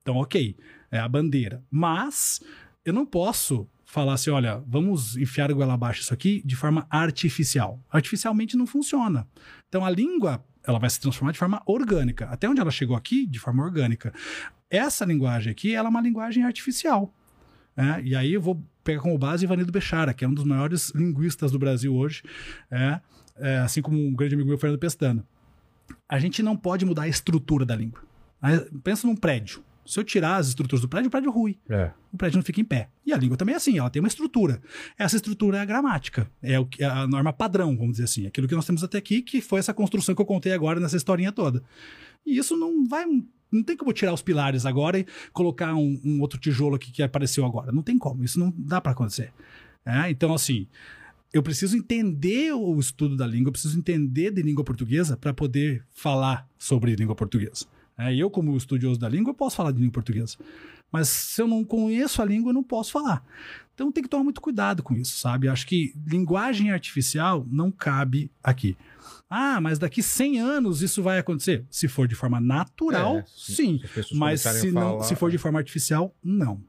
Então, ok, é a bandeira. Mas eu não posso falar assim, olha, vamos enfiar o goela abaixo isso aqui de forma artificial. Artificialmente não funciona. Então a língua ela vai se transformar de forma orgânica. Até onde ela chegou aqui, de forma orgânica. Essa linguagem aqui, ela é uma linguagem artificial. né? E aí eu vou pegar como base Ivanildo Bechara, que é um dos maiores linguistas do Brasil hoje, é, é, assim como um grande amigo meu, Fernando Pestana. A gente não pode mudar a estrutura da língua. Pensa num prédio. Se eu tirar as estruturas do prédio, o prédio rui É. o prédio não fica em pé. E a língua também é assim, ela tem uma estrutura. Essa estrutura é a gramática, é, o, que- é a norma padrão, vamos dizer assim. Aquilo que nós temos até aqui, que foi essa construção que eu contei agora nessa historinha toda. E isso não vai. Não tem como tirar os pilares agora e colocar um, um outro tijolo aqui que apareceu agora. Não tem como, isso não dá para acontecer. É, então, assim, eu preciso entender o estudo da língua, eu preciso entender de língua portuguesa para poder falar sobre língua portuguesa. É, eu, como estudioso da língua, eu posso falar de língua portuguesa. Mas se eu não conheço a língua, eu não posso falar. Então tem que tomar muito cuidado com isso, sabe? Acho que linguagem artificial não cabe aqui. Ah, mas daqui 100 anos isso vai acontecer? Se for de forma natural, É, sim. se Mas se, não, falar- se for de forma artificial, não.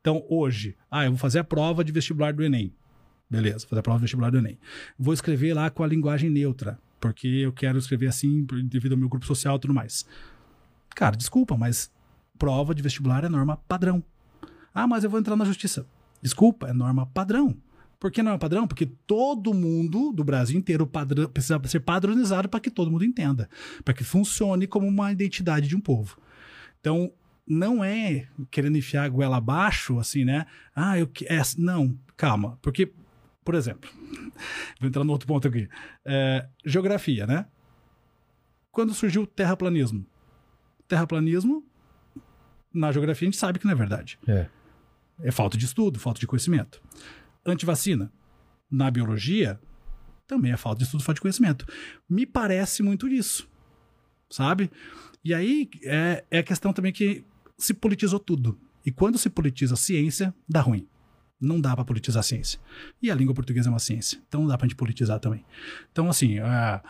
Então, hoje, ah, eu vou fazer a prova de vestibular do Enem. Beleza, vou fazer a prova de vestibular do Enem. Vou escrever lá com a linguagem neutra, porque eu quero escrever assim devido ao meu grupo social e tudo mais. Cara, desculpa, mas prova de vestibular é norma padrão. Ah, mas eu vou entrar na justiça. Desculpa, é norma padrão. Por que norma padrão? Porque todo mundo do Brasil inteiro padrão, precisa ser padronizado para que todo mundo entenda, para que funcione como uma identidade de um povo. Então, não é querendo enfiar a goela abaixo, assim, né? Ah, eu que- é, não, calma, porque, por exemplo, [LAUGHS] vou entrar no outro ponto aqui. É, geografia, né? Quando surgiu o terraplanismo? Terraplanismo, na geografia a gente sabe que não é verdade. É. É falta de estudo, falta de conhecimento. Antivacina, na biologia, também é falta de estudo, falta de conhecimento. Me parece muito disso, sabe? E aí é, é a questão também que se politizou tudo. E quando se politiza a ciência, dá ruim. Não dá pra politizar a ciência. E a língua portuguesa é uma ciência. Então não dá pra gente politizar também. Então, assim, ah,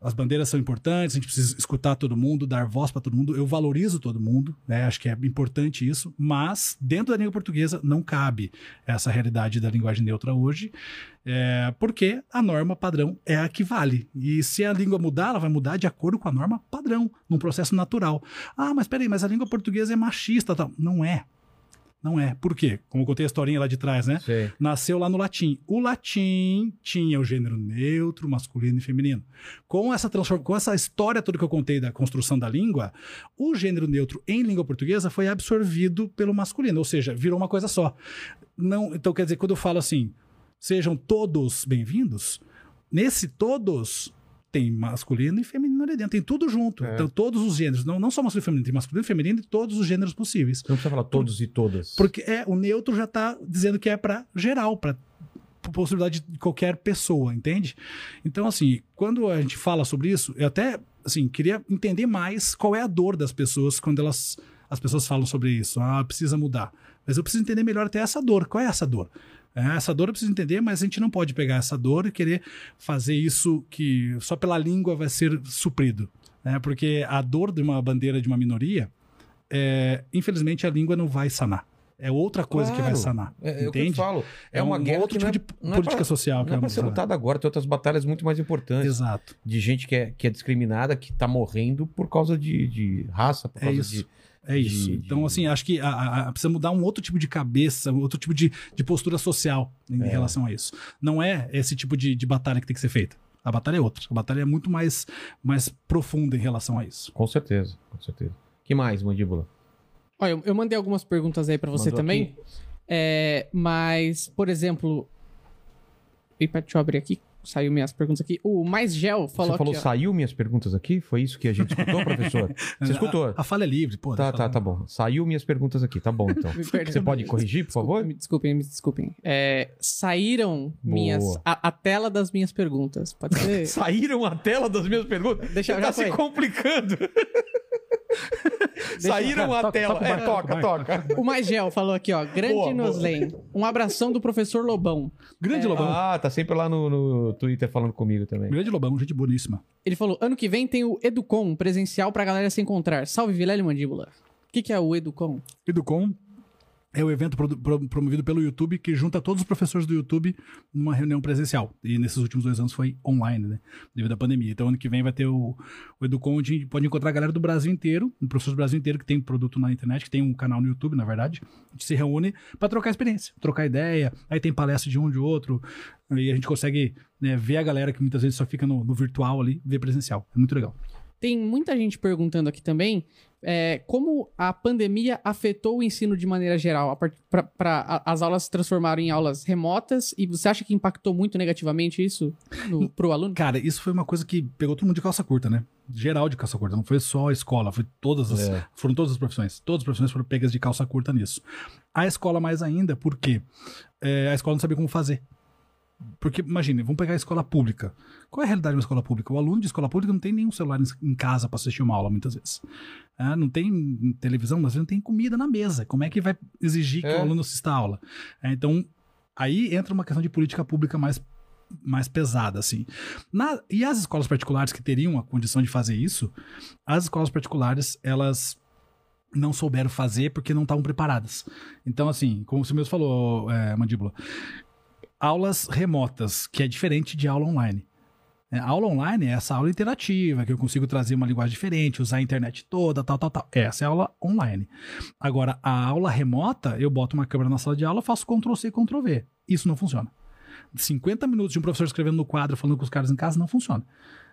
as bandeiras são importantes, a gente precisa escutar todo mundo, dar voz para todo mundo. Eu valorizo todo mundo, né? Acho que é importante isso, mas dentro da língua portuguesa não cabe essa realidade da linguagem neutra hoje, é, porque a norma padrão é a que vale. E se a língua mudar, ela vai mudar de acordo com a norma padrão, num processo natural. Ah, mas peraí, mas a língua portuguesa é machista, tal. Não é. Não é. Por quê? Como eu contei a historinha lá de trás, né? Sei. nasceu lá no latim. O latim tinha o gênero neutro, masculino e feminino. Com essa transform... com essa história toda que eu contei da construção da língua, o gênero neutro em língua portuguesa foi absorvido pelo masculino, ou seja, virou uma coisa só. Não, então quer dizer, quando eu falo assim, sejam todos bem-vindos, nesse todos tem masculino e feminino ali dentro, tem tudo junto. É. Então, todos os gêneros, não, não só masculino e feminino, tem masculino e feminino e todos os gêneros possíveis. Não precisa falar todos e todas. Porque é, o neutro já tá dizendo que é para geral, para possibilidade de qualquer pessoa, entende? Então, assim, quando a gente fala sobre isso, eu até, assim, queria entender mais qual é a dor das pessoas quando elas as pessoas falam sobre isso. Ah, precisa mudar. Mas eu preciso entender melhor até essa dor. Qual é essa dor? É, essa dor eu preciso entender, mas a gente não pode pegar essa dor e querer fazer isso que só pela língua vai ser suprido. Né? Porque a dor de uma bandeira de uma minoria, é, infelizmente a língua não vai sanar. É outra coisa que vai Claro. sanar. É, é que eu entende? falo. É, É uma um guerra outro tipo é- de é política pra- social que Não é é pra uma- ser lutada agora, tem outras batalhas muito mais importantes. Exato. De gente que é, que é discriminada, que tá morrendo por causa de, de raça, por É causa de. É isso. de- então, de- assim, acho que a- a- precisa mudar um outro tipo de cabeça, um outro tipo de, de postura social em É. relação a isso. Não é esse tipo de, de batalha que tem que ser feita. A batalha é outra. A batalha é muito mais, mais profunda em relação a isso. Com certeza, com certeza. que mais, mandíbula? Olha, eu- eu mandei algumas perguntas aí pra você Mandou também. É, mas, por exemplo. Epa, deixa eu abrir aqui. Saiu minhas perguntas aqui. O Mais Gel falou Você falou, aqui. saiu minhas perguntas aqui? Foi isso que a gente escutou, professor? [LAUGHS] Você escutou? A, a fala é livre, pô. Tá, eu tá, falar. tá bom. Saiu minhas perguntas aqui, tá bom [LAUGHS] então. Você pode corrigir, por favor? Me desculpem, me desculpem. É, saíram minhas, Boa. a, a tela das minhas perguntas. Pode ser? [LAUGHS] Saíram a tela das minhas perguntas? Deixa- Você já tá se foi. complicando. Saíram a Toca- tela. toca É, toca, toca o toca. o Mais Gel falou aqui, ó. Grande Boa, boa. Noslen. Um abração do professor Lobão. Grande Lobão. Ah, tá sempre lá no, no Twitter falando comigo também. Grande Lobão, gente boníssima. Ele falou: ano que vem tem o Educom presencial pra galera se encontrar. Salve Vilela Mandíbula. O que, que é o Educom? Educom é o evento promovido pelo YouTube que junta todos os professores do YouTube numa reunião presencial. E nesses últimos dois anos foi online, né? Devido à pandemia. Então, ano que vem vai ter o, o Educom, onde pode encontrar a galera do Brasil inteiro, professores do Brasil inteiro que tem produto na internet, que tem um canal no YouTube, na verdade. A gente se reúne para trocar experiência, trocar ideia. Aí tem palestra de um de outro. Aí a gente consegue né, ver a galera que muitas vezes só fica no, no virtual ali, ver presencial. É muito legal. Tem muita gente perguntando aqui também é, como a pandemia afetou o ensino de maneira geral. Para as aulas se transformaram em aulas remotas e você acha que impactou muito negativamente isso para o aluno? Cara, isso foi uma coisa que pegou todo mundo de calça curta, né? Geral de calça curta. Não foi só a escola, foi todas as, É. foram todas as profissões. Todas as profissões foram pegas de calça curta nisso. A escola mais ainda, porque a escola não sabia como fazer. Porque, imagine, vamos pegar a escola pública. Qual é a realidade de uma escola pública? O aluno de escola pública não tem nenhum celular em- casa para assistir uma aula, muitas vezes. Ah, não tem televisão, mas não tem comida na mesa. Como é que vai exigir que É. o aluno assista a aula? É, então, aí entra uma questão de política pública mais, mais pesada, assim. Na- e as escolas particulares que teriam a condição de fazer isso, as escolas particulares, elas não souberam fazer porque não estavam preparadas. Então, assim, como você mesmo falou, é, Mandíbula, aulas remotas, que é diferente de aula online. É, a aula online é essa aula interativa, que eu consigo trazer uma linguagem diferente, usar a internet toda, tal, tal, tal. Essa é a aula online. Agora, a aula remota, eu boto uma câmera na sala de aula, faço Ctrl-C e Ctrl-V. Isso não funciona. 50 minutos de um professor escrevendo no quadro, falando com os caras em casa, não funciona.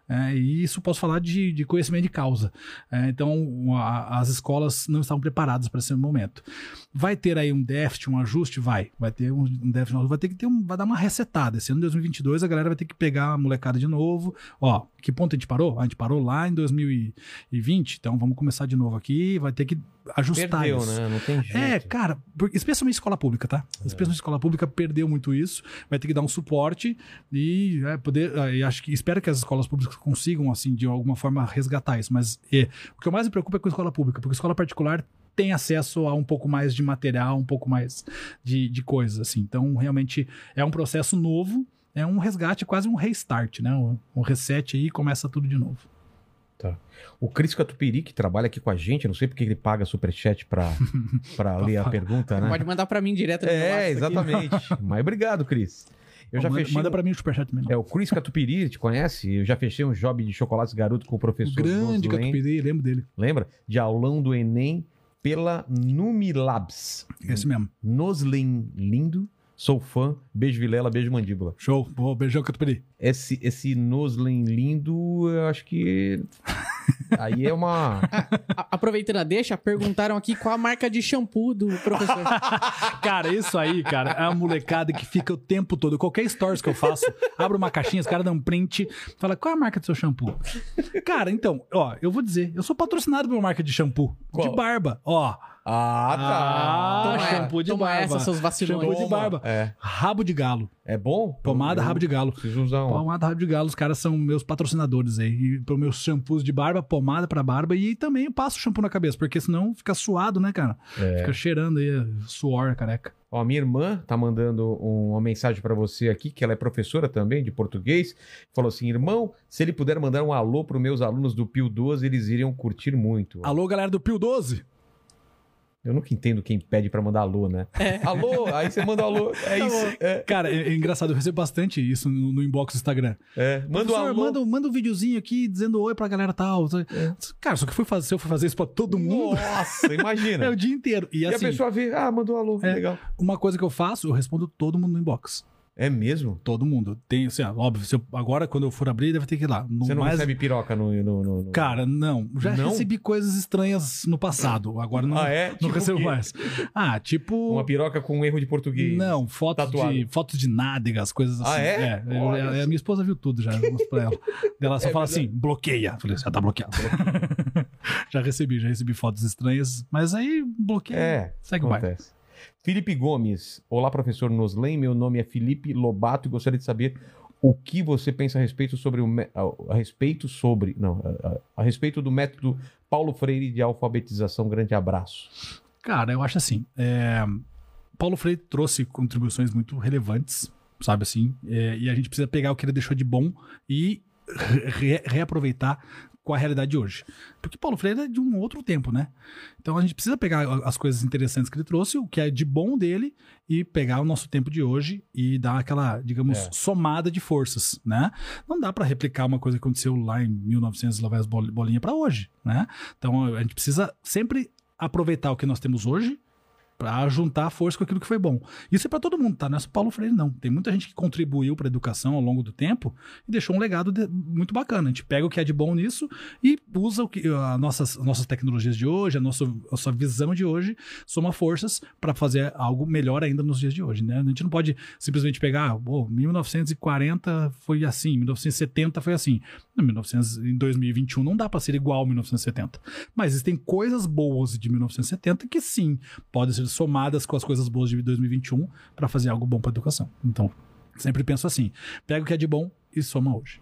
É, e isso posso falar de, de conhecimento de causa. É, então, a- as escolas não estavam preparadas para esse momento. Vai ter aí um déficit, um ajuste? Vai. Vai ter um, um déficit, vai ter que ter um, vai dar uma resetada. Esse ano de 2022 a galera vai ter que pegar a molecada de novo. Ó, que ponto a gente parou? A gente parou lá em 2020, então vamos começar de novo aqui. Vai ter que ajustar Perdeu, isso. né? Não tem jeito. É, cara, especialmente escola pública, tá? Especialmente escola pública perdeu muito isso, vai ter que dar um suporte e é, poder. é, e acho que espero que as escolas públicas consigam, assim, de alguma forma resgatar isso. Mas é, o que eu mais me preocupa é com a escola pública, porque a escola particular tem acesso a um pouco mais de material, um pouco mais de, de coisas, assim. Então, realmente é um processo novo, é um resgate, quase um restart, né? Um, um reset aí e começa tudo de novo. O Cris Catupiri, que trabalha aqui com a gente, não sei porque ele paga superchat pra, [LAUGHS] pra ler a pergunta, né? Pode mandar para mim direto É, WhatsApp aqui. exatamente. [LAUGHS] Mas obrigado, Cris. Eu já manda, fechei. manda pra mim o superchat mesmo. É o Chris Catupiri, te conhece? Eu já fechei um job de chocolates garoto com o O professor grande Noslen, Catupiri, lembro dele. Lembra? De aulão do Enem pela Numilabs. Esse mesmo. Noslen lindo. Sou fã. Beijo Vilela, beijo Mandíbula. Show. Boa, beijão, Catupiri. Esse, esse Noslen lindo, eu acho que [LAUGHS] Aí é uma. A- aproveitando a deixa, perguntaram aqui qual a marca de shampoo do professor. [LAUGHS] Cara, isso aí, cara, é a molecada que fica o tempo todo. Qualquer stories que eu faço, abro uma caixinha, os caras dão um print, fala, qual é a marca do seu shampoo? Cara, então, ó, eu vou dizer, eu sou patrocinado por uma marca de shampoo. Qual? De barba, ó. Ah, Ah, Toma- shampoo de toma barba. essa, seus vacilões. Shampoo de barba. É. Rabo de galo. É bom? Pomada Eu- rabo de galo. Preciso usar um. Pomada rabo de galo, os caras são meus patrocinadores aí. E para meus shampoos de barba, pomada pra barba. E também eu passo shampoo na cabeça, porque senão fica suado, né, cara? É. Fica cheirando aí, suor, careca. Ó, minha irmã tá mandando um- uma mensagem pra você aqui, que ela é professora também de português. Falou assim: irmão, se ele puder mandar um alô pros meus alunos do Pio 12, eles iriam curtir muito. Alô, galera do Pio 12. Eu nunca entendo quem pede pra mandar alô, né? [LAUGHS] Alô, aí você manda alô. É isso. É, Cara, é, é engraçado, eu recebo bastante isso no, no inbox do Instagram. é. Manda um Professor, alô. manda, manda um videozinho aqui dizendo oi pra galera tal. Cara, só que fui fazer, se eu for fazer isso pra todo mundo, Nossa, imagina. [LAUGHS] é o dia inteiro. E E a assim, pessoa vê, ah, mandou um alô, É. legal. uma coisa que eu faço, eu respondo todo mundo no inbox. É mesmo? Todo mundo. Tem, assim, óbvio, eu- agora quando eu for abrir, deve ter que ir lá. No Você não mais- recebe piroca no. no, no- Cara, não. Já Não? recebi coisas estranhas no passado. Agora não, Ah, é? não Tipo recebo mais. Ah, tipo. Uma piroca com um erro de português. Não, fotos Tatuado. de, fotos de nádegas, coisas assim. Ah, é? eu- Olha a, a só. minha esposa viu tudo já, eu pra ela. [LAUGHS] Ela só É fala verdade. assim, bloqueia. Eu Falei, já tá bloqueado. [LAUGHS] já recebi, já recebi fotos estranhas, mas aí bloqueia. É, Segue o baile. Felipe Gomes. Olá, professor Noslen. Meu nome é Felipe Lobato e gostaria de saber o que você pensa a respeito sobre o a, respeito sobre não a- a respeito do método Paulo Freire de alfabetização. Grande abraço. Cara, eu acho assim. é, Paulo Freire trouxe contribuições muito relevantes, sabe assim? é, e a gente precisa pegar o que ele deixou de bom e re- reaproveitar com a realidade de hoje. Porque Paulo Freire é de um outro tempo, né? Então a gente precisa pegar as coisas interessantes que ele trouxe, o que é de bom dele, e pegar o nosso tempo de hoje e dar aquela, digamos, É. somada de forças, né? Não dá para replicar uma coisa que aconteceu lá em 1900 lá vai as bol- bolinha para hoje, né? Então a gente precisa sempre aproveitar o que nós temos hoje para juntar a força com aquilo que foi bom. Isso é para todo mundo, tá? Não é só Paulo Freire, não. Tem muita gente que contribuiu para a educação ao longo do tempo e deixou um legado de- muito bacana. A gente pega o que é de bom nisso e usa o que, as nossas, as nossas tecnologias de hoje, a nossa, a nossa visão de hoje, soma forças para fazer algo melhor ainda nos dias de hoje, né? A gente não pode simplesmente pegar, ah, pô, 1940 foi assim, 1970 foi assim. Não, 1900, em 2021 não dá para ser igual a 1970. Mas existem coisas boas de 1970 que sim, podem ser somadas com as coisas boas de 2021 para fazer algo bom para educação. Então, sempre penso assim: pega o que é de bom e soma hoje.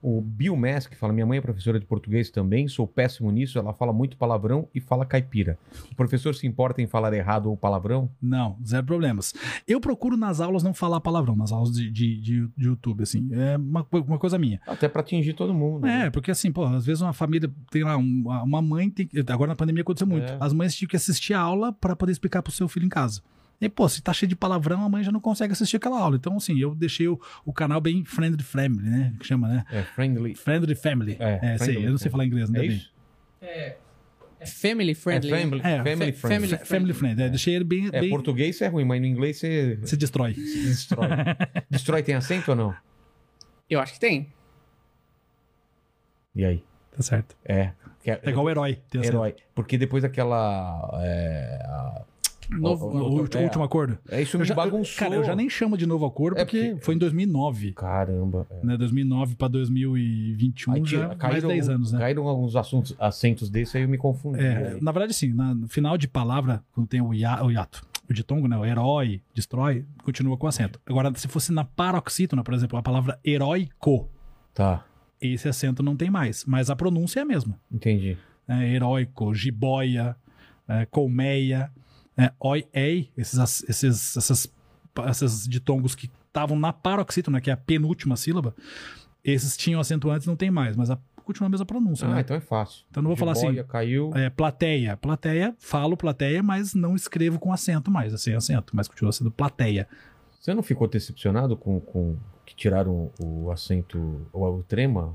O Bill Mask fala: Minha mãe é professora de português também, sou péssimo nisso. Ela fala muito palavrão e fala caipira. O professor se importa em falar errado ou palavrão? Não, zero problemas. Eu procuro nas aulas não falar palavrão, nas aulas de, de, de- de YouTube, assim. É uma, uma coisa minha. Até pra atingir todo mundo. né? É, porque assim, pô, às vezes uma família tem lá, um- uma mãe tem que- Agora na pandemia aconteceu muito. É. As mães tinham que assistir a aula para poder explicar pro seu filho em casa. E, pô, se tá cheio de palavrão, a mãe já não consegue assistir aquela aula. Então, assim, eu deixei o, o canal bem friendly family, né? Que chama, né? É, friendly. Friendly family. É, É, sei, friendly, eu não sei é. falar inglês, ainda É bem. É family friendly. É family, É, family fa- friendly. family Fa- Family friendly. É, deixei ele bem. É, bem português você é ruim, mas no inglês você Se destrói. [LAUGHS] se destrói. [LAUGHS] destrói tem acento ou não? Eu acho que tem. E aí? Tá certo. É. que É igual o herói. Herói. Porque depois daquela. É, a- Novo- O, o último, é, último acordo. é isso Eu me já, bagunçou. cara, eu já nem chamo de novo acordo É porque, porque- foi em 2009. Caramba. é. Né, 2009 para 2021 Aí já tira- mais caíram, 10 anos, né? Caíram alguns assuntos, acentos desse, aí eu me confundi. É, na verdade, sim, na- no final de palavra, quando tem o, ia, o hiato, o ditongo, né, o herói, destrói, continua com acento. Agora, se fosse na paroxítona, por exemplo, a palavra heróico, Tá, esse acento não tem mais, mas a pronúncia é a mesma. entendi. né, heróico, jiboia, é, colmeia, é, oi, ei, esses, esses, essas, esses ditongos que estavam na paroxítona, que é a penúltima sílaba, esses tinham acento antes, não tem mais, mas a, continua a mesma pronúncia, Ah, né? então é fácil. Então não vou falar assim, caiu. é, plateia. Plateia, falo plateia, mas não escrevo com acento mais, sem acento, mas continua sendo plateia. Você não ficou decepcionado com, com que tiraram o acento, o, o trema?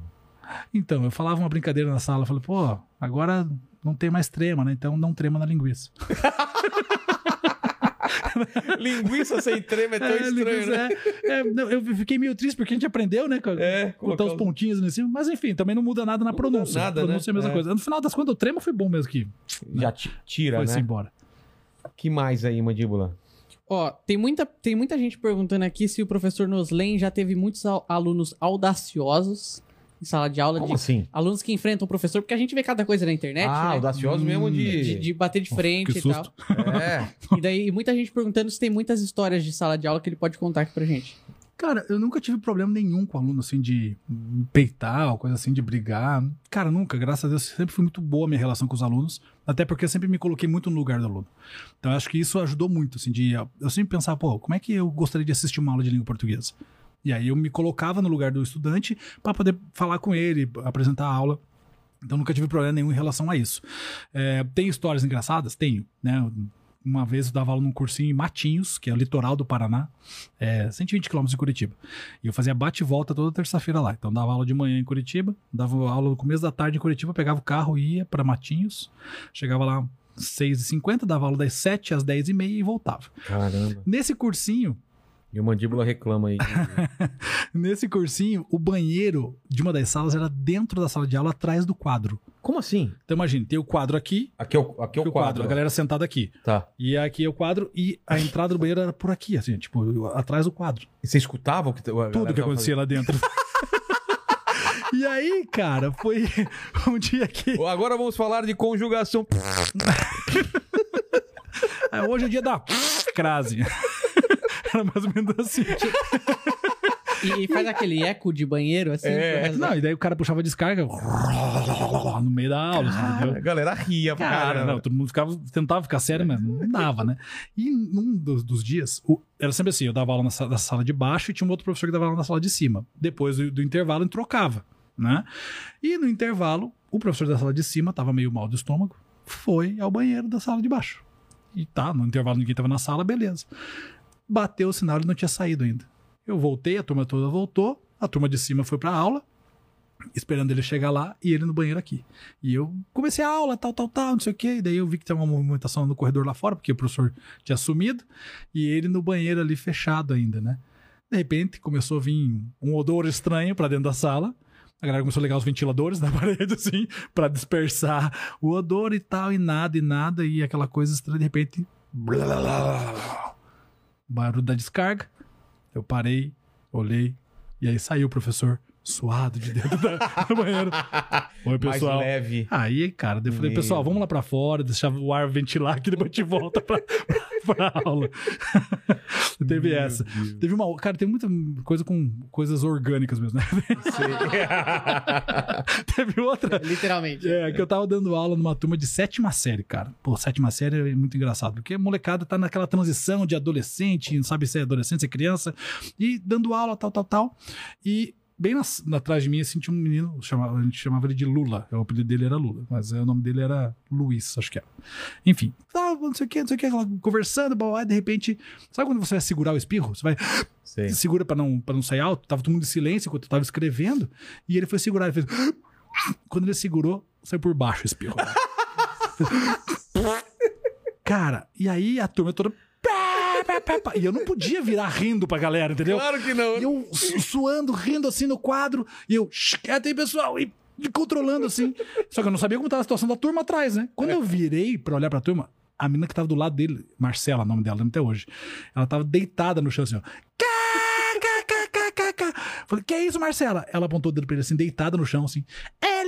Então, eu falava uma brincadeira na sala, falei, pô, agora não tem mais trema, né? Então não trema na linguiça. [LAUGHS] [LAUGHS] Linguiça sem trema é tão É, estranho, né? é, é, não, eu fiquei meio triste porque a gente aprendeu, né? com- É, Botar os os- pontinhos ali em cima. Mas enfim, também não muda nada na muda pronúncia. nada, a pronúncia né? é a mesma É. coisa. No final das contas, o trema foi bom mesmo que Já ti- tira, foi-se né? embora. Que mais aí, mandíbula? Ó, tem muita, tem muita gente perguntando aqui se o professor Noslen já teve muitos al- alunos audaciosos em sala de aula. Como de, assim? Alunos que enfrentam o professor, porque a gente vê cada coisa na internet, ah, né? audacioso mesmo de... De, de bater de frente que e tal. É. [LAUGHS] E daí muita gente perguntando se tem muitas histórias de sala de aula que ele pode contar aqui pra gente. Cara, eu nunca tive problema nenhum com aluno, assim, de peitar ou coisa assim, de brigar. Cara, nunca. Graças a Deus, sempre foi muito boa a minha relação com os alunos. Até porque eu sempre me coloquei muito no lugar do aluno. Então, eu acho que isso ajudou muito, assim, de... Eu sempre pensava, pô, como é que eu gostaria de assistir uma aula de língua portuguesa? E aí eu me colocava no lugar do estudante para poder falar com ele, apresentar a aula. Então nunca tive problema nenhum em relação a isso. É, tem histórias engraçadas? Tenho, né? Uma vez eu dava aula num cursinho em Matinhos, que é o litoral do Paraná, é 120 quilômetros de Curitiba. E eu fazia bate e volta toda terça-feira lá. Então dava aula de manhã em Curitiba, dava aula no começo da tarde em Curitiba, pegava o carro e ia para Matinhos, chegava lá às 6h50, dava aula das 7 às 10h30 e voltava. Caramba. Nesse cursinho, E o mandíbula reclama aí. [LAUGHS] nesse cursinho, o banheiro de uma das salas era dentro da sala de aula, atrás do quadro. Como assim? Então imagine, tem o quadro aqui, Aqui é o, aqui é o quadro. a galera sentada aqui. Tá. E aqui é o quadro e a entrada do banheiro era por aqui, assim, tipo, atrás do quadro. E você escutava o que Tudo que acontecia lá dentro. [LAUGHS] e aí, cara, foi [LAUGHS] um dia que. fazendo? Agora vamos falar de conjugação. Ah, Hoje é dia da crase. Era mais ou menos assim. E, e faz aquele eco de banheiro, assim. É. da- Não, e daí o cara puxava a descarga no meio da aula, entendeu? A galera ria, pra Cara, caramba. não, todo mundo ficava, tentava ficar sério, mas não dava, né? E num dos, dos dias, o- era sempre assim: eu dava aula na sala, na sala de baixo e tinha um outro professor que dava aula na sala de cima. Depois do, do intervalo, gente trocava, né? E no intervalo, o professor da sala de cima tava meio mal do estômago, foi ao banheiro da sala de baixo. E tá, no intervalo ninguém tava na sala, beleza. Bateu o sinal, ele não tinha saído ainda. Eu voltei, a turma toda voltou, a turma de cima foi pra aula, esperando ele chegar lá e ele no banheiro aqui. E eu comecei a aula, tal, tal, tal, não sei o quê. E daí eu vi que tinha uma movimentação no corredor lá fora, porque o professor tinha sumido, e ele no banheiro ali fechado ainda, né? De repente começou a vir um odor estranho pra dentro da sala. A galera começou a ligar os ventiladores [LAUGHS] na parede, assim, pra dispersar o odor e tal, e nada, e nada, e aquela coisa estranha, de repente. blá, blá, blá. Barulho da descarga. Eu parei, olhei, e aí saiu o professor suado de dentro da- [LAUGHS] do banheiro. Oi, Mais pessoal. leve. Aí, cara, eu falei, pessoal, vamos lá pra fora, deixar o ar ventilar aqui, depois a gente volta pra, pra, aula. [LAUGHS] Teve essa. Teve uma. Cara, tem muita coisa com coisas orgânicas mesmo, né? [LAUGHS] Teve outra. Literalmente. É, que eu tava dando aula numa turma de sétima série, cara. Pô, sétima série é muito engraçado, porque a molecada tá naquela transição de adolescente, não sabe se é adolescente, se é criança, e dando aula, tal, tal, tal. E bem nas- na, atrás de mim, assim, tinha um menino, chamava, a gente chamava ele de Lula, o apelido dele era Lula, mas é, o nome dele era Luiz, acho que era. Enfim, tava, não sei o que, não sei o que, conversando, blá, de repente, sabe quando você vai segurar o espirro? Você vai Sei. [LAUGHS] segura pra não, pra não sair alto, tava todo mundo em silêncio enquanto eu tava escrevendo, e ele foi segurar, ele fez. [LAUGHS] Quando ele segurou, saiu por baixo o espirro. [LAUGHS] Cara, e aí a turma toda. Pá, pá, pá, E eu não podia virar rindo pra galera, entendeu? Claro que não. E eu su- suando, rindo assim no quadro, e eu, "Shh, quieto aí, pessoal, e controlando assim. Só que eu não sabia como tava a situação da turma atrás, né? Quando eu virei pra olhar pra turma, a menina que tava do lado dele, Marcela, o nome dela, lembro até hoje, ela tava deitada no chão assim, ó. Cá, cá, cá, cá, cá, cá. Falei, que é isso, Marcela? Ela apontou o dedo pra ele assim, deitada no chão, assim.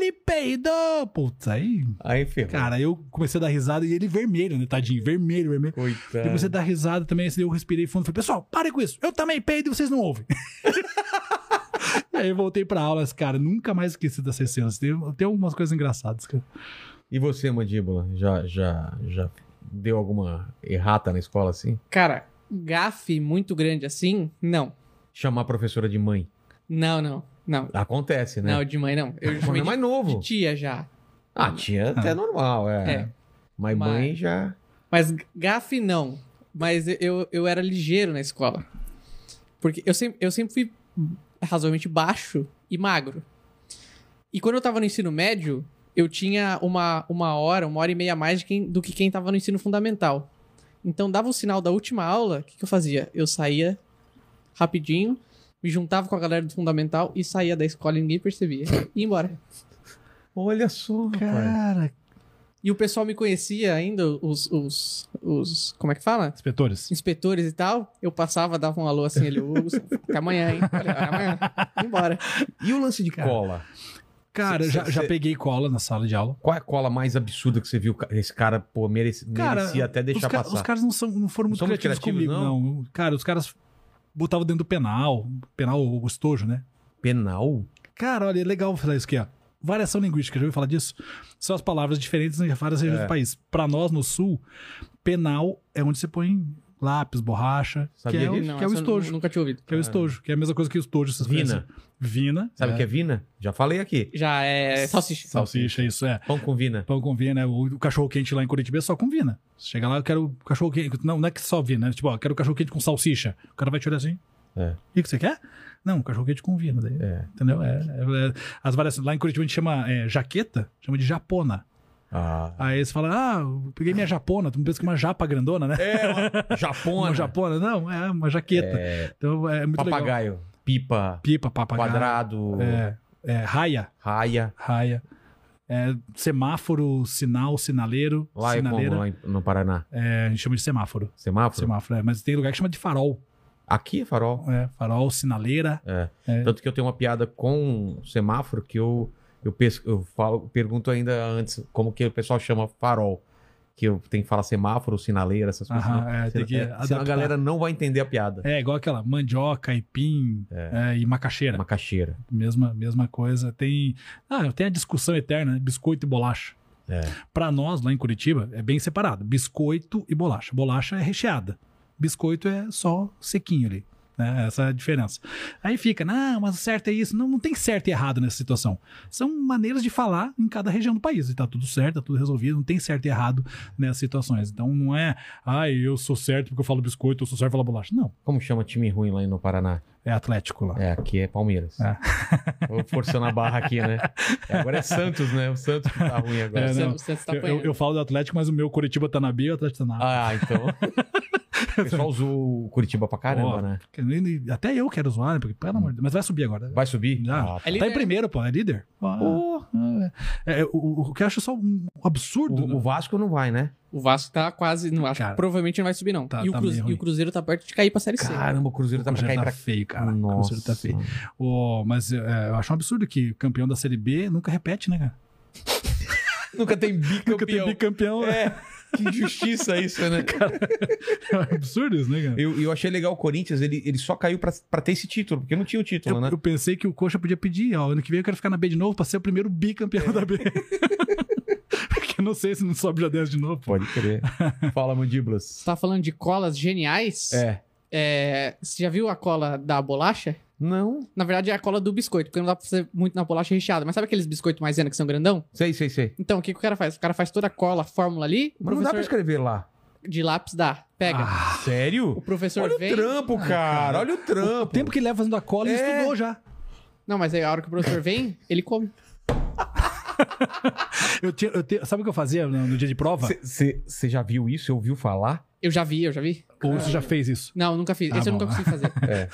Ele peidou! Putz, aí. Aí, ferrou. Cara, eu comecei a dar risada e ele vermelho, né, tadinho? Vermelho, vermelho. Eu Coitado. comecei a dar risada também, assim, eu respirei fundo. Falei, pessoal, parem com isso. Eu também peido e vocês não ouvem. [LAUGHS] e aí eu voltei pra aulas, cara. Nunca mais esqueci dessas cenas. Tem, tem algumas coisas engraçadas, cara. E você, mandíbula? Já, já, já deu alguma errata na escola assim? Cara, gafe muito grande assim, não. Chamar a professora de mãe. Não, não, não. Acontece, né? Não, de mãe não. Eu Quando chamei é de, mais novo. de tia já. Ah, tinha até normal, é. É. Mas Mas- mãe já. Mas gafe não. Mas eu, eu era ligeiro na escola. Porque eu sempre, eu sempre fui razoavelmente baixo e magro. E quando eu tava no ensino médio, eu tinha uma, uma hora, uma hora e meia a mais de quem- do que quem tava no ensino fundamental. Então dava o sinal da última aula, o que, que eu fazia? Eu saía rapidinho, me juntava com a galera do fundamental e saía da escola e ninguém percebia. E ia embora. Olha só, rapaz. Cara, E o pessoal me conhecia ainda, os, os, os. Como é que fala? inspetores. Inspetores e tal. Eu passava, dava um alô assim, ele, Hugo, até amanhã, hein? Falei, "Ah, amanhã. Ia embora. E o lance de Cara. cola? Cara, Cê- já, cê- já peguei cola na sala de aula. Qual é a cola mais absurda que você viu? Esse cara, pô, merece, Cara, merecia até deixar os, ca- passar. os caras não, são, não foram muito Não criativos, criativos, comigo, não. Cara, os caras botavam dentro do penal, penal, o estojo, né? Penal? Cara, olha, é legal falar isso aqui, ó. Variação linguística, já ouviu falar disso? São as palavras diferentes em várias regiões É. do país. Pra nós, no sul, penal é onde você põe lápis, borracha, Sabia que é, o? Não, que é o estojo. Nunca tinha ouvido. Que é o estojo, que é a mesma coisa que o estojo. vocês Vina. conhecem. Vina. Sabe o que é vina? Já falei aqui. Já é salsicha. Salsicha, isso é. Pão com vina. Pão com vina, né? O, o cachorro quente lá em Curitiba é só com vina. Você chega lá, eu quero cachorro quente. Não, não é que só vina, né? Tipo, ó, eu quero cachorro quente com salsicha. O cara vai te olhar assim. É. O que você quer? Não, cachorro quente com vina. Daí, É. Entendeu? É, é- é- as variações. Lá em Curitiba a gente chama é, jaqueta, chama de japona. Ah. Aí você fala, ah, eu peguei minha japona. Tu não pensa que é uma japa grandona, né? É, uma [LAUGHS] japona. Uma japona. Não, é uma jaqueta. É, Então é muito legal. papagaio. Pipa. Pipa, papagaio. Quadrado. É, é, raia. Raia. Raia. É, semáforo, sinal, sinaleiro, Lá é sinaleira. como, lá em- no Paraná. É, a gente chama de semáforo. Semáforo? Semáforo, é. Mas tem lugar que chama de farol. Aqui é farol. É, farol, sinaleira. É. É. Tanto que eu tenho uma piada com semáforo que eu, eu, pes- eu falo, pergunto ainda antes como que o pessoal chama farol. Que eu tenho que falar semáforo, sinaleira, essas coisas. Aham, é, senão, é, senão a galera não vai entender a piada. É, igual aquela mandioca, aipim é, e macaxeira. Uma caixeira. Mesma, mesma coisa. Tem. Ah, tem a discussão eterna, né? Biscoito e bolacha. É. Pra nós, lá em Curitiba, é bem separado. Biscoito e bolacha. Bolacha é recheada. Biscoito é só sequinho ali. Né? Essa é a diferença. Aí fica, não, mas o certo é isso. Não, não tem certo e errado nessa situação. São maneiras de falar em cada região do país. E tá tudo certo, tá tudo resolvido. Não tem certo e errado nessas situações. Então não é, ai, eu sou certo porque eu falo biscoito, eu sou certo porque eu falo bolacha. Não. Como chama time ruim lá no Paraná? É Atlético lá. É, aqui é Palmeiras. É. [LAUGHS] Vou forçando a barra aqui, né? [LAUGHS] Agora é Santos, né? O Santos que tá ruim [LAUGHS] agora. É, não. você tá Eu, eu, eu falo do Atlético, mas o meu Curitiba tá na B e o Atlético tá na A. Ah, então. O pessoal usou o Curitiba pra caramba, Ó, né? Até eu quero zoar, né? Porque, pelo amor de Deus. Mas vai subir agora. Vai subir? Ah, É Tá em primeiro, pô. É líder. Pô, é, é, o, o- o que eu acho só um absurdo. o, o Vasco não vai, né? O Vasco tá quase. Não, acho Cara, que provavelmente não vai subir, não. tá- e, o tá e o. Cruzeiro tá perto de cair pra Série C. Caramba, o Cruzeiro tá o pra Cruzeiro cair tá pra... feio, cara. O Nossa. Cruzeiro tá feio. Ô, mas é, eu acho um absurdo que campeão da Série B nunca repete, né, cara? Nunca tem bicampeão. Nunca tem bicampeão. É, que injustiça isso, né? [LAUGHS] É absurdo isso, né, cara? Eu, eu achei legal o Corinthians, ele, ele só caiu pra, pra ter esse título, porque não tinha o título, Eu, né? eu pensei que o Coxa podia pedir, ó, ano que vem eu quero ficar na B de novo pra ser o primeiro bicampeão da B. [LAUGHS] Porque eu não sei se não sobe já 10 de novo. Pode crer. Fala, mandíbulas. Você tá falando de colas geniais? É. É, Você já viu a cola da bolacha? Não. Na verdade é a cola do biscoito, porque não dá pra fazer muito na bolacha recheada. Mas sabe aqueles biscoitos maisena que são grandão? Sei, sei, sei. Então, o que, que o cara faz? O cara faz toda a cola, a fórmula ali, o Mas não dá pra escrever lá. de lápis dá. Pega. Ah, Sério? O professor Olha vem. o trampo, cara. Olha o trampo. o tempo que ele leva fazendo a cola, ele É. estudou já. Não, mas aí a hora que o professor vem, ele come. [LAUGHS] Eu tinha, eu te- sabe o que eu fazia no, no dia de prova? Você já viu isso? Você ouviu falar? Eu já vi, eu já vi. Ou você já fez isso? Não, nunca fiz. Ah, Esse eu bom. nunca consegui fazer. [LAUGHS] É.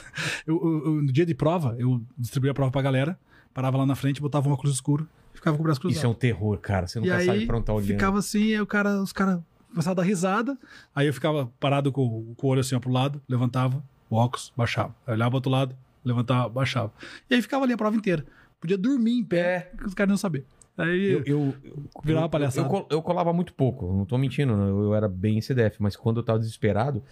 Eu, eu- eu- no dia de prova, eu distribuía a prova pra galera, parava lá na frente, botava um óculos escuro e ficava com o braço cruzado. Isso é um terror, cara. Você E nunca aí, sabe pra onde tá olhando. ficava assim, aí o cara, os caras começavam a dar risada, aí eu ficava parado com, com o olho assim ó, pro lado, levantava, o óculos, baixava. Aí olhava pro outro lado, levantava, baixava. E aí ficava ali a prova inteira. Podia dormir em pé, que os caras não iam saber. Aí, Eu, eu, eu, Virava eu- palhaçada. Eu, eu colava muito pouco, não tô mentindo, eu, eu era bem CDF, mas quando eu tava desesperado,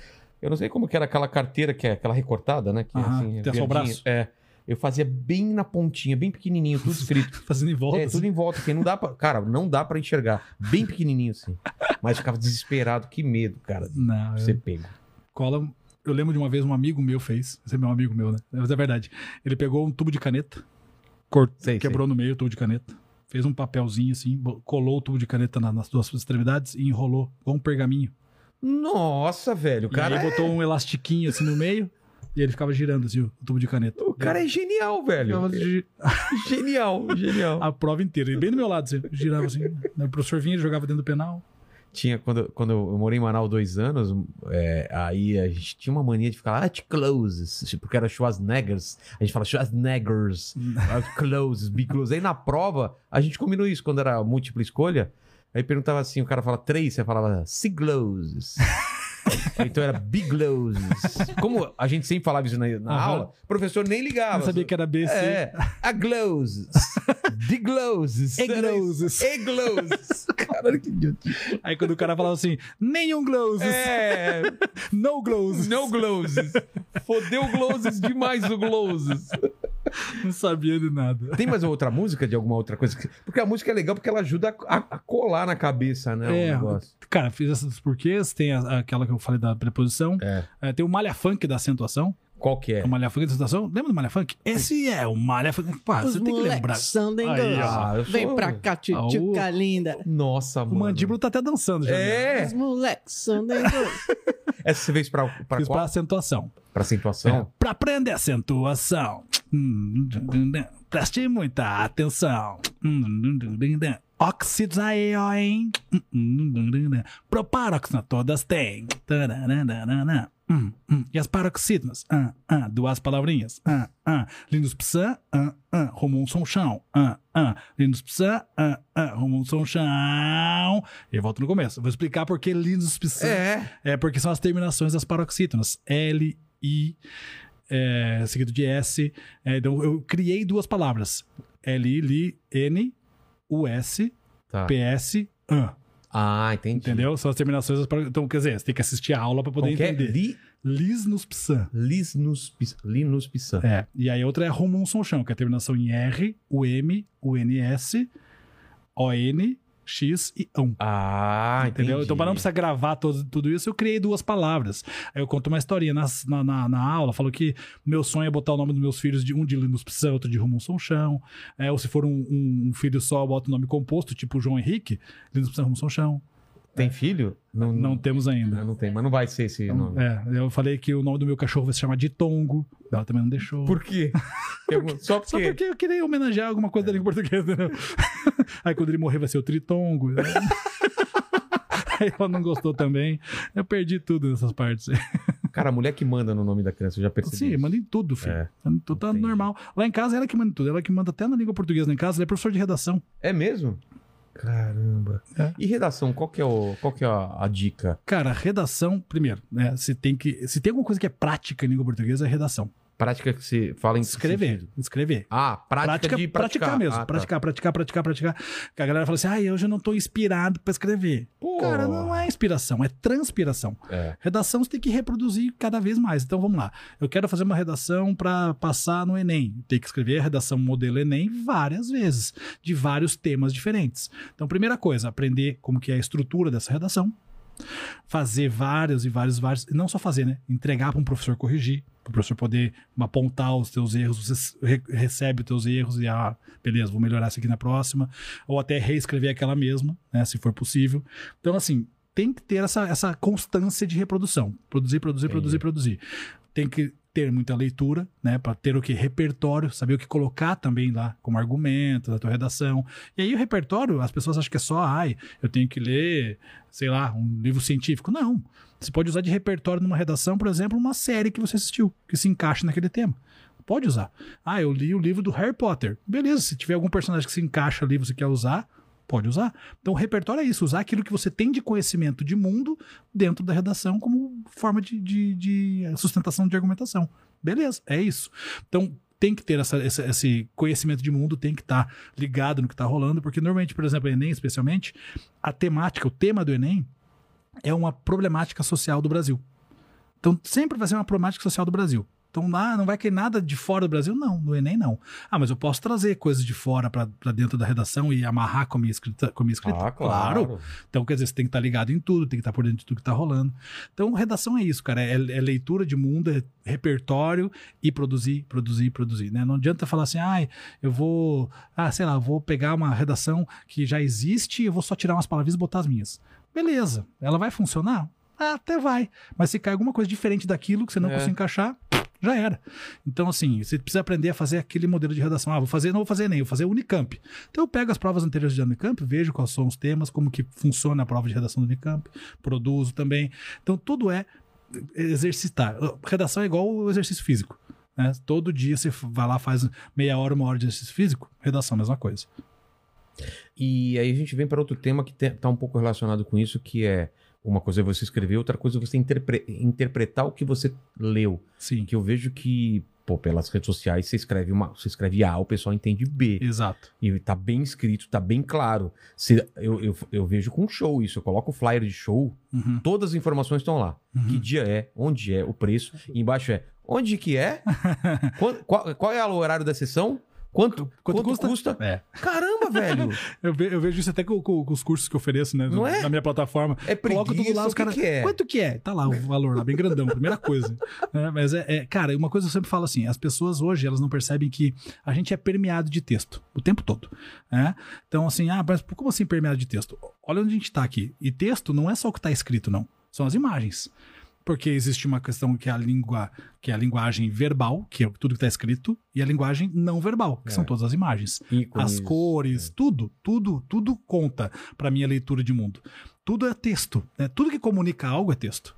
eu não sei como que era aquela carteira que é aquela recortada, né? Que Aham, assim, tem só o braço. É. Eu fazia bem na pontinha, bem pequenininho, tudo escrito. [LAUGHS] fazendo em volta. É, assim. tudo em volta, que não dá pra. Cara, não dá pra enxergar. Bem pequenininho assim. Mas eu ficava desesperado, que medo, cara, Não, eu- ser pego. cola. Eu lembro de uma vez um amigo meu fez. Esse é meu amigo meu, né? Mas é verdade. Ele pegou um tubo de caneta, cort... Sei, quebrou no meio o tubo de caneta, fez um papelzinho assim, colou o tubo de caneta na- nas duas extremidades e enrolou com um pergaminho. Nossa, velho, o e cara. aí é- botou um elastiquinho assim no meio e ele ficava girando assim o, tubo de caneta. O cara é genial, velho. [LAUGHS] Genial, genial. a prova inteira. E bem do meu lado, assim, girava assim. né? O professor vinha, ele jogava dentro do penal. Tinha, quando, quando eu morei em Manaus dois anos, é, aí a gente tinha uma mania de ficar, ah, te closes, porque era Schwarzeneggers. A gente fala Schwarzeneggers, ah, closes, be close. Aí na prova, a gente combinou isso quando era múltipla escolha. Aí perguntava assim, o cara fala três, você falava sigloses. [LAUGHS] [LAUGHS] então era bigloses. Como a gente sempre falava isso na, na Aham. aula, o professor nem ligava. Não sabia que era BC. É, agloses, digloses, Egloses. egloses. [LAUGHS] Caralho, que idiota. Aí quando o cara falava assim, nenhum gloses, É, [LAUGHS] no gloses. no gloses. Fodeu gloses demais o gloses. [LAUGHS] Não sabia de nada. Tem mais outra música de alguma outra coisa? que- Porque a música é legal porque ela ajuda a, a colar na cabeça, né? É. O negócio. Cara, fiz essas porquês, tem a- aquela que eu falei da preposição, É. É, tem o malha funk da acentuação. Qual que é? O malha funk da acentuação, lembra do malha funk? Esse é o malha funk. Pá, Os você tem que lembrar. são Aí, ó. Ah, sou- Vem pra cá, Ah, tchutchuca linda. Nossa, O mano. mandíbulo tá até dançando já. né? É. Os moleques são dengosos. [LAUGHS] Essa você fez pra, pra Fiz qual? pra acentuação. Pra acentuação? É, pra aprender acentuação. Hum, Preste muita atenção. Óxidos aí, ó, hein? Proparoxina todas têm. Tararararara. Hum, hum. E as paroxítonas? Ah, ah, duas palavrinhas. Ah, ah. Lindos psan, ah, ah. Rumo um som chão. Ah, ah. Lindos psan, ah, ah. Rumo um som chão. E volto no começo. Vou explicar por que lindos psan. É. É porque são as terminações das paroxítonas. L, I, é, seguido de S. É, então eu criei duas palavras. L, I, Li, N, U, S, Tá. P, S, A. Ah, entendi. Entendeu? São as terminações. Então, quer dizer, você tem que assistir a aula para poder é? entender. Li, Lis nos psan. Lisnus, Linus Pissan. É. E aí a outra é Rumum Som Chão, que é a terminação em R, U, M, O, N, X e ão. Ah, entendi. Entendeu? Então, para não precisar gravar todo, tudo isso, eu criei duas palavras. Aí eu conto uma historinha nas- na, na, na aula, falo que meu sonho é botar o nome dos meus filhos de um de Linus Psan, outro de Rumum Som Chão. É, ou se for um, um- um filho só, eu boto o nome composto, tipo João Henrique, Linus Psan, Rumum Som Chão. Tem filho? Não, Não temos ainda. não, não tem, mas não vai ser esse nome. É, eu falei que o nome do meu cachorro vai se chamar de Tongo. Ela também não deixou. Por quê? [LAUGHS] Algum- Só porque... Só porque eu queria homenagear alguma coisa da língua portuguesa, entendeu? [LAUGHS] Aí quando ele morrer vai ser o Tritongo. né? [LAUGHS] Aí ela não gostou também. Eu perdi tudo nessas partes. Cara, a mulher que manda no nome da criança, eu já percebi. Sim, isso. manda em tudo, filho. É, tudo tá normal. Lá em casa, ela que manda em tudo. Ela que manda até na língua portuguesa lá em casa. Ela é professor de redação. É mesmo? Caramba. É. E redação, qual que é, o, qual que é a, a dica? Cara, redação, primeiro, né? Se tem, que, se tem alguma coisa que é prática em língua portuguesa, é redação. Prática que você fala em Escrever. Escrever. Ah, prática, de praticar. mesmo. Ah, tá. praticar, praticar, praticar, praticar. Que a galera fala assim: ah, hoje eu não tô inspirado pra escrever. Pô. Cara, não é inspiração, é transpiração. É. Redação você tem que reproduzir cada vez mais. Então vamos lá. Eu quero fazer uma redação para passar no Enem. Tem que escrever a redação modelo Enem várias vezes, de vários temas diferentes. Então, primeira coisa, aprender como que é a estrutura dessa redação. Fazer vários e vários, vários. Não só fazer, né? Entregar para um professor corrigir, para o professor poder apontar os teus erros, você re- recebe os teus erros e, ah, beleza, vou melhorar isso aqui na próxima. Ou até reescrever aquela mesma, né? Se for possível. Então, assim, tem que ter essa, essa constância de reprodução. Produzir, produzir, Entendi. produzir, produzir. Tem que ter muita leitura, né? Para ter o que? Repertório, saber o que colocar também lá como argumento da tua redação. E aí o repertório, as pessoas acham que é só, ai, eu tenho que ler, sei lá, um livro científico. Não. Você pode usar de repertório numa redação, por exemplo, uma série que você assistiu, que se encaixe naquele tema. Pode usar. Ah, eu li o livro do Harry Potter. Beleza, se tiver algum personagem que se encaixa ali, você quer usar, pode usar. Então, o repertório é isso, usar aquilo que você tem de conhecimento de mundo dentro da redação como forma de, de- de sustentação de argumentação. Beleza, é isso. Então, tem que ter essa- essa- esse conhecimento de mundo, tem que estar ligado no que está rolando, porque normalmente, por exemplo, o Enem, especialmente, a temática, o tema do Enem é uma problemática social do Brasil. Então, sempre vai ser uma problemática social do Brasil. Então, ah, não vai cair nada de fora do Brasil? Não, no Enem não. Ah, mas eu posso trazer coisas de fora para dentro da redação e amarrar com a minha escrita. Com a minha escrita? Ah, claro. Então, quer dizer, você tem que estar ligado em tudo, tem que estar por dentro de tudo que está rolando. Então, redação é isso, cara. É, é leitura de mundo, é repertório e produzir, produzir, produzir. Né? Não adianta falar assim, ah, eu vou, ah, sei lá, vou pegar uma redação que já existe e eu vou só tirar umas palavras e botar as minhas. Beleza. Ela vai funcionar? Ah, até vai. Mas se cai alguma coisa diferente daquilo que você não É. conseguir encaixar, Já era. Então, assim, você precisa aprender a fazer aquele modelo de redação. Ah, vou fazer, não vou fazer nem, vou fazer Unicamp. Então eu pego as provas anteriores de Unicamp, vejo quais são os temas, como que funciona a prova de redação do Unicamp, produzo também. Então tudo é exercitar. Redação é igual o exercício físico. Né? Todo dia você vai lá, faz meia hora, uma hora de exercício físico, redação, mesma coisa. E aí a gente vem para outro tema que está um pouco relacionado com isso, que é uma coisa é você escrever, outra coisa é você interpre interpretar o que você leu. Sim. Que eu vejo que, pô, pelas redes sociais você escreve uma, você escreve A, o pessoal entende B. Exato. E tá bem escrito, tá bem claro. Se, eu, eu, eu vejo com show isso, eu coloco o flyer de show, Uhum. todas as informações estão lá. Uhum. Que dia é, onde é, o preço. Embaixo é onde que é, [LAUGHS] qual, qual, qual é o horário da sessão, quanto, Quanto quanto, custa? custa? É. Caramba, velho! [LAUGHS] Eu, ve- eu vejo isso até com, com- com os cursos que eu ofereço, né? Não é? Na minha plataforma. É Coloco tudo preguiça, lá, os caras. é? Quanto que é? Tá lá o valor lá, bem grandão, primeira coisa. É, mas é, é- Cara, uma coisa eu sempre falo assim: as pessoas hoje elas não percebem que a gente é permeado de texto o tempo todo. né? Então, assim, ah, mas como assim permeado de texto? Olha onde a gente tá aqui. E texto não é só o que tá escrito, não. São as imagens. Porque existe uma questão que é a língua, que é a linguagem verbal, que é tudo que está escrito, e a linguagem não verbal, que É. são todas as imagens Ícones, as cores, tudo, tudo, tudo conta para minha leitura de mundo. Tudo é texto, né? Tudo que comunica algo é texto.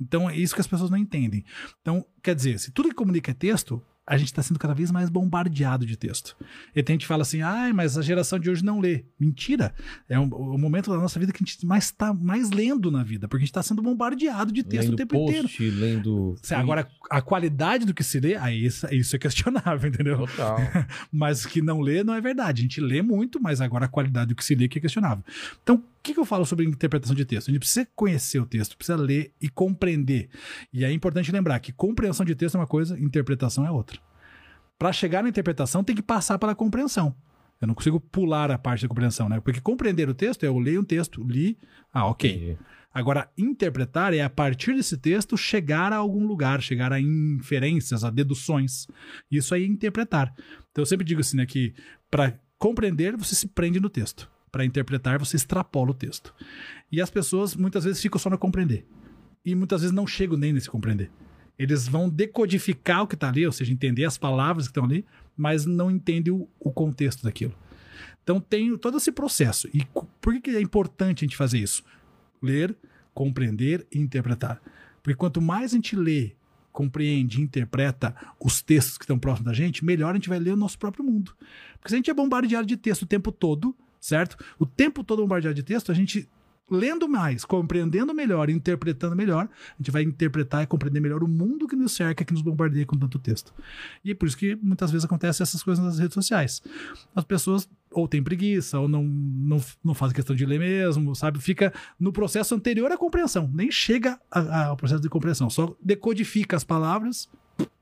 Então é isso que as pessoas não entendem. Então, quer dizer, se tudo que comunica é texto, a gente está sendo cada vez mais bombardeado de texto. E tem gente que fala assim, ai, mas a geração de hoje não lê. Mentira. É um- o momento da nossa vida que a gente mais está mais lendo na vida, porque a gente está sendo bombardeado de texto lendo o tempo post, inteiro. lendo... Agora, a qualidade do que se lê, aí isso, isso é questionável, [LAUGHS] entendeu? Total. mas que não lê não é verdade. A gente lê muito, mas agora a qualidade do que se lê que é questionável. Então, que, que eu falo sobre interpretação de texto? A gente precisa conhecer o texto, precisa ler e compreender. E é importante lembrar que compreensão de texto é uma coisa, interpretação é outra. Para chegar na interpretação, tem que passar pela compreensão. Eu não consigo pular a parte da compreensão, né? Porque compreender o texto é eu leio um texto, li, ah, ok. Agora, interpretar é a partir desse texto chegar a algum lugar, chegar a inferências, a deduções. Isso aí é interpretar. Então eu sempre digo assim, né, que para compreender você se prende no texto, para interpretar você extrapola o texto. E as pessoas muitas vezes ficam só no compreender. E muitas vezes não chegam nem nesse compreender. Eles vão decodificar o que está ali, ou seja, entender as palavras que estão ali, mas não entendem o, o contexto daquilo. Então tem todo esse processo. E por que que é importante a gente fazer isso? ler, compreender e interpretar. Porque quanto mais a gente lê, compreende e interpreta os textos que estão próximos da gente, melhor a gente vai ler o nosso próprio mundo. Porque se a gente é bombardeado de texto o tempo todo, certo? O tempo todo bombardeado de texto, a gente lendo mais, compreendendo melhor, interpretando melhor, a gente vai interpretar e compreender melhor o mundo que nos cerca, que nos bombardeia com tanto texto. E é por isso que muitas vezes acontecem essas coisas nas redes sociais. As pessoas ou têm preguiça, ou não, não, não fazem questão de ler mesmo, sabe? Fica no processo anterior à compreensão, nem chega a- a- ao processo de compreensão, só decodifica as palavras,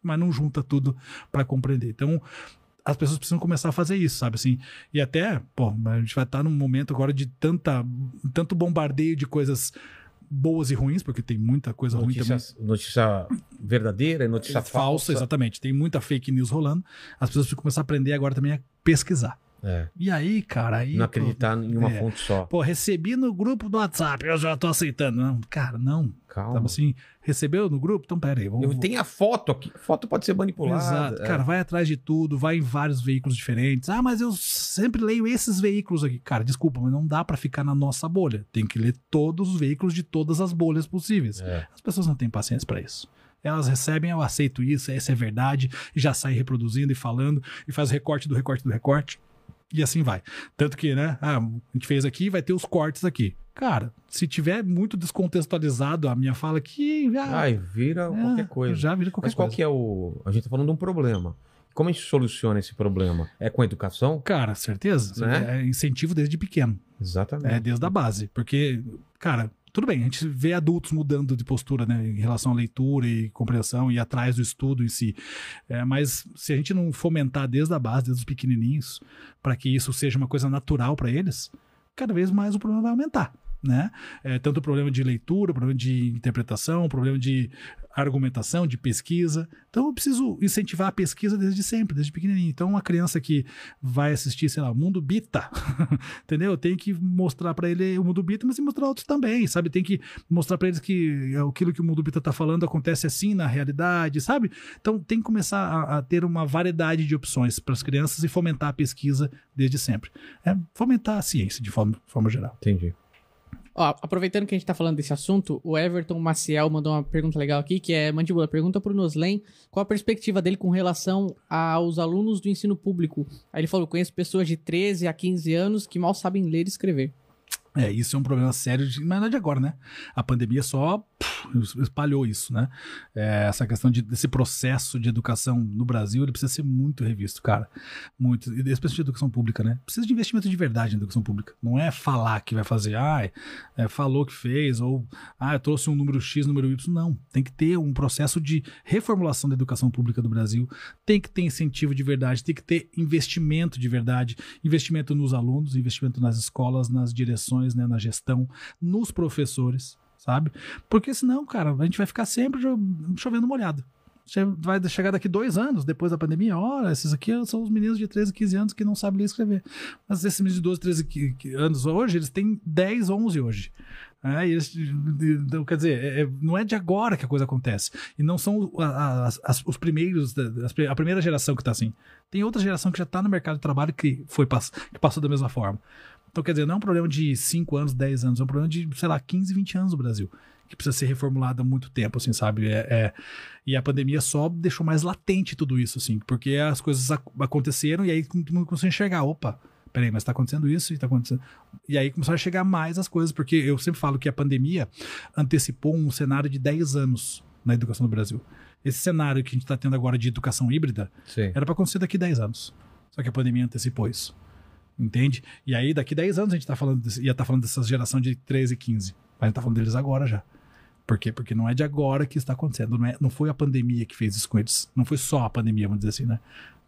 mas não junta tudo para compreender. Então, as pessoas precisam começar a fazer isso, sabe assim? E até, pô, a gente vai estar num momento agora de tanta, tanto bombardeio de coisas boas e ruins, porque tem muita coisa ruim também. Notícia, notícia verdadeira e notícia falsa, falsa. exatamente. Tem muita fake news rolando. As pessoas precisam começar a aprender agora também a pesquisar. É, E aí, cara, aí. não pô, acreditar em uma é. fonte só. Pô, recebi no grupo do WhatsApp, eu já tô aceitando. Não, cara, não. Calma. Sabe assim, recebeu no grupo? Então, pera aí. Vamos, Eu tenho a foto aqui. Foto pode ser manipulada. Exato. é. Cara, vai atrás de tudo, vai em vários veículos diferentes. Ah, mas eu sempre leio esses veículos aqui. Cara, desculpa, mas não dá pra ficar na nossa bolha. Tem que ler todos os veículos de todas as bolhas possíveis. É. As pessoas não têm paciência pra isso. Elas recebem, eu aceito isso, essa é verdade, e já sai reproduzindo e falando, e faz recorte do recorte do recorte. E assim vai. Tanto que, né? Ah, a gente fez aqui, vai ter os cortes aqui. Cara, se tiver muito descontextualizado a minha fala aqui, já, Ai, vira é, qualquer coisa. já vira qualquer Mas qual coisa. que é o. A gente tá falando de um problema. Como a gente soluciona esse problema? É com a educação? Cara, certeza. Né? É incentivo desde pequeno. Exatamente. É desde a base. Porque, cara, tudo bem, a gente vê adultos mudando de postura, né, em relação à leitura e compreensão e atrás do estudo em si. É, mas se a gente não fomentar desde a base, desde os pequenininhos, para que isso seja uma coisa natural para eles, cada vez mais o problema vai aumentar. Né? É, tanto problema de leitura, problema de interpretação, problema de argumentação, de pesquisa. Então eu preciso incentivar a pesquisa desde sempre, desde pequenininho. Então uma criança que vai assistir, sei lá, o Mundo Bita, [LAUGHS] entendeu? Eu tenho que mostrar para ele o Mundo Bita, mas mostrar outros também, sabe? Tem que mostrar para eles que aquilo que o Mundo Bita tá falando acontece assim na realidade, sabe? Então tem que começar a, a ter uma variedade de opções para as crianças e fomentar a pesquisa desde sempre. É fomentar a ciência de forma, forma geral. Entendi. Ó, aproveitando que a gente tá falando desse assunto, o Everton Maciel mandou uma pergunta legal aqui, que é, Mandíbula, pergunta pro Noslen qual a perspectiva dele com relação aos alunos do ensino público. Aí ele falou, conheço pessoas de 13 a 15 anos que mal sabem ler e escrever. É, isso é um problema sério, de, mas não é de agora, né? A pandemia só pff, espalhou isso, né? É, essa questão de, desse processo de educação no Brasil, ele precisa ser muito revisto, cara. Muito. E especialmente de educação pública, né? Precisa de investimento de verdade na educação pública. Não é falar que vai fazer, ah, é, falou que fez, ou ah, trouxe um número X, número Y. Não. Tem que ter um processo de reformulação da educação pública do Brasil. Tem que ter incentivo de verdade, tem que ter investimento de verdade, investimento nos alunos, investimento nas escolas, nas direções né, na gestão, nos professores, sabe? Porque senão, cara, a gente vai ficar sempre chovendo molhado. Vai chegar daqui dois anos, depois da pandemia, olha, esses aqui são os meninos de 13, 15 anos que não sabem ler e escrever. Mas esses meninos de 12, 13 anos hoje, eles têm 10, 11 hoje. É, então, quer dizer, é, é, não é de agora que a coisa acontece. E não são as, os primeiros, a primeira geração que está assim. Tem outra geração que já está no mercado de trabalho que, foi, que passou da mesma forma. Então, quer dizer, não é um problema de 5 anos, 10 anos, é um problema de, sei lá, 15, 20 anos no Brasil. Que precisa ser reformulado há muito tempo, assim, sabe? É, é, e a pandemia só deixou mais latente tudo isso, assim, porque as coisas ac aconteceram e aí todo mundo começou a enxergar. Opa, peraí, mas tá acontecendo isso e tá acontecendo. E aí começaram a chegar mais as coisas, porque eu sempre falo que a pandemia antecipou um cenário de 10 anos na educação no Brasil. Esse cenário que a gente está tendo agora de educação híbrida Sim. era para acontecer daqui a 10 anos. Só que a pandemia antecipou isso. Entende? E aí, daqui 10 anos, a gente tá falando desse, ia estar tá falando dessa geração de 13 e 15. Mas a gente tá falando deles agora já. Por quê? Porque não é de agora que está acontecendo. Não, é, não foi a pandemia que fez isso com eles. Não foi só a pandemia, vamos dizer assim, né?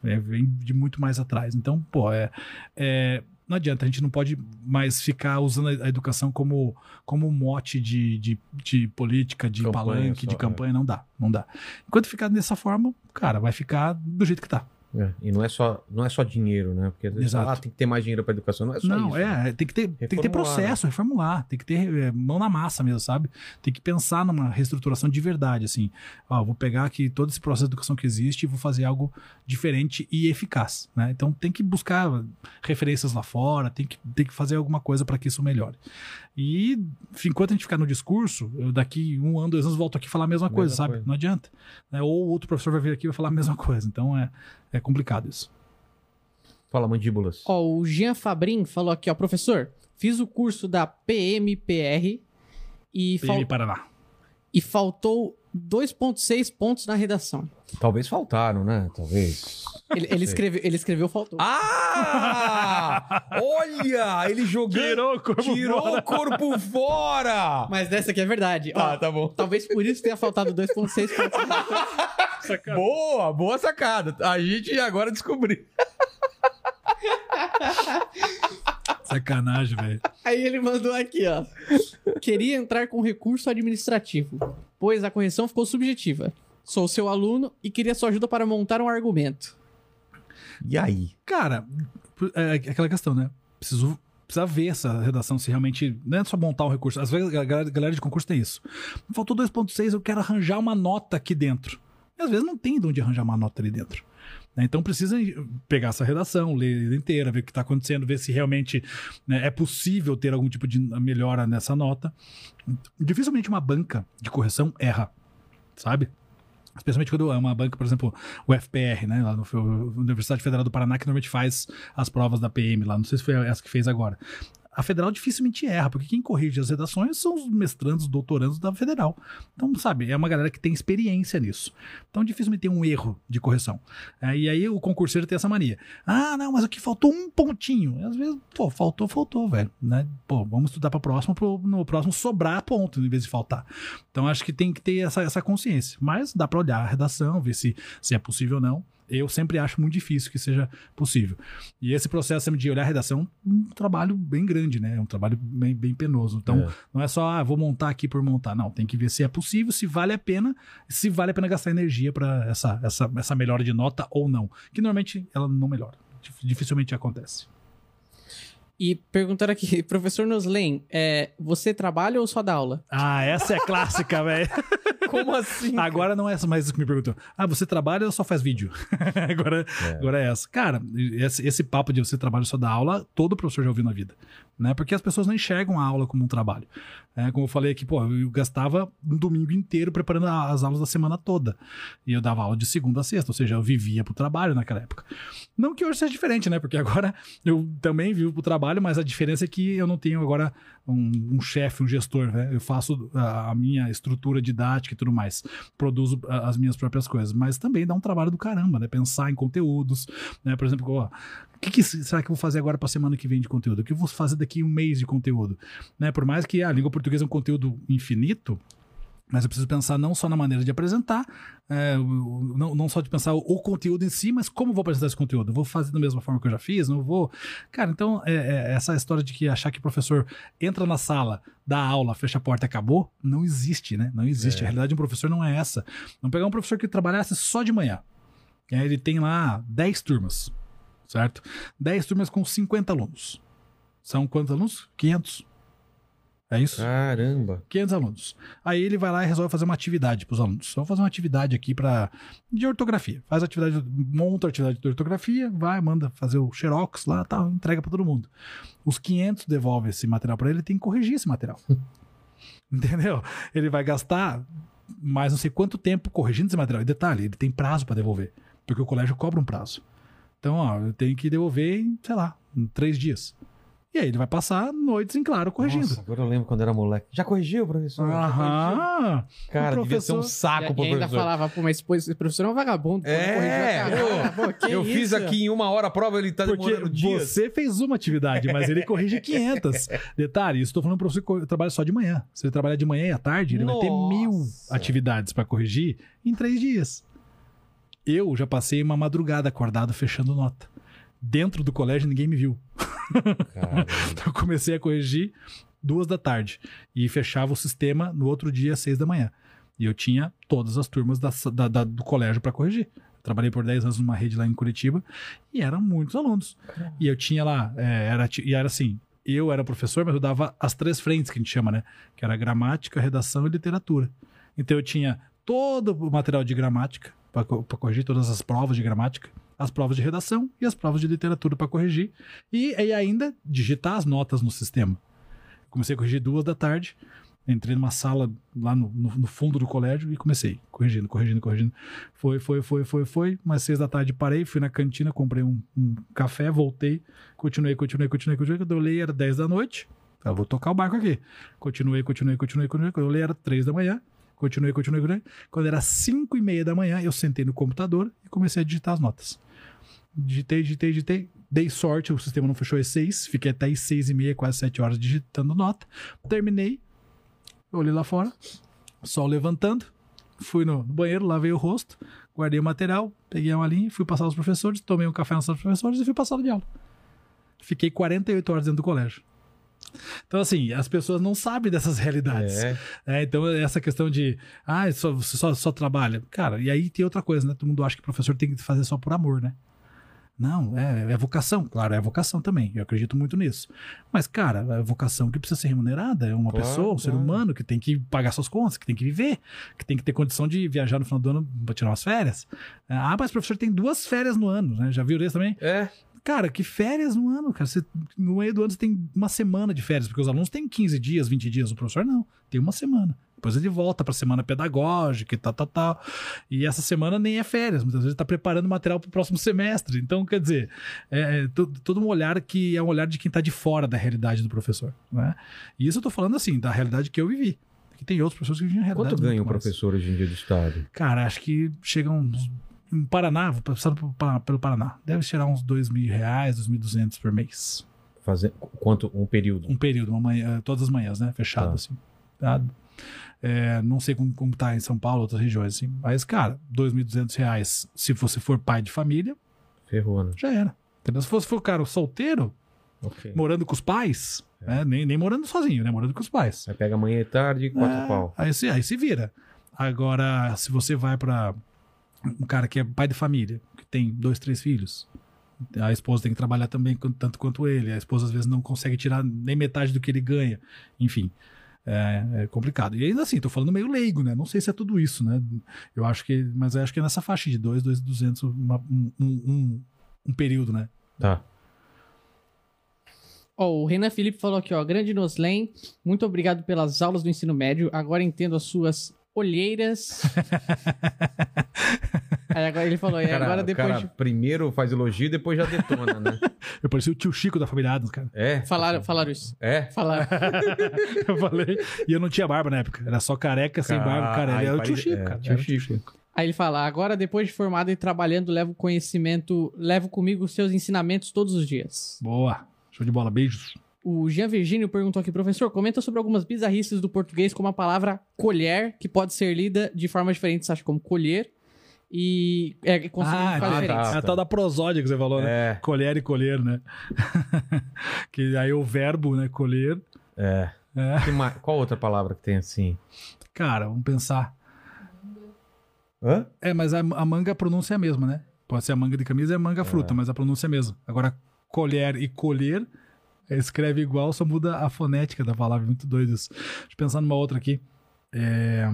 É, vem de muito mais atrás. Então, pô, é, é, não adianta, a gente não pode mais ficar usando a educação como, como mote de, de, de política, de campanha palanque, só, de campanha. É. Não dá, não dá. Enquanto ficar dessa forma, cara, vai ficar do jeito que tá. É, e não é só não é só dinheiro, né? Porque Exato. ah, tem que ter mais dinheiro para educação, não é só não, isso. é, né? tem que ter tem que ter processo, né? reformular, tem que ter é, mão na massa mesmo, sabe? Tem que pensar numa reestruturação de verdade, assim. Ó, vou pegar aqui todo esse processo de educação que existe e vou fazer algo diferente e eficaz, né? Então tem que buscar referências lá fora, tem que tem que fazer alguma coisa para que isso melhore. E enquanto a gente ficar no discurso, eu daqui um ano, dois anos volto aqui falar a mesma, mesma coisa, sabe? Coisa. Não adianta. Né? Ou outro professor vai vir aqui e vai falar a mesma coisa. Então é, é complicado isso. Fala, mandíbulas. Ó, o Jean Fabrin falou aqui, ó, professor, fiz o curso da PMPR e... PM fal... Paraná. E faltou 2.6 pontos na redação. Talvez faltaram, né? Talvez. Ele, ele escreveu, ele escreveu faltou. Ah! Olha! Ele jogou. Tirou o corpo tirou fora. o corpo fora! Mas dessa aqui é verdade. Tá, Ó, tá bom. Talvez por isso tenha faltado 2.6 pontos. Boa, boa sacada. A gente agora descobriu. [LAUGHS] Sacanagem, velho. Aí ele mandou aqui, ó. Queria entrar com recurso administrativo, pois a correção ficou subjetiva. Sou seu aluno e queria sua ajuda para montar um argumento. E aí? Cara, é aquela questão, né? Preciso precisa ver essa redação se realmente. Não é só montar o recurso. Às vezes a galera, a galera de concurso tem isso. Faltou 2,6, eu quero arranjar uma nota aqui dentro. E às vezes não tem de onde arranjar uma nota ali dentro. Né? Então precisa pegar essa redação, ler inteira, ver o que está acontecendo, ver se realmente né, é possível ter algum tipo de melhora nessa nota. Dificilmente uma banca de correção erra, sabe? Especialmente quando é uma banca, por exemplo, o FPR, né? Lá no Universidade Federal do Paraná, que normalmente faz as provas da PM lá. Não sei se foi essa que fez agora a federal dificilmente erra, porque quem corrige as redações são os mestrandos, doutorandos da federal. Então, sabe, é uma galera que tem experiência nisso. Então, dificilmente tem um erro de correção. É, e aí o concurseiro tem essa mania. Ah, não, mas aqui faltou um pontinho. E às vezes, pô, faltou, faltou, velho. Né? Pô, vamos estudar para próximo, pro, no próximo sobrar ponto em vez de faltar. Então, acho que tem que ter essa, essa consciência. Mas dá para olhar a redação, ver se, se é possível ou não eu sempre acho muito difícil que seja possível. E esse processo de olhar a redação é um trabalho bem grande, né? É um trabalho bem, bem penoso. Então, É. não é só, ah, vou montar aqui por montar. Não, tem que ver se é possível, se vale a pena, se vale a pena gastar energia para essa, essa, essa melhora de nota ou não. Que normalmente ela não melhora. Dif- Dificilmente acontece. E perguntaram aqui, [LAUGHS] professor Noslen, é, você trabalha ou só dá aula? Ah, essa é clássica, [LAUGHS] velho. Como assim? Agora não é essa mais isso que me perguntou. Ah, você trabalha ou só faz vídeo? [LAUGHS] agora, agora é essa. Cara, esse, esse papo de você trabalha ou só dá aula, todo professor já ouviu na vida. Né? Porque as pessoas não enxergam a aula como um trabalho. É, como eu falei aqui, pô, eu gastava um domingo inteiro preparando as aulas da semana toda. E eu dava aula de segunda a sexta, ou seja, eu vivia pro trabalho naquela época. Não que hoje seja diferente, né? Porque agora eu também vivo pro trabalho, mas a diferença é que eu não tenho agora um, um chefe, um gestor, né? Eu faço a, a minha estrutura didática e tudo mais. Produzo as minhas próprias coisas. Mas também dá um trabalho do caramba, né? Pensar em conteúdos, né? Por exemplo, o que, que será que eu vou fazer agora para a semana que vem de conteúdo? O que eu vou fazer daqui um mês de conteúdo? Né? Por mais que a língua portuguesa é um conteúdo infinito, mas eu preciso pensar não só na maneira de apresentar, é, não, não só de pensar o, o conteúdo em si, mas como eu vou apresentar esse conteúdo. Eu vou fazer da mesma forma que eu já fiz? Não vou. Cara, então, é, é, essa história de que achar que o professor entra na sala, dá aula, fecha a porta e acabou, não existe, né? Não existe. É. A realidade de um professor não é essa. Vamos pegar um professor que trabalhasse só de manhã. Aí ele tem lá 10 turmas, certo? 10 turmas com 50 alunos. São quantos alunos? 500. É isso? Caramba. 500 alunos. Aí ele vai lá e resolve fazer uma atividade para os alunos. Vou fazer uma atividade aqui para de ortografia. Faz atividade, monta a atividade de ortografia, vai, manda fazer o xerox lá, tal, entrega para todo mundo. Os 500 devolvem esse material para ele, ele tem que corrigir esse material. [LAUGHS] Entendeu? Ele vai gastar mais não sei quanto tempo corrigindo esse material. E detalhe, ele tem prazo para devolver, porque o colégio cobra um prazo. Então, ó, eu tenho que devolver em, sei lá, em três dias. E aí ele vai passar noites em claro corrigindo. Nossa, agora eu lembro quando era moleque. Já corrigiu, professor? Aham. Cara, O devia ser um professor- saco e, pro e ainda professor. falava, pô, mas esse professor é um vagabundo. É, pô, eu fiz isso? aqui em uma hora a prova, ele tá Porque demorando dias. você fez uma atividade, mas ele corrige [LAUGHS] 500. Detalhe, isso estou falando para você que trabalha só de manhã. Se ele trabalhar de manhã e à tarde, ele vai ter Nossa. mil atividades para corrigir em três dias. Eu já passei uma madrugada acordado fechando nota. Dentro do colégio ninguém me viu. [LAUGHS] Então eu comecei a corrigir duas da tarde e fechava o sistema no outro dia às seis da manhã. E eu tinha todas as turmas da- da- da- do colégio para corrigir. Eu trabalhei por 10 anos numa rede lá em Curitiba e eram muitos alunos. E eu tinha lá, é, era, e era assim, eu era professor, mas eu dava as três frentes que a gente chama, né? Que era gramática, redação e literatura. Então eu tinha todo o material de gramática para corrigir todas as provas de gramática, as provas de redação e as provas de literatura para corrigir e, e ainda digitar as notas no sistema. Comecei a corrigir duas da tarde, entrei numa sala lá no, no- no fundo do colégio e comecei corrigindo, corrigindo, corrigindo. Foi, foi, foi, foi, foi. Mas seis da tarde parei, fui na cantina, comprei um, um café, voltei, continuei, continuei, continuei, continuei. Quando eu olhei era 10 da noite. Eu vou tocar o barco aqui. Continuei, continuei, continuei, continuei. Quando eu olhei era 3 da manhã. Continuei, continuei, continuei. Quando era 5 e meia da manhã, eu sentei no computador e comecei a digitar as notas. Digitei, digitei, digitei. Dei sorte, o sistema não fechou às 6. Fiquei até às 6 e meia, quase 7 horas digitando nota. Terminei. Olhei lá fora. Sol levantando. Fui no banheiro, lavei o rosto. Guardei o material. Peguei uma linha, fui passar aos professores. Tomei um café na sala dos professores e fui passar de aula. Fiquei 48 horas dentro do colégio. Então, assim, as pessoas não sabem dessas realidades. É. É, então, essa questão de, ah, só, você só, só trabalha. Cara, e aí tem outra coisa, né? Todo mundo acha que o professor tem que fazer só por amor, né? Não, é, é vocação. Claro, é vocação também. Eu acredito muito nisso. Mas, cara, é vocação que precisa ser remunerada. É uma Claro, pessoa, um ser humano que tem que pagar suas contas, que tem que viver, que tem que ter condição de viajar no final do ano pra tirar umas férias. Ah, mas o professor tem duas férias no ano, né? Já viu isso também? É. Cara, que férias no ano, cara? Você, no meio do ano você tem uma semana de férias, porque os alunos têm 15 dias, 20 dias, o professor não, tem uma semana. Depois ele volta para semana pedagógica e tal, tal, tal. E essa semana nem é férias, muitas vezes está preparando material para o próximo semestre. Então, quer dizer, é, é to- todo um olhar que é um olhar de quem está de fora da realidade do professor. Né? E isso eu tô falando assim, da realidade que eu vivi. Que tem outros professores que vivem realidade. Quanto ganha mais. professor hoje em dia do estado? Cara, acho que chegam uns. Em Paraná, vou passar pelo Paraná-. Deve chegar uns dois mil reais, dois mil duzentos por mês. Fazer quanto um período? Um período, uma manhã, todas as manhãs, né? Fechado Tá. assim. Tá? É, não sei como, como tá em São Paulo, outras regiões, assim. Mas, cara, 2.200 reais, se você for pai de família, Ferrou, né? já era. Entendeu? Se fosse for cara solteiro, Ok. morando com os pais, né? nem, nem morando sozinho, né? Morando com os pais. Aí pega amanhã e tarde, quatro É, pau. Aí se, aí se vira. Agora, se você vai pra um cara que é pai de família, que tem dois, três filhos, a esposa tem que trabalhar também tanto quanto ele. A esposa às vezes não consegue tirar nem metade do que ele ganha. Enfim. É, é complicado. E ainda assim, tô falando meio leigo, né? Não sei se é tudo isso, né? Eu acho que. Mas eu acho que é nessa faixa de 2, 2,200 uma- um, um, um, período, né? Tá. Ó, o Renan Felipe falou aqui, ó. Grande Noslen, muito obrigado pelas aulas do ensino médio. Agora entendo as suas olheiras. [LAUGHS] Aí agora ele falou, e Cara, agora depois cara de primeiro faz elogio e depois já detona, né? [LAUGHS] Eu parecia o tio Chico da família Adams, cara. É? Falaram, falaram isso. É? Falaram. [LAUGHS] Eu falei. E eu não tinha barba na época. Era só careca, sem barba. Cara, Ai, ele era o tio Chico, é, cara. tio Era o Chico. Aí ele fala: agora, depois de formado e trabalhando, levo conhecimento, levo comigo os seus ensinamentos todos os dias. Boa. Show de bola. Beijos. O Jean Virgínio perguntou aqui, professor, comenta sobre algumas bizarrices do português, como a palavra colher, que pode ser lida de formas diferentes, acho como colher, e é, com significados tá, diferentes. É tá. a tal da prosódia que você falou, né? É, Colher e colher, né? [LAUGHS] que aí o verbo, né? Colher. é. É. Que ma- Qual outra palavra que tem assim? Cara, vamos pensar. Hã? É, mas a, a manga, a pronúncia é a mesma, né? Pode ser a manga de camisa e a manga fruta, mas a pronúncia é a mesma. Agora, colher e colher, é, escreve igual, só muda a fonética da palavra. Muito doido isso. Deixa eu pensar numa outra aqui. É,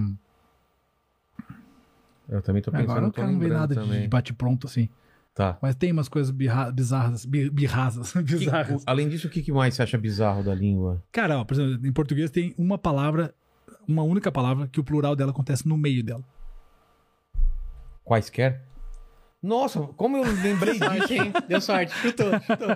Eu também tô pensando, agora não cara não vê lembrando nada de, também. de bate-pronto assim. Tá. Mas tem umas coisas bizarras, bi- birrasas, [LAUGHS] Que- bizarras. o- além disso, o que, que mais você acha bizarro da língua? Cara, ó, por exemplo, em português tem uma palavra, uma única palavra, que o plural dela acontece no meio dela. Quaisquer? Nossa, como eu lembrei disso? Hein? Deu sorte, [LAUGHS] chutou, chutou.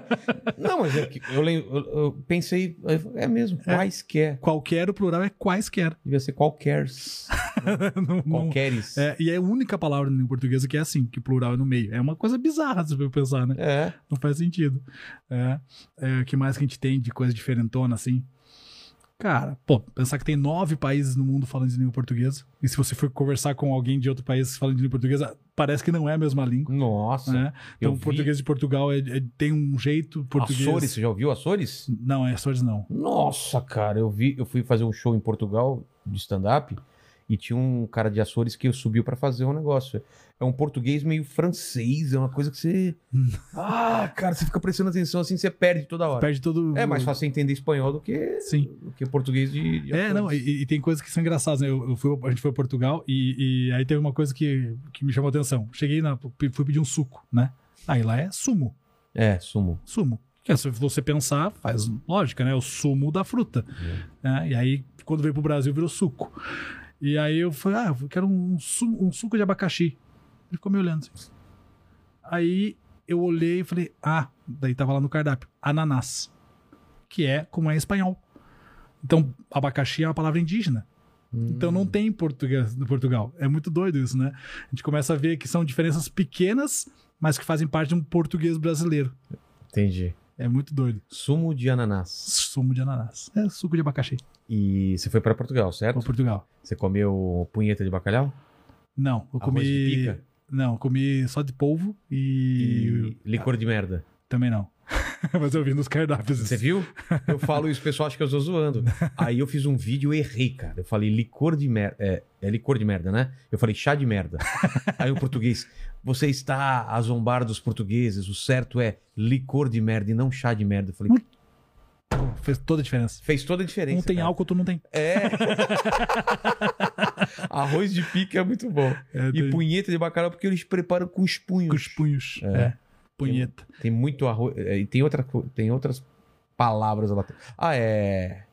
Não, mas é que eu, lem- eu- eu pensei, é mesmo, quaisquer. Qualquer, o plural é quaisquer. Devia ser qualquer. [LAUGHS] Não- não- Qualqueres. é, e é a única palavra em português que é assim, que o plural é no meio. É uma coisa bizarra se eu pensar, né? É. Não faz sentido. É, é, o que mais que a gente tem de coisa diferentona, assim? Cara, pô, pensar que tem nove países no mundo falando de língua portuguesa. E se você for conversar com alguém de outro país falando de língua portuguesa, parece que não é a mesma língua. Nossa. Né? Então, o português de Portugal é- é- tem um jeito português. Açores, você já ouviu Açores? Não, é Açores não. Nossa, cara, eu vi, eu fui fazer um show em Portugal de stand-up e tinha um cara de Açores que subiu pra fazer um negócio. É um português meio francês, é uma coisa que você. [LAUGHS] Ah, cara, você fica prestando atenção assim, você perde toda hora. Perde todo. É mais fácil entender espanhol do que, Sim. do que português de. de É, não, e, e tem coisas que são engraçadas, né? Eu, eu fui, a gente foi a Portugal e, e aí teve uma coisa que, que me chamou a atenção. Cheguei na. Fui pedir um suco, né? Aí lá é sumo. É, sumo. Sumo. É, se você pensar, faz lógica, né? O sumo da fruta. né? E aí, quando veio pro Brasil, virou suco. E aí eu falei, ah, eu quero um, um suco de abacaxi. Ele ficou me olhando assim. Aí eu olhei e falei, ah, daí tava lá no cardápio, ananás. Que é como é em espanhol. Então, abacaxi é uma palavra indígena. Então não tem em português no Portugal. É muito doido isso, né? A gente começa a ver que são diferenças pequenas, mas que fazem parte de um português brasileiro. Entendi. É muito doido. Sumo de ananás. Sumo de ananás. É suco de abacaxi. E você foi pra Portugal, Para certo? Portugal. Você comeu punheta de bacalhau? Não, eu Arroz comi. de pica? Não, comi só de polvo e. E licor de merda. Também não. [LAUGHS] Mas eu vi nos cardápios. Você viu? Eu falo isso, o pessoal acha que eu estou zoando. Aí eu fiz um vídeo e errei, cara. Eu falei licor de merda. É, é licor de merda, né? Eu falei chá de merda. [LAUGHS] Aí o português, você está a zombar dos portugueses, o certo é licor de merda e não chá de merda. Eu falei, Fez toda a diferença. fez toda a diferença. Um tem cara. álcool, tu não tem. É. [LAUGHS] Arroz de pica é muito bom. É, E tem- punheta de bacalhau porque eles preparam com os punhos. Com os punhos. É. É. Punheta. Tem muito arroz. é, E tem, outra, tem outras palavras lá. Ah, é.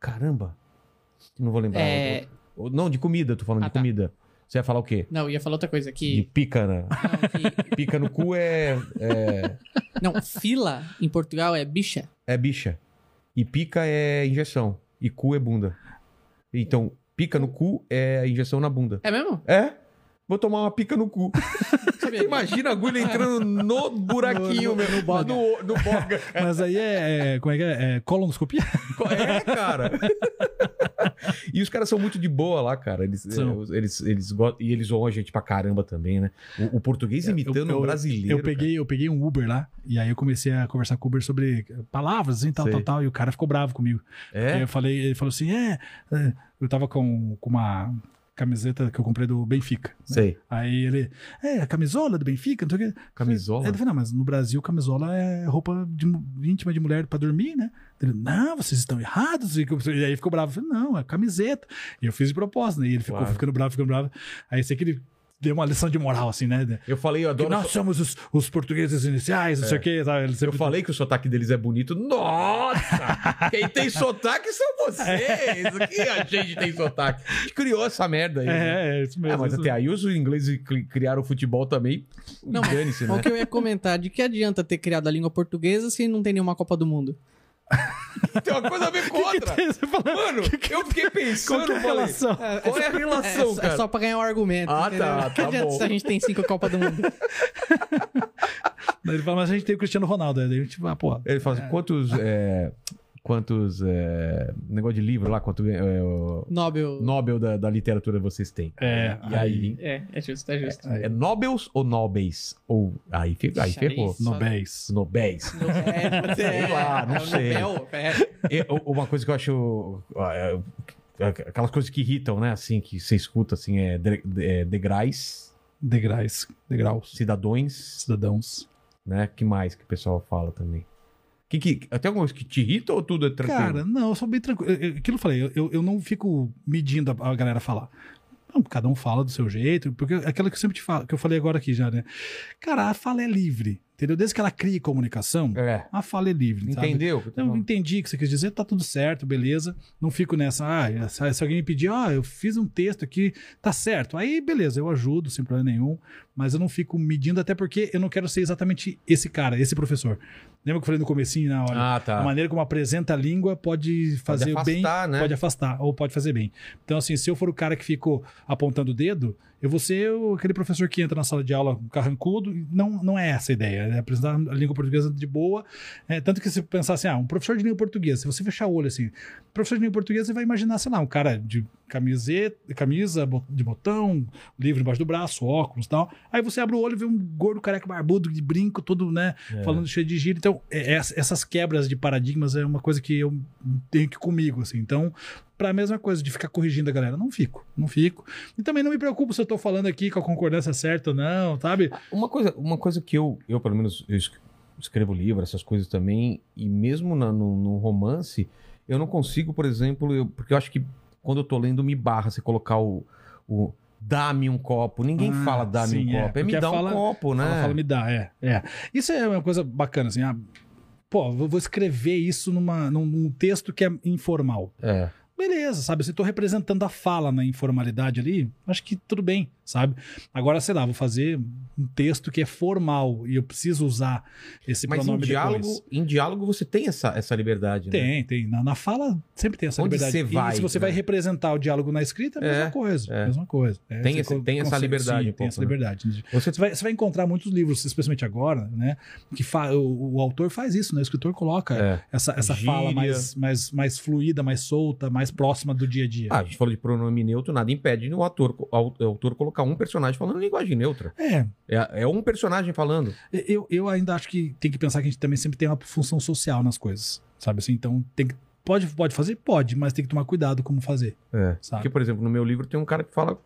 Caramba. Não vou lembrar. É, Não, de comida, tô falando Ah, de tá. comida. Você ia falar o quê? não, ia falar outra coisa De que, pica, né? não, que- [LAUGHS] Pica no cu é, é. não, fila em Portugal é bicha. É bicha. E pica é injeção. E cu é bunda. Então, pica no cu é injeção na bunda. É mesmo? É? Vou tomar uma pica no cu. [LAUGHS] Imagina a agulha entrando no buraquinho, No- no- no boga. No, no boga. [LAUGHS] Mas aí é, é- Como é que é? é colonoscopia? É, cara. E os caras são muito de boa lá, cara. Eles, é, eles, eles e eles zoam a gente pra caramba também, né? O, o português imitando eu, o brasileiro. Eu peguei, eu peguei um Uber lá, e aí eu comecei a conversar com o Uber sobre palavras, assim, tal, Sei. tal, tal, e o cara ficou bravo comigo. É? eu falei, ele falou assim: é, é, eu tava com, com uma camiseta que eu comprei do Benfica. Sei. Aí ele, é, a camisola do Benfica, não sei o quê. Camisola? Ele falou, não, mas no Brasil camisola é roupa de íntima de mulher pra dormir, né? Ele, não, vocês estão errados. E aí ficou bravo. Eu falei, não, é camiseta. E eu fiz de propósito, né? E ele ficou Claro. ficando bravo, ficando bravo. Aí sei que ele deu uma lição de moral, assim, né? Eu falei, eu Que adoro. nós somos os, os portugueses iniciais, não sei o quê. Sabe? Eu sempre... falei que o sotaque deles é bonito. Nossa! [LAUGHS] Quem tem sotaque são vocês. Que a gente tem sotaque. A gente criou essa merda aí. né? É, é isso mesmo. É, mas isso até aí os ingleses cri- criaram o futebol também. Não, dane-se, O né? que eu ia comentar, de que adianta ter criado a língua portuguesa se não tem nenhuma Copa do Mundo? [LAUGHS] Tem uma coisa a ver com outra. Mano, eu fiquei pensando. Qual que é a falei, relação? Qual é a É, relação, é cara? só pra ganhar um argumento. Ah, entendeu? tá, tá adianta bom. se a gente tem cinco Copa do Mundo? Ele fala, mas a gente tem o Cristiano Ronaldo. Aí a gente vai, ah, pô. Ele fala assim, quantos... é, quantos... é, negócio de livro lá, quanto é, o Nobel. Nobel da, da literatura vocês têm? É, E aí... É, é justo, é justo. É Nobels ou Nobels? Ou... Aí, fe- aí ferrou. aí- Nobéis. Nobéis. É, ser, Sei lá, não é o sei. Nobel, é. E, uma coisa que eu acho. é, Aquelas coisas que irritam, né? Assim, que você escuta, assim, é, de, é degrais, Degraus. Degraus. cidadões, Cidadãos. né? que mais que o pessoal fala também? Que, que, tem alguma coisa que te irrita ou tudo é tranquilo? Cara, não, eu sou bem tranquilo. Aquilo que eu falei, eu- eu, não fico medindo a, a galera falar. Não, cada um fala do seu jeito, porque é aquilo que eu sempre te falo, que eu falei agora aqui já, né? Cara, a fala é livre, entendeu? Desde que ela crie comunicação, é. a fala é livre, sabe? Entendeu? o que eu tô Eu falando? entendi o que você quis dizer, tá tudo certo, beleza. Não fico nessa, ah, se se alguém me pedir, ah, eu fiz um texto aqui, tá certo. Aí, beleza, eu ajudo, sem problema nenhum, mas eu não fico medindo, até porque eu não quero ser exatamente esse cara, esse professor. Lembra que eu falei no comecinho, na hora? Ah, tá. A maneira como apresenta a língua pode fazer Pode bem, afastar, né? pode afastar, ou pode fazer bem. Então, assim, se eu for o cara que ficou apontando o dedo, eu vou ser aquele professor que entra na sala de aula carrancudo. Não, não é essa a ideia. É apresentar a língua portuguesa de boa. É, tanto que se pensar assim, ah, um professor de língua portuguesa, se você fechar o olho assim, professor de língua portuguesa, você vai imaginar, sei lá, um cara de camiseta, camisa de botão, livro embaixo do braço, óculos e tal. Aí você abre o olho e vê um gordo careca barbudo de brinco, todo, né, falando cheio de gíria. Então, é- é- essas quebras de paradigmas é uma coisa que eu tenho que comigo, assim. Então, pra mesma coisa de ficar corrigindo a galera, não fico, não fico. E também não me preocupo se eu tô falando aqui com a concordância certa ou não, sabe? Uma coisa, uma coisa que eu, eu pelo menos, eu es- escrevo livro, essas coisas também, e mesmo na- no, no romance, eu não consigo, por exemplo, eu- porque eu acho que quando eu tô lendo me barra você colocar o, o dá-me um copo. Ninguém Ah, fala dá-me um é, copo, é, me porque dá fala- um copo, né? Fala, fala, me dá, é, é. Isso é uma coisa bacana, assim, ah, pô, vou escrever isso numa, num, num texto que é informal. É. Beleza, sabe? Se tô representando a fala na informalidade ali, acho que tudo bem, sabe? Agora, sei lá, vou fazer um texto que é formal e eu preciso usar esse Mas em pronome diálogo, depois. em diálogo você tem essa, essa liberdade, né? Tem, tem. Na, na fala sempre tem essa Onde liberdade. você E vai, se você né? vai representar o diálogo na escrita, é a mesma É, coisa. é. Mesma coisa. É, Tem esse- tem essa liberdade sim, um tem essa pouco, né? liberdade. Você Você vai, você vai encontrar muitos livros, especialmente agora, né? Que fa- o, o autor faz isso, né? O escritor coloca É. essa, essa fala mais, mais, mais fluida, mais solta, mais próxima do dia a dia. Ah, a gente falou de pronome neutro, nada impede o ator, o autor colocar um personagem falando em linguagem neutra. É, É, é um personagem falando. eu, eu ainda acho que tem que pensar que a gente também sempre tem uma função social nas coisas, sabe assim? Então, tem que, pode, pode fazer? Pode, mas tem que tomar cuidado como fazer, É. sabe? Porque, por exemplo, no meu livro tem um cara que fala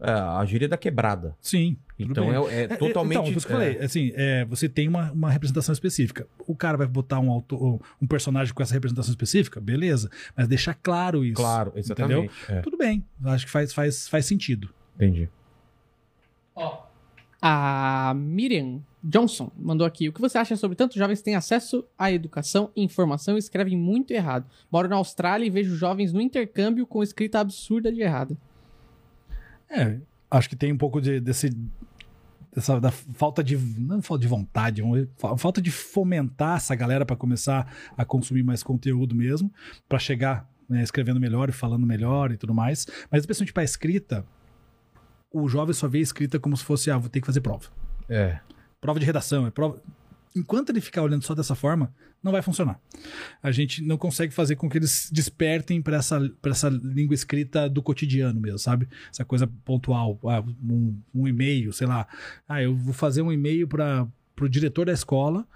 é, a gíria da quebrada. Sim, Então é, é É, totalmente. Então, por isso que eu é, falei, assim, é, você tem uma, uma representação específica. O cara vai botar um, autor, um personagem com essa representação específica, beleza, mas deixar claro isso. Claro, exatamente. É, Tudo bem, acho que faz, faz, faz sentido. entendi. A Miriam Johnson mandou aqui. O que você acha sobre tantos jovens que têm acesso à educação e informação e escrevem muito errado? Moro na Austrália e vejo jovens no intercâmbio com escrita absurda de errada. É, acho que tem um pouco de, desse. Dessa, da falta de. Não falta de vontade, fa- falta de fomentar essa galera para começar a consumir mais conteúdo mesmo, para chegar né, escrevendo melhor e falando melhor e tudo mais. Mas especialmente para escrita, o jovem só vê a escrita como se fosse, ah, vou ter que fazer prova. É. Prova de redação, é prova. enquanto ele ficar olhando só dessa forma, não vai funcionar. A gente não consegue fazer com que eles despertem para essa, pra essa língua escrita do cotidiano mesmo, sabe? Essa coisa pontual. Ah, um, um e-mail, sei lá. Ah, eu vou fazer um e-mail para o diretor da escola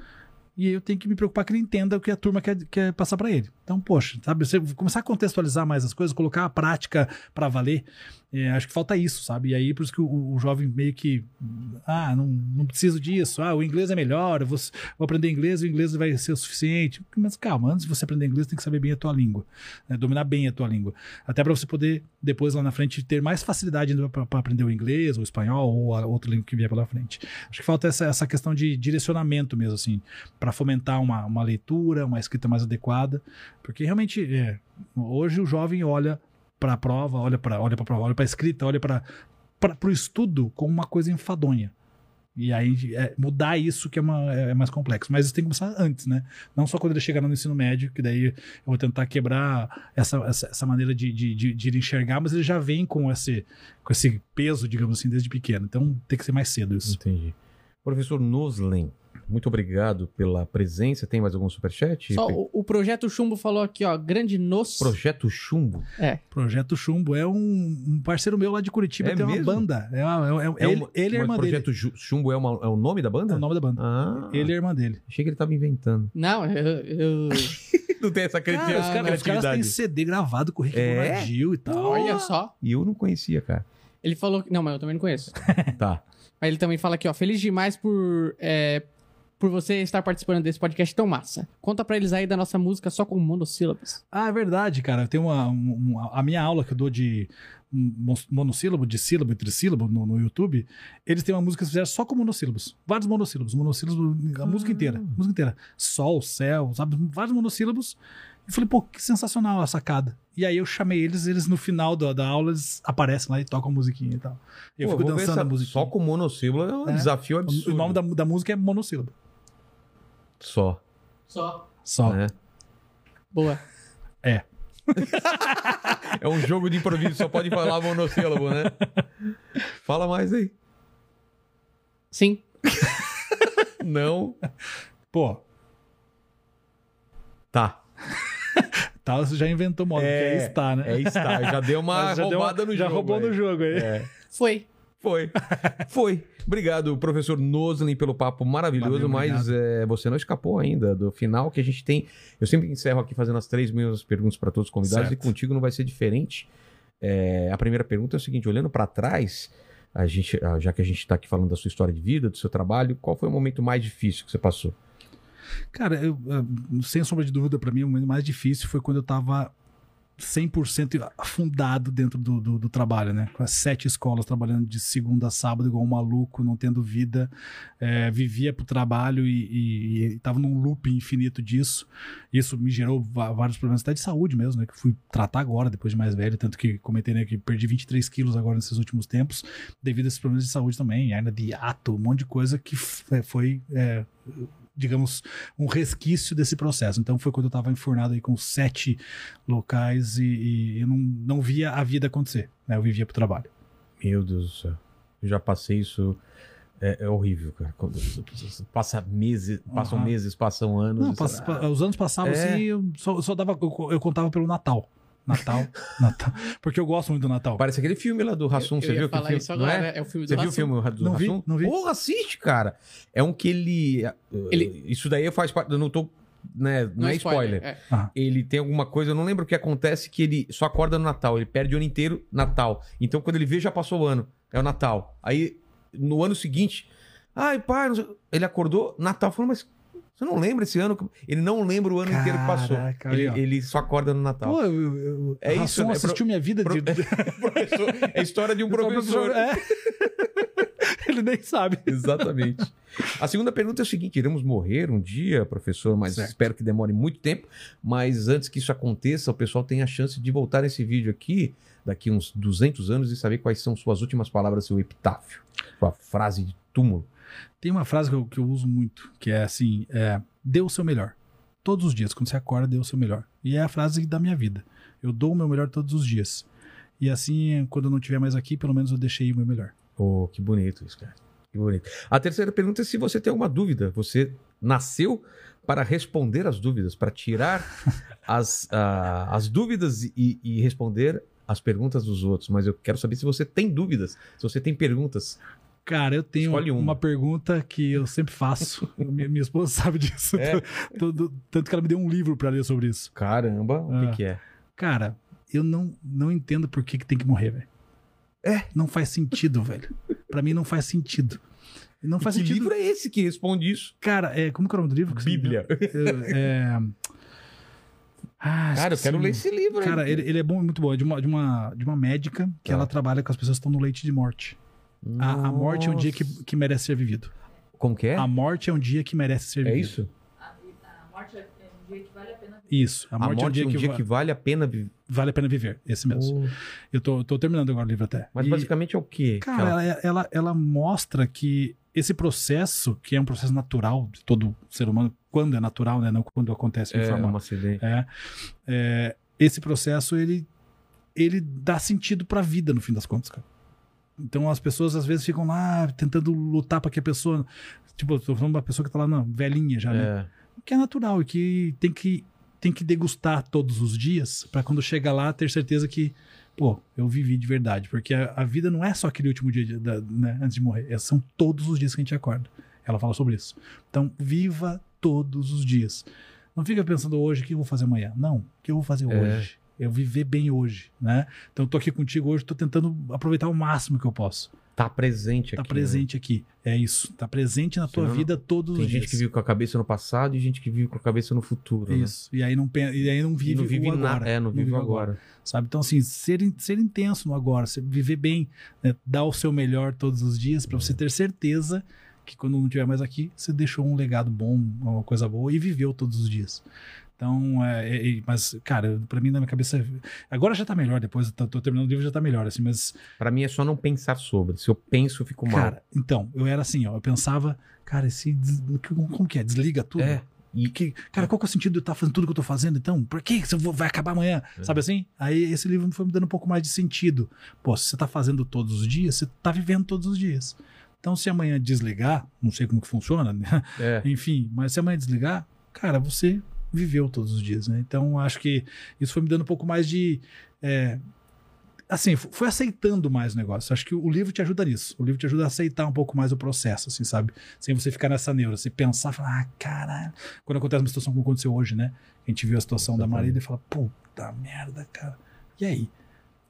e eu tenho que me preocupar que ele entenda o que a turma quer, quer passar para ele. Então, poxa, sabe, você começar a contextualizar mais as coisas, colocar a prática para valer, é, acho que falta isso, sabe? E aí, por isso que o, o, jovem meio que, ah, não, não preciso disso, ah, o inglês é melhor, eu vou, vou aprender inglês, o inglês vai ser o suficiente. Mas calma, antes de você aprender inglês, tem que saber bem a tua língua, né? dominar bem a tua língua. Até para você poder, depois lá na frente, ter mais facilidade para aprender o inglês, ou o espanhol, ou a outra língua que vier pela frente. Acho que falta essa, essa questão de direcionamento mesmo, assim, para fomentar uma, uma leitura, uma escrita mais adequada, porque realmente, é, hoje o jovem olha para a prova, olha para olha para prova, olha para a escrita, olha para o estudo como uma coisa enfadonha. E aí é, mudar isso que é, uma, é, mais complexo. Mas isso tem que começar antes, né? Não só quando ele chegar no ensino médio, que daí eu vou tentar quebrar essa, essa, essa maneira de, de, de, de, enxergar, mas ele já vem com esse, com esse peso, digamos assim, desde pequeno. Então tem que ser mais cedo isso. Entendi. Professor Noslen, muito obrigado pela presença. Tem mais algum superchat? Só o, o, Projeto Chumbo falou aqui, ó. Grande nos. Projeto Chumbo? É. Projeto Chumbo é um, um parceiro meu lá de Curitiba, é tem mesmo? uma banda. É, uma, é, é, é ele, uma, ele é irmã Projeto dele. Projeto Chumbo é, uma, é o nome da banda? É o nome da banda. Ah. Ele é irmã dele. Achei que ele tava inventando. Não, eu. eu... [LAUGHS] não tem essa criatividade. Cara, os, cara, os caras têm CD gravado com o Rick é? e tal. Olha só. E eu não conhecia, cara. Ele falou. Não, mas eu também não conheço. [LAUGHS] tá. Mas ele também fala aqui, ó. Feliz demais por. É, por você estar participando desse podcast tão massa. Conta pra eles aí da nossa música só com monossílabos. Ah, é verdade, cara. Tem uma, uma, a minha aula que eu dou de monossílabo, de sílabo e trissílabo no, no YouTube, eles têm uma música que fizeram só com monossílabos. Vários monossílabos, monossílabos, a música ah. inteira. A música inteira. Sol, céu, sabe? Vários monossílabos. E falei, pô, que sensacional a sacada. E aí eu chamei eles, eles no final da, da aula, eles aparecem lá e tocam a musiquinha e tal. E eu pô, fico dançando a música. Só com monossílabo é um é. desafio absurdo. O nome da, da música é monossílabo. Só. Só. Só. É. Boa. [LAUGHS] É. é um jogo de improviso, só pode falar monossílabo, né? Fala mais aí. Sim. [LAUGHS] Não. Pô. Tá. [LAUGHS] tá, você já inventou modo, é, que é está, né? É está. Já deu uma já roubada deu, no já jogo. Já roubou aí. no jogo aí. É. Foi. Foi. [LAUGHS] Foi. Obrigado, professor Noslin, pelo papo maravilhoso, Valeu, mas é, você não escapou ainda do final que a gente tem. Eu sempre encerro aqui fazendo as três mesmas perguntas para todos os convidados certo. e contigo não vai ser diferente. É, a primeira pergunta é o seguinte: olhando para trás, a gente, já que a gente está aqui falando da sua história de vida, do seu trabalho, qual foi o momento mais difícil que você passou? Cara, eu, sem sombra de dúvida, para mim, o momento mais difícil foi quando eu estava 100% afundado dentro do, do, do, trabalho, né? Com as sete escolas trabalhando de segunda a sábado igual um maluco, não tendo vida, é, vivia pro trabalho e, estava num loop infinito disso. Isso me gerou vários problemas até de saúde mesmo, né? Que fui tratar agora, depois de mais velho, tanto que comentei, né? Que perdi 23 quilos agora nesses últimos tempos, devido a esses problemas de saúde também, ainda de ato, um monte de coisa que foi é, digamos, um resquício desse processo. Então foi quando eu estava enfurnado aí com sete locais e, e, eu não, não via a vida acontecer. Né? Eu vivia para o trabalho. Meu Deus do céu. Eu já passei isso. É, é horrível, cara. Quando passa meses, passam uhum. meses, passam anos. Não, passa, os anos passavam é... assim, eu só, só dava, eu, eu contava pelo Natal. Natal, Natal. Porque eu gosto muito do Natal. Parece aquele filme lá do Rassum, você viu? Falar filme, isso agora, não é? é o filme do Você viu o filme do não Rassum? Vi, não vi. Porra, assiste, cara. É um que ele... ele... Isso daí faz parte... Eu não tô... Né, não, não é spoiler. spoiler. É. Ah. Ele tem alguma coisa, eu não lembro o que acontece, que ele só acorda no Natal. Ele perde o ano inteiro Natal. Então, quando ele vê, já passou o ano. É o Natal. Aí, no ano seguinte... Ai, pai... Ele acordou, Natal. Falou, mas você não lembra esse ano? Ele não lembra o ano Caraca, inteiro que passou. Ele, ele, só acorda no Natal. Pô, eu, eu, é isso. Né? assistiu minha vida pro, de... [LAUGHS] é a história de um professor. É. [LAUGHS] Ele nem sabe. Exatamente. A segunda pergunta é o seguinte: iremos morrer um dia, professor, mas certo. espero que demore muito tempo. Mas antes que isso aconteça, o pessoal tem a chance de voltar esse vídeo aqui daqui uns 200 anos e saber quais são suas últimas palavras, seu epitáfio, sua frase de túmulo. Tem uma frase que eu, que eu uso muito, que é assim: é, dê o seu melhor. Todos os dias, quando você acorda, dê o seu melhor. E é a frase da minha vida. Eu dou o meu melhor todos os dias. E assim, quando eu não estiver mais aqui, pelo menos eu deixei o meu melhor. Oh, que bonito isso, cara. Que bonito. A terceira pergunta é se você tem alguma dúvida. Você nasceu para responder as dúvidas, para tirar [LAUGHS] as, ah, as dúvidas e, e responder as perguntas dos outros. Mas eu quero saber se você tem dúvidas, se você tem perguntas. Cara, eu tenho uma. uma pergunta que eu sempre faço. [LAUGHS] minha, minha esposa sabe disso. É? [LAUGHS] Todo- tanto que ela me deu um livro pra ler sobre isso. Caramba, o Ah. que, que é? Cara, eu não, não entendo por que, que tem que morrer, velho. É? Não faz sentido, [LAUGHS] velho. Pra mim não faz sentido. Não faz que sentido. livro é esse que responde isso? Cara, é, como que é o nome do livro? Bíblia. É. Ah, Cara, eu quero ler esse livro. Cara, ele, ele é bom, muito bom. É de uma, de uma, de uma médica que Tá. ela trabalha com as pessoas que estão no leite de morte. A, a morte é um dia que, que merece ser vivido. Como que é? A morte é um dia que merece ser É vivido. isso? A morte é um dia que vale a pena Isso. A A morte, é um dia, que, va- vale a pena viver. vale a pena viver. Esse mesmo. Eu tô, tô terminando agora o livro até. Mas E- basicamente é o quê? Cara, ela, ela, ela mostra que esse processo, que é um processo natural de todo ser humano, quando é natural, né? Não quando acontece de é forma. um acidente. É, é, esse processo, ele, ele dá sentido pra vida, no fim das contas, cara. Então as pessoas às vezes ficam lá tentando lutar pra que a pessoa. Tipo, tô falando uma pessoa que tá lá, não, velhinha já, né? É. Que é natural e que tem que, tem que degustar todos os dias pra quando chegar lá ter certeza que, pô, eu vivi de verdade. Porque a, a vida não é só aquele último dia da- né, antes de morrer, é- são todos os dias que a gente acorda. Ela fala sobre isso. Então, viva todos os dias. Não fica pensando hoje o que eu vou fazer amanhã. Não, o que eu vou fazer É. hoje. Eu viver bem hoje, né? Então, eu tô aqui contigo hoje, tô tentando aproveitar o máximo que eu posso. Tá presente Tá aqui. presente aqui. É isso. Tá presente na tua Senão não- vida todos Né? Tem os gente dias. que vive com a cabeça no passado e gente que vive com a cabeça no futuro. né? Isso. E aí não, e aí não E vive, não vive o agora. nada. É, não vive o agora. Sabe? Então, assim, ser, ser intenso no agora, viver bem, né? dar o seu melhor todos os dias pra você ter certeza que quando não estiver mais aqui, você deixou um legado bom, uma coisa boa e viveu todos os dias. Então, é, é- é- mas, cara, pra mim na minha cabeça. Agora já tá melhor, depois eu tô, tô terminando o livro já tá melhor, assim, mas. Pra mim é só não pensar sobre. Se eu penso, eu fico mal. Cara, então, eu era assim, ó, eu pensava, cara, esse. Como que é? Desliga tudo? É. E que, cara, qual que é o sentido de eu estar fazendo tudo que eu tô fazendo, então? Por que você vai acabar amanhã? É. Sabe assim? Aí esse livro foi me dando um pouco mais de sentido. Pô, se você tá fazendo todos os dias, você tá vivendo todos os dias. Então, se amanhã desligar, não sei como que funciona, né? É. [LAUGHS] Enfim, mas se amanhã desligar, cara, você viveu todos os dias, né? Então, acho que isso foi me dando um pouco mais de. é, assim, foi aceitando mais o negócio. Acho que o livro te ajuda nisso. O livro te ajuda a aceitar um pouco mais o processo, assim, sabe? Sem você ficar nessa neura, você pensar, falar, ah, caralho. Quando acontece uma situação como aconteceu hoje, né? A gente viu a situação da. Marília e fala, puta merda, cara. E aí?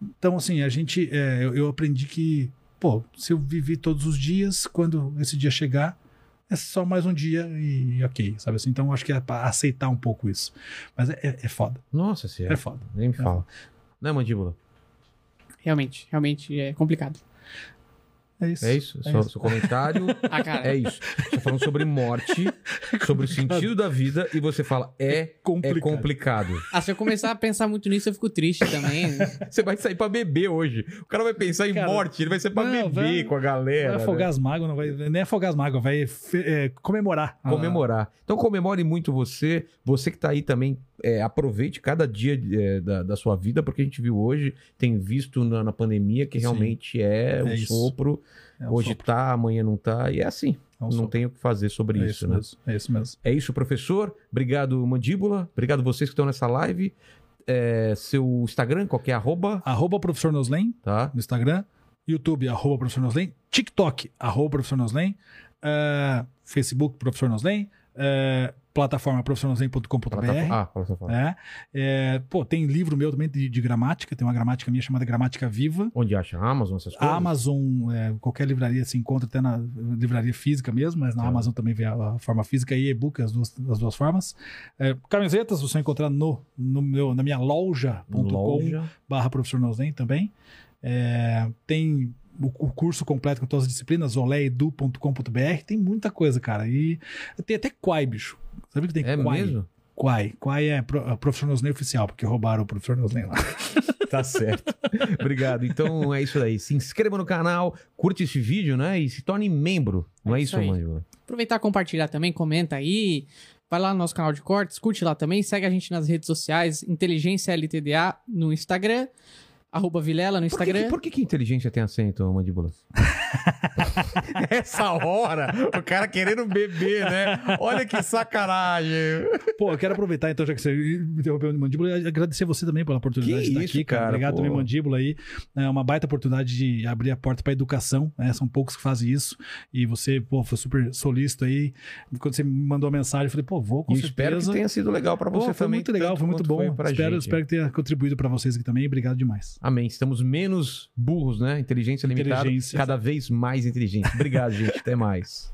Então, assim, a gente. é, eu, eu aprendi que, pô, se eu vivi todos os dias, quando esse dia chegar, é só mais um dia e ok, sabe assim? Então, acho que é pra aceitar um pouco isso. Mas é, é, é foda. Nossa, se é. É foda. Nem me fala. Não é mandíbula? Realmente, realmente é complicado. É isso. É isso? É seu, isso. seu comentário [LAUGHS] Ah, cara. é isso. Você tá falando sobre morte, [LAUGHS] sobre o sentido da vida e você fala é, é complicado. complicado. Ah, se eu começar a pensar muito nisso, eu fico triste também. [LAUGHS] Você vai sair pra beber hoje. O cara vai pensar em Cara, morte, ele vai sair pra não, beber vai- com a galera. Vai né? afogar as mágoas, não vai nem afogar as mágoas, vai é, comemorar. comemorar. Então comemore muito você, você que tá aí também, é, aproveite cada dia é, da, da sua vida, porque a gente viu hoje, tem visto na, na pandemia que Sim. realmente é, É um isso. sopro, É um hoje sopro, tá, amanhã não tá, e é assim, é um não sopro. tem o que fazer sobre É isso, isso né? mesmo. É isso mesmo. É isso, professor, obrigado Mandíbula, obrigado vocês que estão nessa live, É, seu Instagram, qualquer arroba, Arroba professor Noslen tá? no Instagram, YouTube, arroba professor Noslen, TikTok, arroba professor Noslen, eh, Facebook, professor Noslen, eh, plataforma. Plataforma- Ah, plataforma. É, é, pô, tem livro meu também de, de gramática, tem uma gramática minha chamada Gramática Viva. Onde acha? Amazon, essas coisas? Amazon, é, qualquer livraria se encontra até na livraria física mesmo, mas na Tá. Amazon também vem a, a forma física e e-book, as duas, as duas formas. É, camisetas você encontrar no, no meu, na minha loja.com Loja. barra professor Noslen também. É, tem o, o curso completo com todas as disciplinas, oleedu.com.br, tem muita coisa, cara. E tem até Quai, bicho. Sabe que tem É Quai? mesmo? Quai. Quai é pro, a professor Noslen oficial, porque roubaram o professor Noslen lá. [LAUGHS] Tá certo. Obrigado. Então é isso aí. Se inscreva no canal, curte esse vídeo, né? E se torne membro. Não é, É isso, isso. Mandíbula? Aproveitar e compartilhar também, comenta aí. Vai lá no nosso canal de cortes, curte lá também, segue a gente nas redes sociais, Inteligência LTDA no Instagram, arroba Vilela no Por que, Instagram. por que, que inteligência tem acento, Mandíbula? [LAUGHS] Essa hora, o cara querendo beber, né? Olha que sacanagem. Pô, eu quero aproveitar então, já que você me interrompeu de mandíbula, e agradecer você também pela oportunidade Que de estar isso, aqui, cara. Obrigado pô. também, mandíbula aí. É uma baita oportunidade de abrir a porta para educação, né? São poucos que fazem isso. E você, pô, foi super solícito aí. Quando você me mandou a mensagem, eu falei, pô, vou com E certeza. espero que tenha sido legal pra Pô, você foi também. muito legal, foi muito bom. foi pra espero, gente. espero que tenha contribuído para vocês aqui também. Obrigado demais. Amém. Estamos menos burros, né? Inteligência limitada, Inteligência. cada vez mais inteligentes. Obrigado, gente. Até mais.